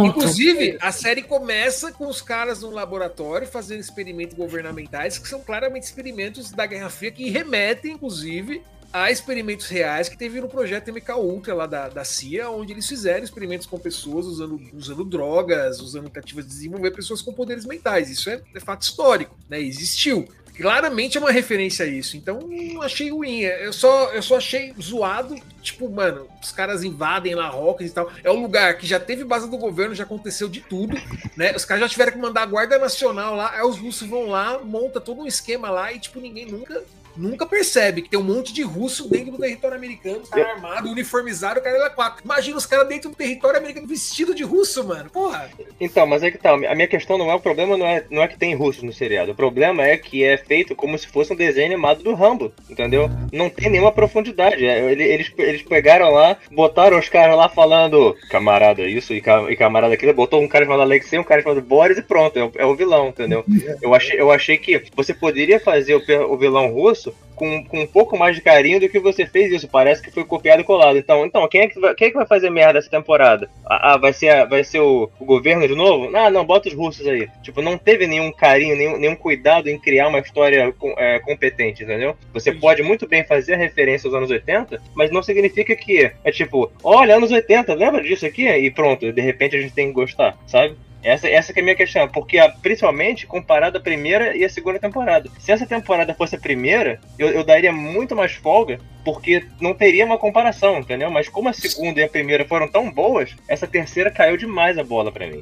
Inclusive, a série começa com os caras no laboratório fazendo experimentos governamentais, que são claramente experimentos da Guerra Fria, que remetem, inclusive, a experimentos reais que teve no projeto MK Ultra lá da, da CIA, onde eles fizeram experimentos com pessoas usando, usando drogas, usando tentativas de desenvolver pessoas com poderes mentais. Isso é, é fato histórico, né? Existiu. Claramente é uma referência a isso. Então, não achei ruim. Eu só, eu só achei zoado. Tipo, mano, os caras invadem lá Hawkins e tal. É um lugar que já teve base do governo, já aconteceu de tudo, né? Os caras já tiveram que mandar a Guarda Nacional lá. Aí os russos vão lá, monta todo um esquema lá e, tipo, ninguém nunca nunca percebe que tem um monte de russo dentro do território americano, os caras armados, uniformizados, o cara é quatro. Imagina os caras dentro do território americano vestido de russo, mano. Porra. Então, mas é que tá, a minha questão não é o problema, não é, não é que tem russos no seriado. O problema é que é feito como se fosse um desenho animado do Rambo, entendeu? Não tem nenhuma profundidade. É, ele- Eles, eles pegaram lá, botaram os caras lá falando camarada isso e, ca- camarada aquilo, botou um cara chamado Alexei, um cara chamado Boris e pronto, é o, é o vilão, entendeu? Eu achei, eu achei que você poderia fazer o, o vilão russo com, com um pouco mais de carinho do que você fez isso. Parece que foi copiado e colado. Então, então quem, é que vai, quem é que vai fazer merda essa temporada? Ah, ah, vai ser, vai ser o, o governo de novo? Ah, não, bota os russos aí. Tipo, não teve nenhum carinho, nenhum, nenhum cuidado em criar uma história é, competente, entendeu? Você pode muito bem fazer a referência aos anos 80, mas não significa que é tipo, olha, anos 80, lembra disso aqui? E pronto, de repente a gente tem que gostar, sabe? Essa, essa é a minha questão, porque a- principalmente comparado à primeira e a segunda temporada. Se essa temporada fosse a primeira, eu, eu daria muito mais folga, porque não teria uma comparação, entendeu? Mas como a segunda e a primeira foram tão boas, essa terceira caiu demais a bola pra mim.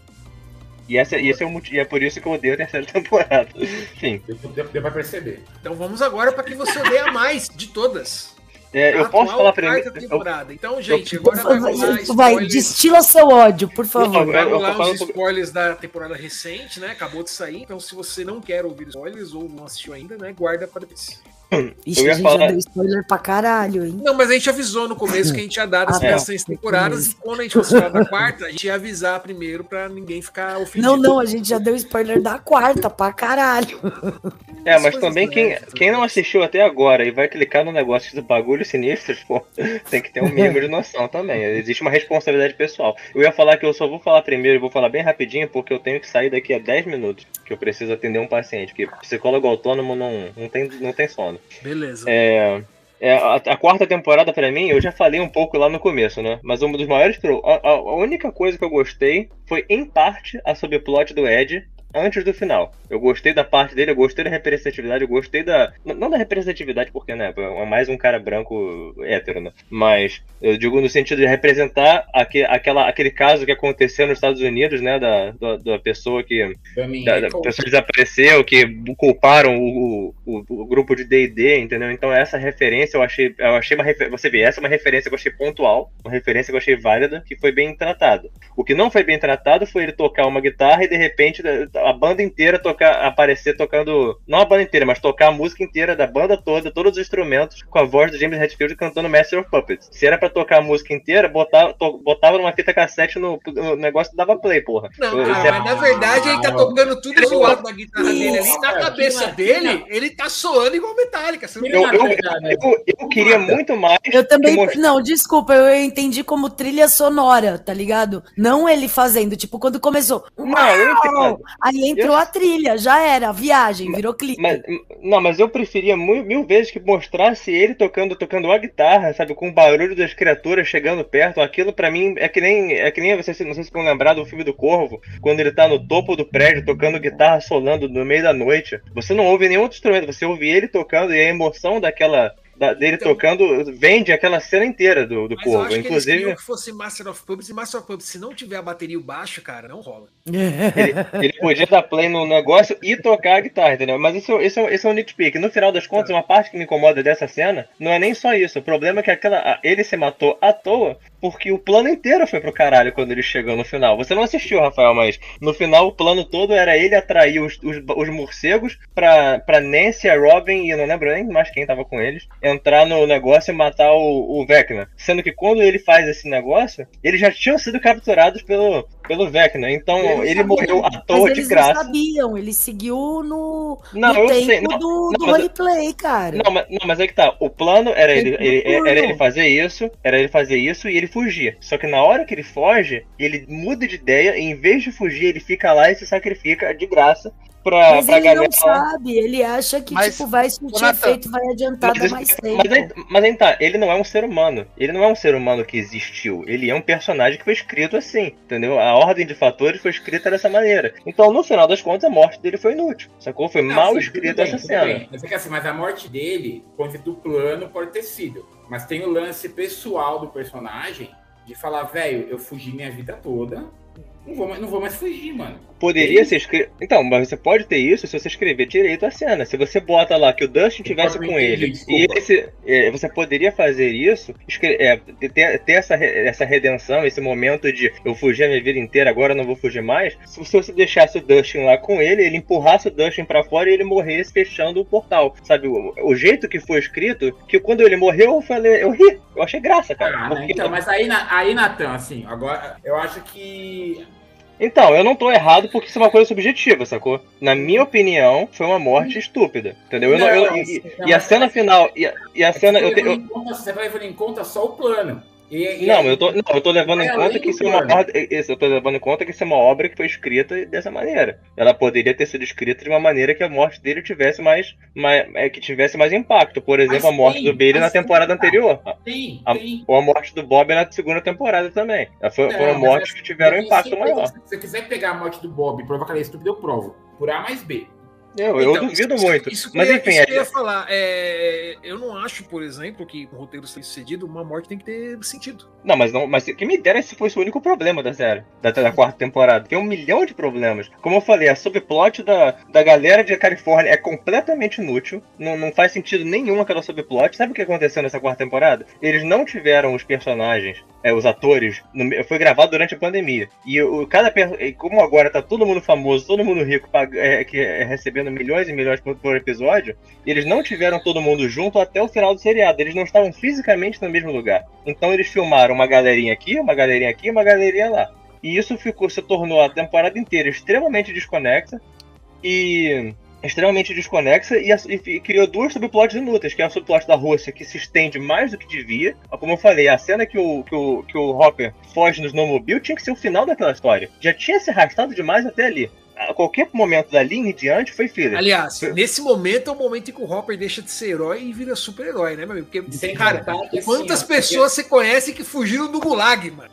E, essa, e esse é, o é por isso que eu odeio a terceira [LAUGHS] temporada. Enfim, Deu, deu- pra perceber. Então vamos agora pra que você odeia mais de todas. É, eu posso atual falar primeiro. eu-. Então, gente, Por agora vai favor, rolar vai, spoilers. destila seu ódio, por favor. Não, Vai eu- eu rolar os sobre- spoilers da temporada recente, né? Acabou de sair. Então, se você não quer ouvir spoilers ou não assistiu ainda, né? Guarda para depois. Ixi, eu ia a gente falar- já deu spoiler pra caralho, hein? Não, mas a gente avisou no começo que a gente ia dar das Ah, primeiras tá. seis temporadas. E quando a gente fosse falar da quarta, a gente ia avisar primeiro pra ninguém ficar ofendido. Não, não, a gente já deu spoiler da quarta pra caralho. É, mas também quem, quem não assistiu até agora e vai clicar no negócio do bagulho sinistros, pô, tem que ter um mínimo de noção também. Existe uma responsabilidade pessoal. Eu ia falar que eu só vou falar primeiro e vou falar bem rapidinho, porque eu tenho que sair daqui a 10 minutos, que eu preciso atender um paciente, que psicólogo autônomo não, não, tem, não tem sono. Beleza. É, é, a, a quarta temporada, pra mim, eu já falei um pouco lá no começo, né? Mas um dos maiores. a- a única coisa que eu gostei foi, em parte, a subplot do Ed antes do final. Eu gostei da parte dele, eu gostei da representatividade, eu gostei da. Não da representatividade, porque, né? É mais um cara branco hétero, né? Mas eu digo no sentido de representar aque, aquela, aquele caso que aconteceu nos Estados Unidos, né? Da, da, da pessoa que da, da pessoa que desapareceu, que culparam o, o, o grupo de D&D, entendeu? Então essa referência eu achei, eu achei uma refer... você vê, essa é uma referência que eu achei pontual, uma referência que eu achei válida, que foi bem tratada. O que não foi bem tratado foi ele tocar uma guitarra e de repente a banda inteira tocar, aparecer tocando, não a banda inteira, mas tocar a música inteira da banda toda, todos os instrumentos, com a voz do James Hetfield cantando Master of Puppets. Se era pra tocar a música inteira, botava, to- botava numa fita cassete no, no negócio e dava play, porra. Não, cara, é- mas na verdade ele tá tocando tudo zoado na guitarra dele ali. Na Cara, cabeça que dele, ele tá soando igual Metallica. Você não Eu, eu, eu, eu queria muito mais. Eu também. Não, desculpa, eu entendi como trilha sonora, tá ligado? Não ele fazendo, tipo, quando começou. Não, eu entendo. Aí entrou a trilha, já era, a viagem, virou clipe. Mas, não, mas eu preferia mil, mil vezes que mostrasse ele tocando, tocando a guitarra, sabe, com o barulho das criaturas chegando perto. Aquilo pra mim é que nem é que nem vocês não sei se vão lembrar do filme do Corvo, quando ele tá no topo do prédio tocando guitarra solando no meio da noite. Você não ouve nenhum outro instrumento, você ouve ele tocando e a emoção daquela da- dele Então- tocando vende aquela cena inteira do, do Mas eu acho que eles Inclusive, queriam que fosse Master of Puppets e Master of Puppets, se não tiver a bateria e o baixo, cara, não rola. Ele, ele podia dar play no negócio e tocar a guitarra, entendeu? Mas isso, isso, isso é um nitpick. No final das contas, uma parte que me incomoda dessa cena não é nem só isso. O problema é que aquela, a- ele se matou à toa porque o plano inteiro foi pro caralho quando ele chegou no final. Você não assistiu, Rafael, mas no final o plano todo era ele atrair os, os, os morcegos pra, pra Nancy, a Robin e não lembro nem mais quem tava com eles, entrar no negócio e matar o, o Vecna. Sendo que quando ele faz esse negócio, eles já tinham sido capturados pelo, pelo Vecna. Então Eles ele sabiam. morreu à Mas toa de eles graça. não sabiam, ele seguiu no, Não, no eu tempo sei, não, do, não, do mas- roleplay, cara. Não mas, não, mas é que tá. O plano era ele, ele- tudo. era ele fazer isso, era ele fazer isso e ele fugir. Só que na hora que ele foge, ele muda de ideia e em vez de fugir, ele fica lá e se sacrifica de graça pra, Mas pra ele galera. não sabe, ele acha que Mas, tipo, vai surtir Jonathan, efeito, vai adiantar Mas, dar mais tempo. mas, mas tá, ele não é um ser humano. Ele não é um ser humano que existiu. Ele é um personagem que foi escrito assim, entendeu? A ordem de fatores foi escrita dessa maneira. Então, no final das contas, a morte dele foi inútil. Sacou? Foi Não, mal sim, escrita bem, essa cena. bem. Mas é que assim, mas a morte dele, ponto do plano, pode ter sido. Mas tem o lance pessoal do personagem de falar, velho, eu fugi minha vida toda, Não vou, mais- não vou mais fugir, mano. Poderia ser escrito. Então, mas você pode ter isso se você escrever direito a cena. Se você bota lá que o Dustin tivesse não com ele desculpa. e ele se- é, você poderia fazer isso, é, ter, ter essa, essa redenção, esse momento de eu fugi a minha vida inteira, agora eu não vou fugir mais. Se se você deixasse o Dustin lá com ele, ele empurrasse o Dustin pra fora e ele morresse fechando o portal. Sabe, o, o jeito que foi escrito, que quando ele morreu, eu falei, eu ri, eu achei graça, cara. Ah, né? Então, mas aí, aí, Natan, assim, agora eu acho que. Então, eu não tô errado porque isso é uma coisa subjetiva, sacou? Na minha opinião, foi uma morte estúpida, entendeu? Eu não- eu- Não, e, não, e a cena final, e a, e a cena... Eu- você vai levando em conta só o plano. E, e não, aí- eu tô, não, eu tô levando em conta que isso é uma ordem, isso, eu tô levando em conta que isso é uma obra que foi escrita dessa maneira. Ela poderia ter sido escrita de uma maneira que a morte dele tivesse mais, mais é, que tivesse mais impacto. Por exemplo, Mas a morte tem, do mas na tem, temporada cara. anterior. Tem, A- tem. Ou a morte do Bob na segunda temporada também. Foi, Não, foram mortes assim, que tiveram um impacto maior. Se você quiser pegar a morte do Bob e provar que ela é estúpida, eu provo. Por A mais B. Eu, eu Então, duvido isso- muito. Isso Mas eu enfim, isso que eu é- ia falar. É, eu não acho, por exemplo, que um roteiro ser sucedido, uma morte tem que ter sentido. Não, mas não, mas que me dera se fosse o único problema da série, da, da quarta temporada. Tem um milhão de problemas. Como eu falei, a subplot da, da galera de Califórnia é completamente inútil. Não, não faz sentido nenhum aquela subplot. Sabe o que aconteceu nessa quarta temporada? Eles não tiveram os personagens, é, os atores. no foi gravado durante a pandemia. E o, cada como agora tá todo mundo famoso, todo mundo rico, é, que é, recebendo milhões e milhões por, por episódio, eles não tiveram todo mundo junto até o final do seriado. Eles não estavam fisicamente no mesmo lugar. Então eles filmaram uma galerinha aqui, uma galerinha aqui, uma galerinha lá. E isso ficou, se tornou a temporada inteira extremamente desconexa e extremamente desconexa e, e criou duas subplots inúteis, que é a subplot da Rússia, que se estende mais do que devia. Como eu falei, a cena que o, que o, que o Hopper foge no snowmobile tinha que ser o final daquela história. Já tinha se arrastado demais até ali. A qualquer momento dali em diante foi filler. Aliás, Foi- nesse momento é o momento em que o Hopper deixa de ser herói e vira super-herói, né, meu amigo? Porque, Sem cara, que, assim, quantas ó, pessoas você conhece que fugiram do Gulag, mano?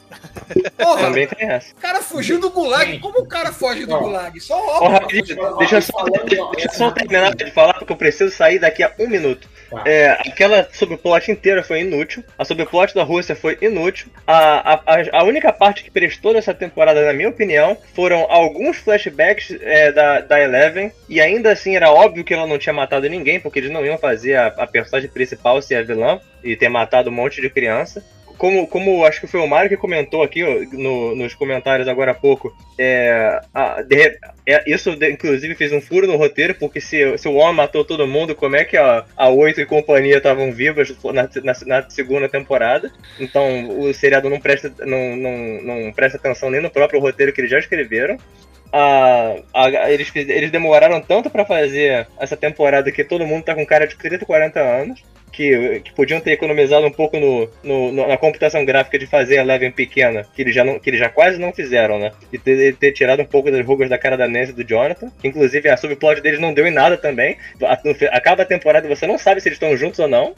Porra, Também tem essa. o cara fugiu do Gulag. Gente. Como o cara foge do Ó. Gulag? Só o Hopper. rapidinho, deixa só, deixa só terminar de falar, porque eu preciso sair daqui a um minuto. É, aquela subplot inteira foi inútil. A subplot da Rússia foi inútil. A, a, a- única parte que prestou dessa temporada, na minha opinião, foram alguns flashbacks é, da, da Eleven. E ainda assim era óbvio que ela não tinha matado ninguém, porque eles não iam fazer a, a personagem principal ser a vilã e ter matado um monte de criança. Como, como acho que foi o Mário que comentou aqui ó, no- nos comentários agora há pouco, é, a- de é, isso de- inclusive fez um furo no roteiro, porque se, se o homem matou todo mundo, como é que a, a e companhia estavam vivas na, na- na segunda temporada? Então o seriado não presta, não, não, não presta atenção nem no próprio roteiro que eles já escreveram. A, a- eles, eles demoraram tanto pra fazer essa temporada que todo mundo tá com cara de 30, 40 anos. Que, que podiam ter economizado um pouco no, no- na computação gráfica de fazer a Eleven pequena, que eles, já não, que eles já quase não fizeram, né? E ter, ter tirado um pouco das rugas da cara da Nancy e do Jonathan. Que inclusive a subplot deles não deu em nada também. Acaba a temporada e você não sabe se eles estão juntos ou não.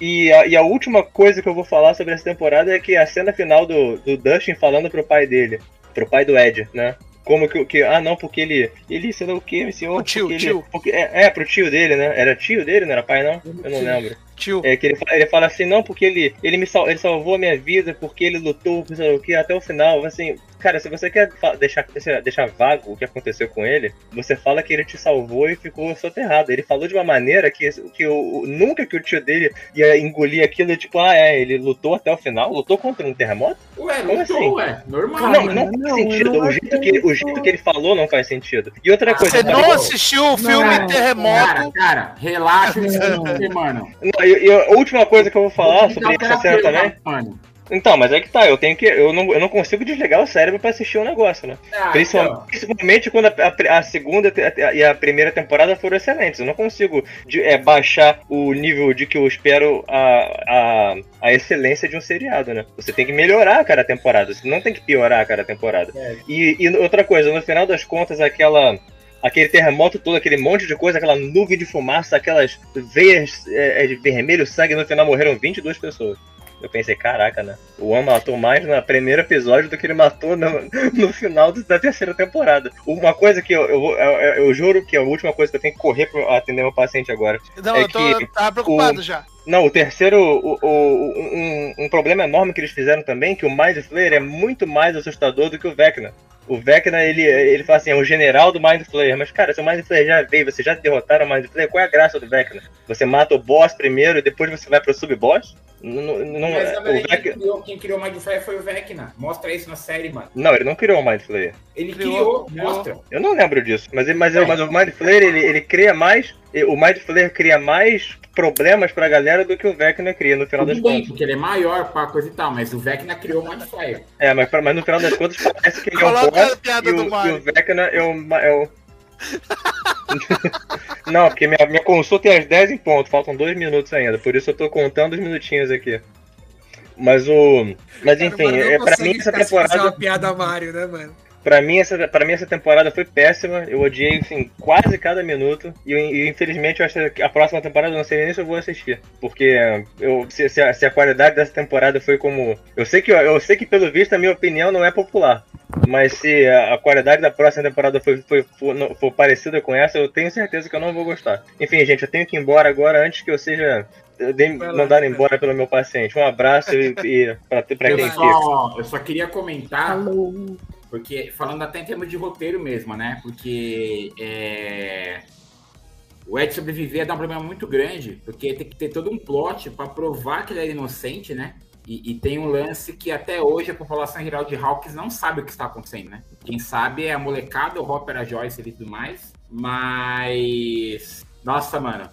E a, e a última coisa que eu vou falar sobre essa temporada é que a cena final do, do Dustin falando pro pai dele, pro pai do Ed, né? Como que, que ah não, porque ele, ele sei lá o que, senhor, O tio, ele- tio. porque, é, é, pro tio dele, né? Era tio dele, não era pai não? Eu não lembro. Tio. É que ele, ele fala assim, não, porque ele, ele me sal, ele salvou a minha vida, porque ele lutou, lá o que, até o final. Assim, cara, se você quer deixar, deixar, vago o que aconteceu com ele, você fala que ele te salvou e ficou soterrado. Ele falou de uma maneira que, que o, o- nunca que o tio dele ia engolir aquilo, tipo, ah, é, ele lutou até o final, lutou contra um terremoto. Ué, Como lutou, assim? ué. Normal. não, Cara, não faz não, sentido. eu não O acho jeito, que ele, o jeito que ele falou não faz sentido. E outra coisa, Você não assistiu o filme Não. Terremoto? Cara, cara, relaxa esse filme, [LAUGHS] mano. Não, e, e a última coisa que eu vou falar sobre essa cena também. Mano. Então, mas é que tá, eu tenho que. Eu não, eu não consigo desligar o cérebro pra assistir o negócio, né? Ah, Principalmente, então. principalmente quando a, a- a segunda e a primeira temporada foram excelentes. Eu não consigo de- é, baixar o nível de que eu espero a, a, a excelência de um seriado, né? Você tem que melhorar a cada temporada, você não tem que piorar a cada temporada. É. E, e outra coisa, no final das contas, aquela. Aquele terremoto todo, aquele monte de coisa, aquela nuvem de fumaça, aquelas veias é, é, de vermelho sangue, no final morreram 22 pessoas. Eu pensei, caraca, né? O One matou mais no primeiro episódio do que ele matou no, [LAUGHS] no final da terceira temporada. Uma coisa que eu, eu, eu, eu- juro que é a última coisa que eu tenho que correr pra atender meu paciente agora. Não, É eu tô, que tava preocupado o- já. Não, o terceiro, o, o- um, um problema enorme que eles fizeram também, que o Mind Flayer é muito mais assustador do que o Vecna. O Vecna, ele, ele fala assim, é o general do Mind Flayer. Mas, cara, se o Mind Flayer já veio, você já derrotaram o Mind Flayer, qual é a graça do Vecna? Você mata o boss primeiro e depois você vai pro sub-boss? Não, não, não- Mas na o verdade, quem Vecna... criou, quem criou o Mind Flayer foi o Vecna. Mostra isso na série, mano. Não, ele não criou o Mind Flayer. Ele Criou, criou, mostra. Eu não lembro disso. Mas, mas, mas o Mind Flayer, ele, ele cria mais... O Mind Flayer cria mais problemas pra galera do que o Vecna cria, no final das Tudo bem, contas. porque ele é maior, pá, coisa e tal, mas o Vecna criou o Mind Flayer. É, mas, pra- mas no final das contas parece que ele é um boss e do o, e o Vecna é o... É o... [LAUGHS] Não, porque minha, minha consulta é às 10 em ponto, faltam dois minutos ainda, por isso eu tô contando os minutinhos aqui. Mas o. Mas enfim, Cara, é, pra mim essa ficar sem fazer temporada. uma piada Mario, né, mano? Pra mim, essa, pra mim essa temporada foi péssima. Eu odiei assim, quase cada minuto. E, e, infelizmente eu acho que a próxima temporada eu não sei nem se eu vou assistir. Porque eu, se, se a, se a qualidade dessa temporada foi como. Eu sei, que, eu sei que, pelo visto, a minha opinião não é popular. Mas se a, a qualidade da próxima temporada for, for, for, não- for parecida com essa, eu tenho certeza que eu não vou gostar. Enfim, gente, eu tenho que ir embora agora antes que eu seja lá, mandado vai. embora pelo meu paciente. Um abraço e, e pra, pra Eu quem só, eu só queria comentar, Alô. Porque falando até em termos de roteiro mesmo, né? Porque é, o Ed sobreviver dá um problema muito grande, porque tem que ter todo um plot pra provar que ele é inocente, né? E, e tem um lance que até hoje a população geral de Hawks não sabe o que está acontecendo, né? Quem sabe é a molecada, o Hopper, a Joyce e tudo mais. Mas. Nossa, mano.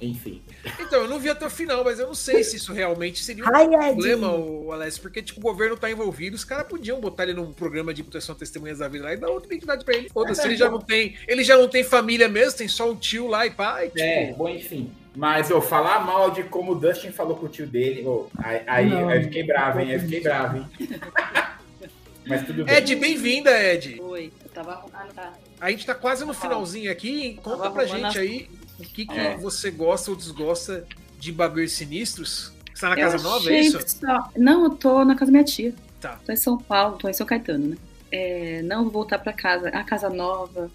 Enfim. Então, eu não vi até o final, mas eu não sei se isso realmente seria um Ai, problema, o Alex, porque tipo, o governo tá envolvido, os caras podiam botar ele num programa de proteção a testemunhas da vida lá e dar outra identidade pra ele. Foda-se, ele já não tem. Ele já não tem família mesmo, tem só um tio lá e. E, tipo, É, bom, enfim. Mas eu falar mal de como o Dustin falou com o tio dele, ô, aí, aí Não. eu fiquei bravo, hein? Eu fiquei bravo, hein? [LAUGHS] Mas tudo bem. Ed, bem-vinda, Ed. Oi, eu tava arrumando. tá? A gente tá quase no finalzinho aqui. Conta pra gente as- aí o que, que É. você gosta ou desgosta de bagulhos sinistros. Você tá na Eu casa nova, é isso? só- Não, eu tô na casa da minha tia. Tá. Tô em São Paulo, tô em São Caetano, né? É, não vou voltar pra casa. A casa nova.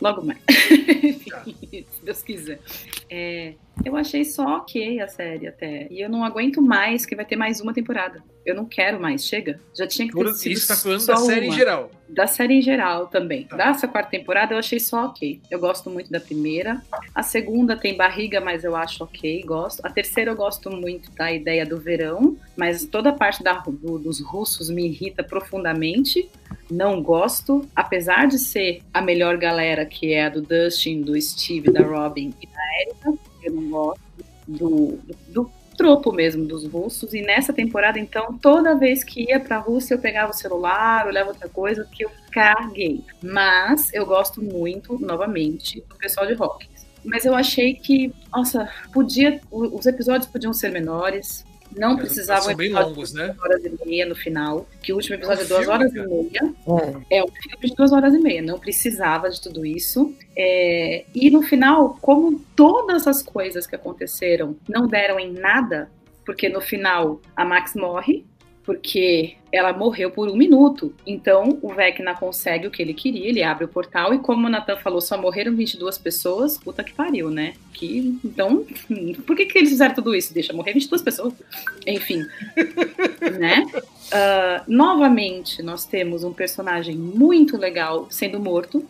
Logo mais. [LAUGHS] Se Deus quiser. É, eu achei só ok a série até. E eu não aguento mais que vai ter mais uma temporada. Eu não quero mais. Chega. Já tinha que ter Tudo sido isso tá falando da série em uma. geral. Da série em geral também. Tá. Dessa quarta temporada eu achei só ok. Eu gosto muito da primeira. A segunda tem barriga, mas eu acho ok, gosto. A terceira eu gosto muito da ideia do verão, mas toda a parte da- do- dos russos me irrita profundamente. Não gosto, apesar de ser a melhor galera, que é a do Dustin, do Steve, da Robin e da Erika, eu não gosto do, do, do tropo mesmo dos russos. E nessa temporada, então, toda vez que ia pra Rússia, eu pegava o celular, olhava outra coisa, que eu caguei. Mas eu gosto muito, novamente, do pessoal de rock. Mas eu achei que, nossa, podia. Os episódios podiam ser menores. Não precisavam São bem longos, de né? duas horas e meia no final. Que o último episódio é, um duas filme, horas cara. e meia. É. É um filme de duas horas e meia, não precisava de tudo isso. É, e no final, como todas as coisas que aconteceram não deram em nada, porque no final a Max morre, porque ela morreu por um minuto. Então o Vecna consegue o que ele queria, ele abre o portal, e como o Nathan falou, só morreram 22 pessoas, puta que pariu, né? Que, então, [LAUGHS] por que, que eles fizeram tudo isso? Deixa morrer 22 pessoas. Enfim, [LAUGHS] né? Ah, novamente, nós temos um personagem muito legal sendo morto.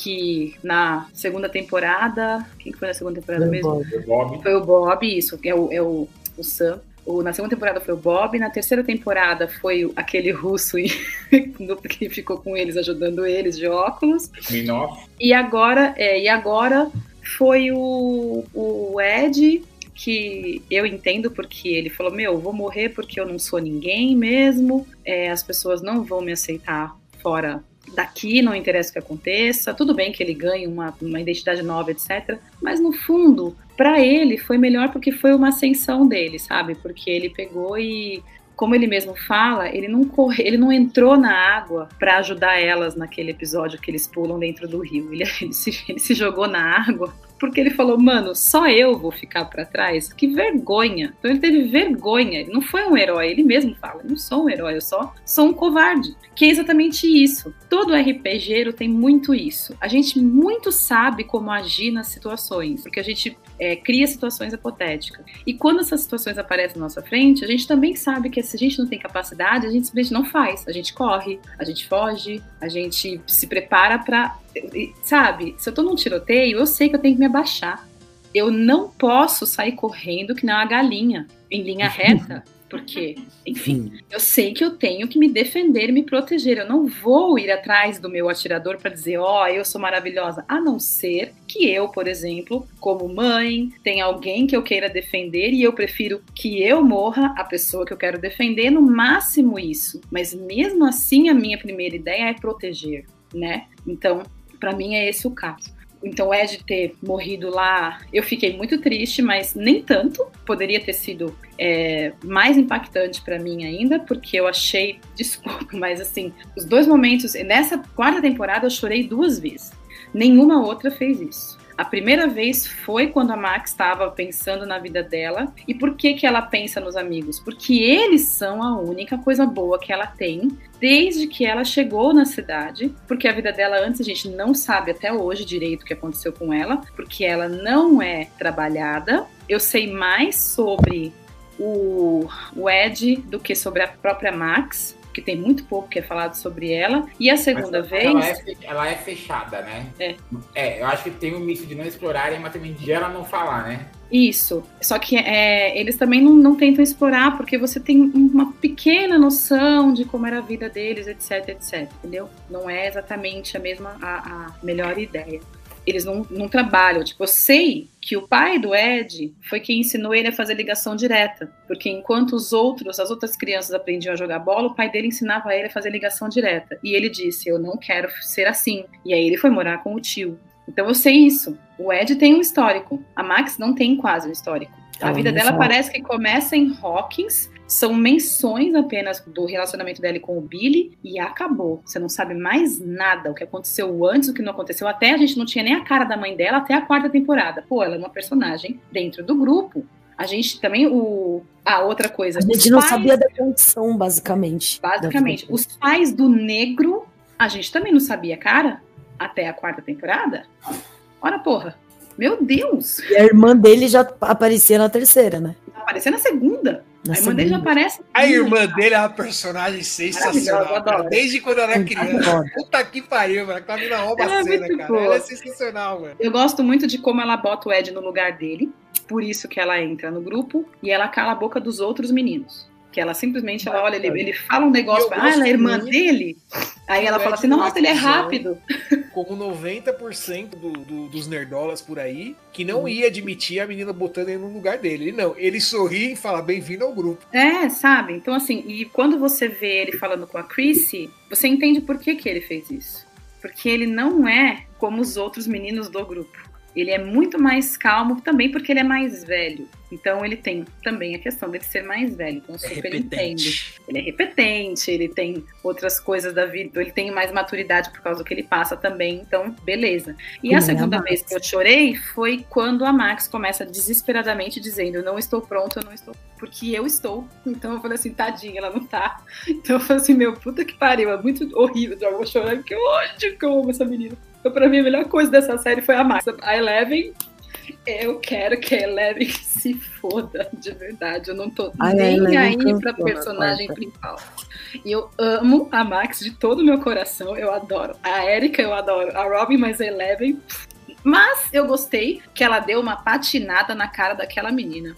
Que na segunda temporada. Quem que foi na segunda temporada mesmo? O Bob. Foi o Bob, isso, é o, é o, o Sam. O- na segunda temporada foi o Bob, na terceira temporada foi aquele russo [LAUGHS] que ficou com eles, ajudando eles de óculos. Minoff. E agora, é, e agora foi o, o Ed, que eu entendo porque ele falou: Meu, vou morrer porque eu não sou ninguém mesmo, é, as pessoas não vão me aceitar fora daqui, não interessa o que aconteça. Tudo bem que ele ganhe uma, uma identidade nova, etc. Mas no fundo, para ele foi melhor porque foi uma ascensão dele, sabe? Porque ele pegou e como ele mesmo fala, ele não corre, ele não entrou na água para ajudar elas naquele episódio que eles pulam dentro do rio. Ele, [LAUGHS] ele se, ele se jogou na água porque ele falou, mano, só eu vou ficar pra trás? Que vergonha. Então ele teve vergonha, ele não foi um herói, ele mesmo fala, eu não sou um herói, eu só sou um covarde. Que é exatamente isso. Todo RPGero tem muito isso. A gente muito sabe como agir nas situações, porque a gente é, cria situações hipotéticas. E quando essas situações aparecem na nossa frente, a gente também sabe que se a gente não tem capacidade, a gente simplesmente não faz. A gente corre, a gente foge, a gente se prepara pra. e, Sabe, se eu tô num tiroteio, eu sei que eu tenho que me abaixar. Eu não posso sair correndo que nem uma galinha, em linha [LAUGHS] reta. Porque, [LAUGHS] enfim, eu sei que eu tenho que me defender, me proteger. Eu não vou ir atrás do meu atirador para dizer, ó, eu sou maravilhosa. A não ser que eu, por exemplo, como mãe, tenha alguém que eu queira defender e eu prefiro que eu morra a pessoa que eu quero defender, no máximo isso. Mas mesmo assim, a minha primeira ideia é proteger, né? Então, para mim é esse o caso. Então, o Ed ter morrido lá, eu fiquei muito triste, mas nem tanto. Poderia ter sido é, mais impactante para mim ainda, porque eu achei, [LAUGHS] desculpa, mas assim, os dois momentos, nessa quarta temporada eu chorei duas vezes. Nenhuma outra fez isso. A primeira vez foi quando a Max estava pensando na vida dela. E por que, que ela pensa nos amigos? Porque eles são a única coisa boa que ela tem desde que ela chegou na cidade. Porque a vida dela antes a gente não sabe até hoje direito o que aconteceu com ela, porque ela não é trabalhada. Eu sei mais sobre o, o Ed do que sobre a própria Max. Que tem muito pouco que é falado sobre ela. E a segunda Mas vez. Ela é, ela é fechada, né? É. É, eu acho que tem um misto de não explorarem, mas também de ela não falar, né? Isso. Só que é, eles também não, não tentam explorar, porque você tem uma pequena noção de como era a vida deles, etc, etc. Entendeu? Não é exatamente a mesma, a, a melhor ideia. Eles não, não trabalham. Tipo, eu sei que o pai do Ed foi quem ensinou ele a fazer ligação direta. Porque enquanto os outros, as outras crianças aprendiam a jogar bola, o pai dele ensinava ele a fazer ligação direta. E ele disse: Eu não quero ser assim. E aí ele foi morar com o tio. Então eu sei isso. O Ed tem um histórico. A Max não tem quase um histórico. A vida dela parece que começa em Hawkins, são menções apenas do relacionamento dela com o Billy e acabou. Você não sabe mais nada, o que aconteceu antes, o que não aconteceu. Até a gente não tinha nem a cara da mãe dela até a quarta temporada. Pô, ela é uma personagem dentro do grupo. A gente também, o. A outra coisa. A gente não pais- sabia da condição, basicamente. Basicamente, os pais do negro, a gente também não sabia, cara, até a quarta temporada. Ora, porra. Meu Deus! E a irmã dele já aparecia na terceira, né? Aparecendo na segunda. Na a irmã dele já segunda. aparece. A irmã dele é uma personagem sensacional, cara. Desde quando ela é criança. Puta que pariu, mano. Aquela mina rouba Ela é a cena, muito cara. boa. Ela é sensacional, mano. Eu gosto muito de como ela bota o Ed no lugar dele. Por isso que ela entra no grupo e ela cala a boca dos outros meninos. Que ela simplesmente, ela olha, ele, ele fala um negócio, ah, ela é irmã dele. Aí ela fala assim, nossa, ele é rápido. Como 90% do, do- dos nerdolas por aí, que não ia admitir a menina botando ele no lugar dele. Ele não. Ele sorri e fala, bem-vindo ao grupo. É, sabe? Então, assim, e quando você vê ele falando com a Chrissy, você entende por que, que ele fez isso. Porque ele não é como os outros meninos do grupo. Ele é muito mais calmo também porque ele é mais velho. Então ele tem também a questão dele ser mais velho. Então eu É super entendo. Ele é repetente, ele tem outras coisas da vida, ele tem mais maturidade por causa do que ele passa também. Então, beleza. E a a segunda Max. vez que eu chorei foi quando a Max começa desesperadamente dizendo: Eu não estou pronto, eu não estou. Porque eu estou. Então eu falei assim: tadinha, ela não tá. Então eu falei assim: Meu puta que pariu, é muito horrível. Já vou chorar, porque ódio que eu amo essa menina. Então, pra mim, a melhor coisa dessa série foi a Max. A Eleven. Eu quero que a Eleven [LAUGHS] se foda, de verdade. Eu não tô a nem Eleven aí pra na personagem principal. E eu amo a Max de todo o meu coração. Eu adoro. A Erika eu adoro. A Robin, mas a Eleven. Mas eu gostei que ela deu uma patinada na cara daquela menina.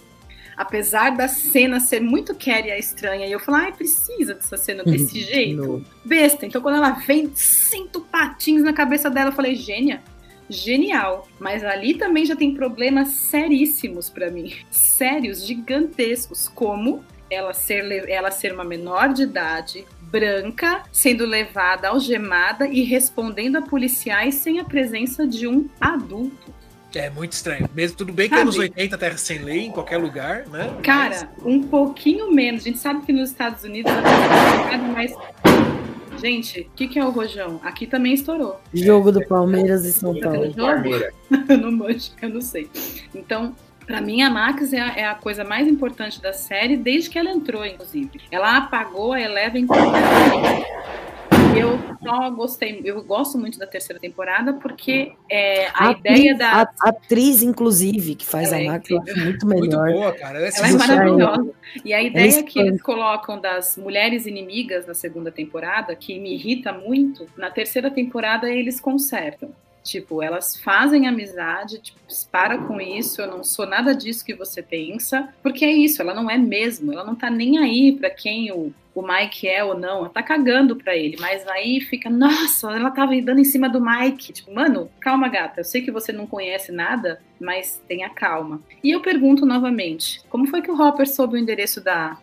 Apesar da cena ser muito Carrie a estranha, e eu falei, ai, precisa dessa cena desse jeito. No- Besta. Então quando ela vem, cinto patins na cabeça dela, eu falei, gênia. Genial. Mas ali também já tem problemas seríssimos pra mim. Sérios, gigantescos. Como ela ser, ela ser uma menor de idade, branca, sendo levada algemada e respondendo a policiais sem a presença de um adulto. É muito estranho. Mesmo tudo bem que Sabe? anos 80 terra sem lei em qualquer lugar, né? Cara, um pouquinho menos. A gente sabe que nos Estados Unidos é mas Gente, o que, que é o Rojão? Aqui também estourou. Jogo do Palmeiras e São Paulo. Jogo? eu [LAUGHS] não manjo, eu não sei. Então, Pra mim, a Max é a, é a coisa mais importante da série desde que ela entrou, inclusive. Ela apagou a Eleven completamente. Eu só gostei, eu gosto muito da terceira temporada porque é, a, ideia atriz, da. A, a atriz, inclusive, que faz Ela é a Max, eu acho muito melhor. Muito boa, cara. Ela é Ela é maravilhosa. E a ideia Ela é que eles colocam das mulheres inimigas na segunda temporada, que me irrita muito, na terceira temporada eles consertam. Tipo, elas fazem amizade, tipo, para com isso, eu não sou nada disso que você pensa, porque é isso, ela não é mesmo, ela não tá nem aí pra quem o, o Mike é ou não, ela tá cagando pra ele, mas aí fica, nossa, ela tava dando em cima do Mike. Tipo, mano, calma, gata, eu sei que você não conhece nada, mas tenha calma. E eu pergunto novamente, como foi que o Hopper soube o endereço da,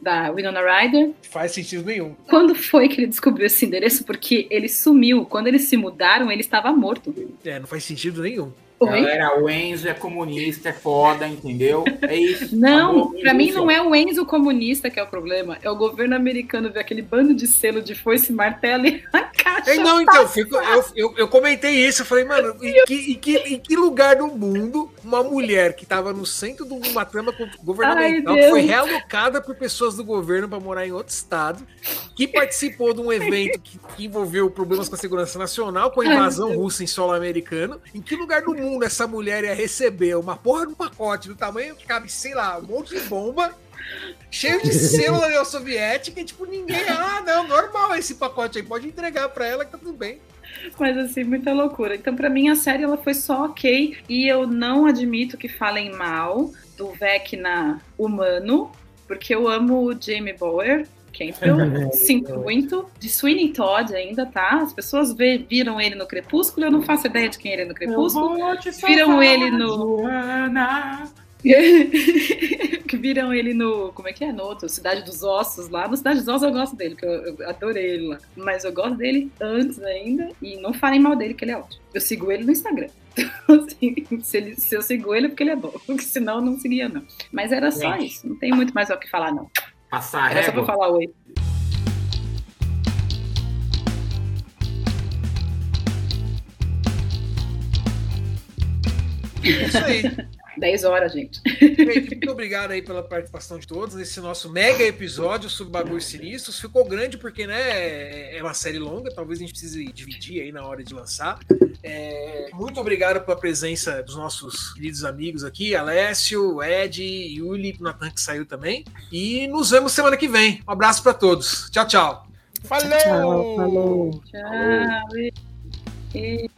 da Winona Ryder? Faz sentido nenhum. Quando foi que ele descobriu esse endereço? Porque ele sumiu. Quando eles se mudaram, ele estava morto. É, não faz sentido nenhum. Galera, o Enzo é comunista, é foda, entendeu? É isso. Não, pra mim não é o Enzo comunista que é o problema. É o governo americano ver aquele bando de selo de foice martelo e a caixa. Não, então, eu, eu, eu comentei isso, eu falei, mano, em que, em, que, em que lugar do mundo uma mulher que tava no centro de uma trama governamental, Ai, foi realocada por pessoas do governo para morar em outro estado, que participou de um evento que, que envolveu problemas com a segurança nacional, com a Ai, invasão meu russa em solo americano, em que lugar do mundo essa mulher ia receber uma porra de um pacote do tamanho que cabe, sei lá, um monte de bomba, cheio de selo da União Soviética, e tipo, ninguém, ah, não, normal esse pacote aí, pode entregar para ela que tá tudo bem. Mas assim, muita loucura. Então, pra mim, a série ela foi só ok. E eu não admito que falem mal do Vecna humano, porque eu amo o Jamie Bower. [LAUGHS] Campbell, sinto muito. De Sweeney Todd ainda, tá? As pessoas vê- viram ele no Crepúsculo, eu não faço ideia de quem ele é no Crepúsculo. Viram ele no. [LAUGHS] que viram ele no. Como é que é? No outro, Cidade dos Ossos lá. No Cidade dos Ossos eu gosto dele, porque eu, eu adorei ele lá. Mas eu gosto dele antes ainda. E não falem mal dele, que ele é ótimo. Eu sigo ele no Instagram. [LAUGHS] Então, assim, se, ele- se eu sigo ele é porque ele é bom. [LAUGHS] Porque senão eu não seguia, não. Mas era só Gente. isso. Não tem muito mais o que falar, não. Passar Era só pra régua. falar oi. É isso aí. 10 horas, gente. Gente, muito obrigado aí pela participação de todos nesse nosso mega episódio sobre bagulhos sinistros. Ficou grande porque, né, é uma série longa, talvez a gente precise dividir aí na hora de lançar. É, muito obrigado pela presença dos nossos queridos amigos aqui, Alessio, Ed, Yuli, Natan que saiu também. E nos vemos semana que vem. Um abraço para todos. Tchau, tchau. Falou! Tchau, falou. Tchau. E-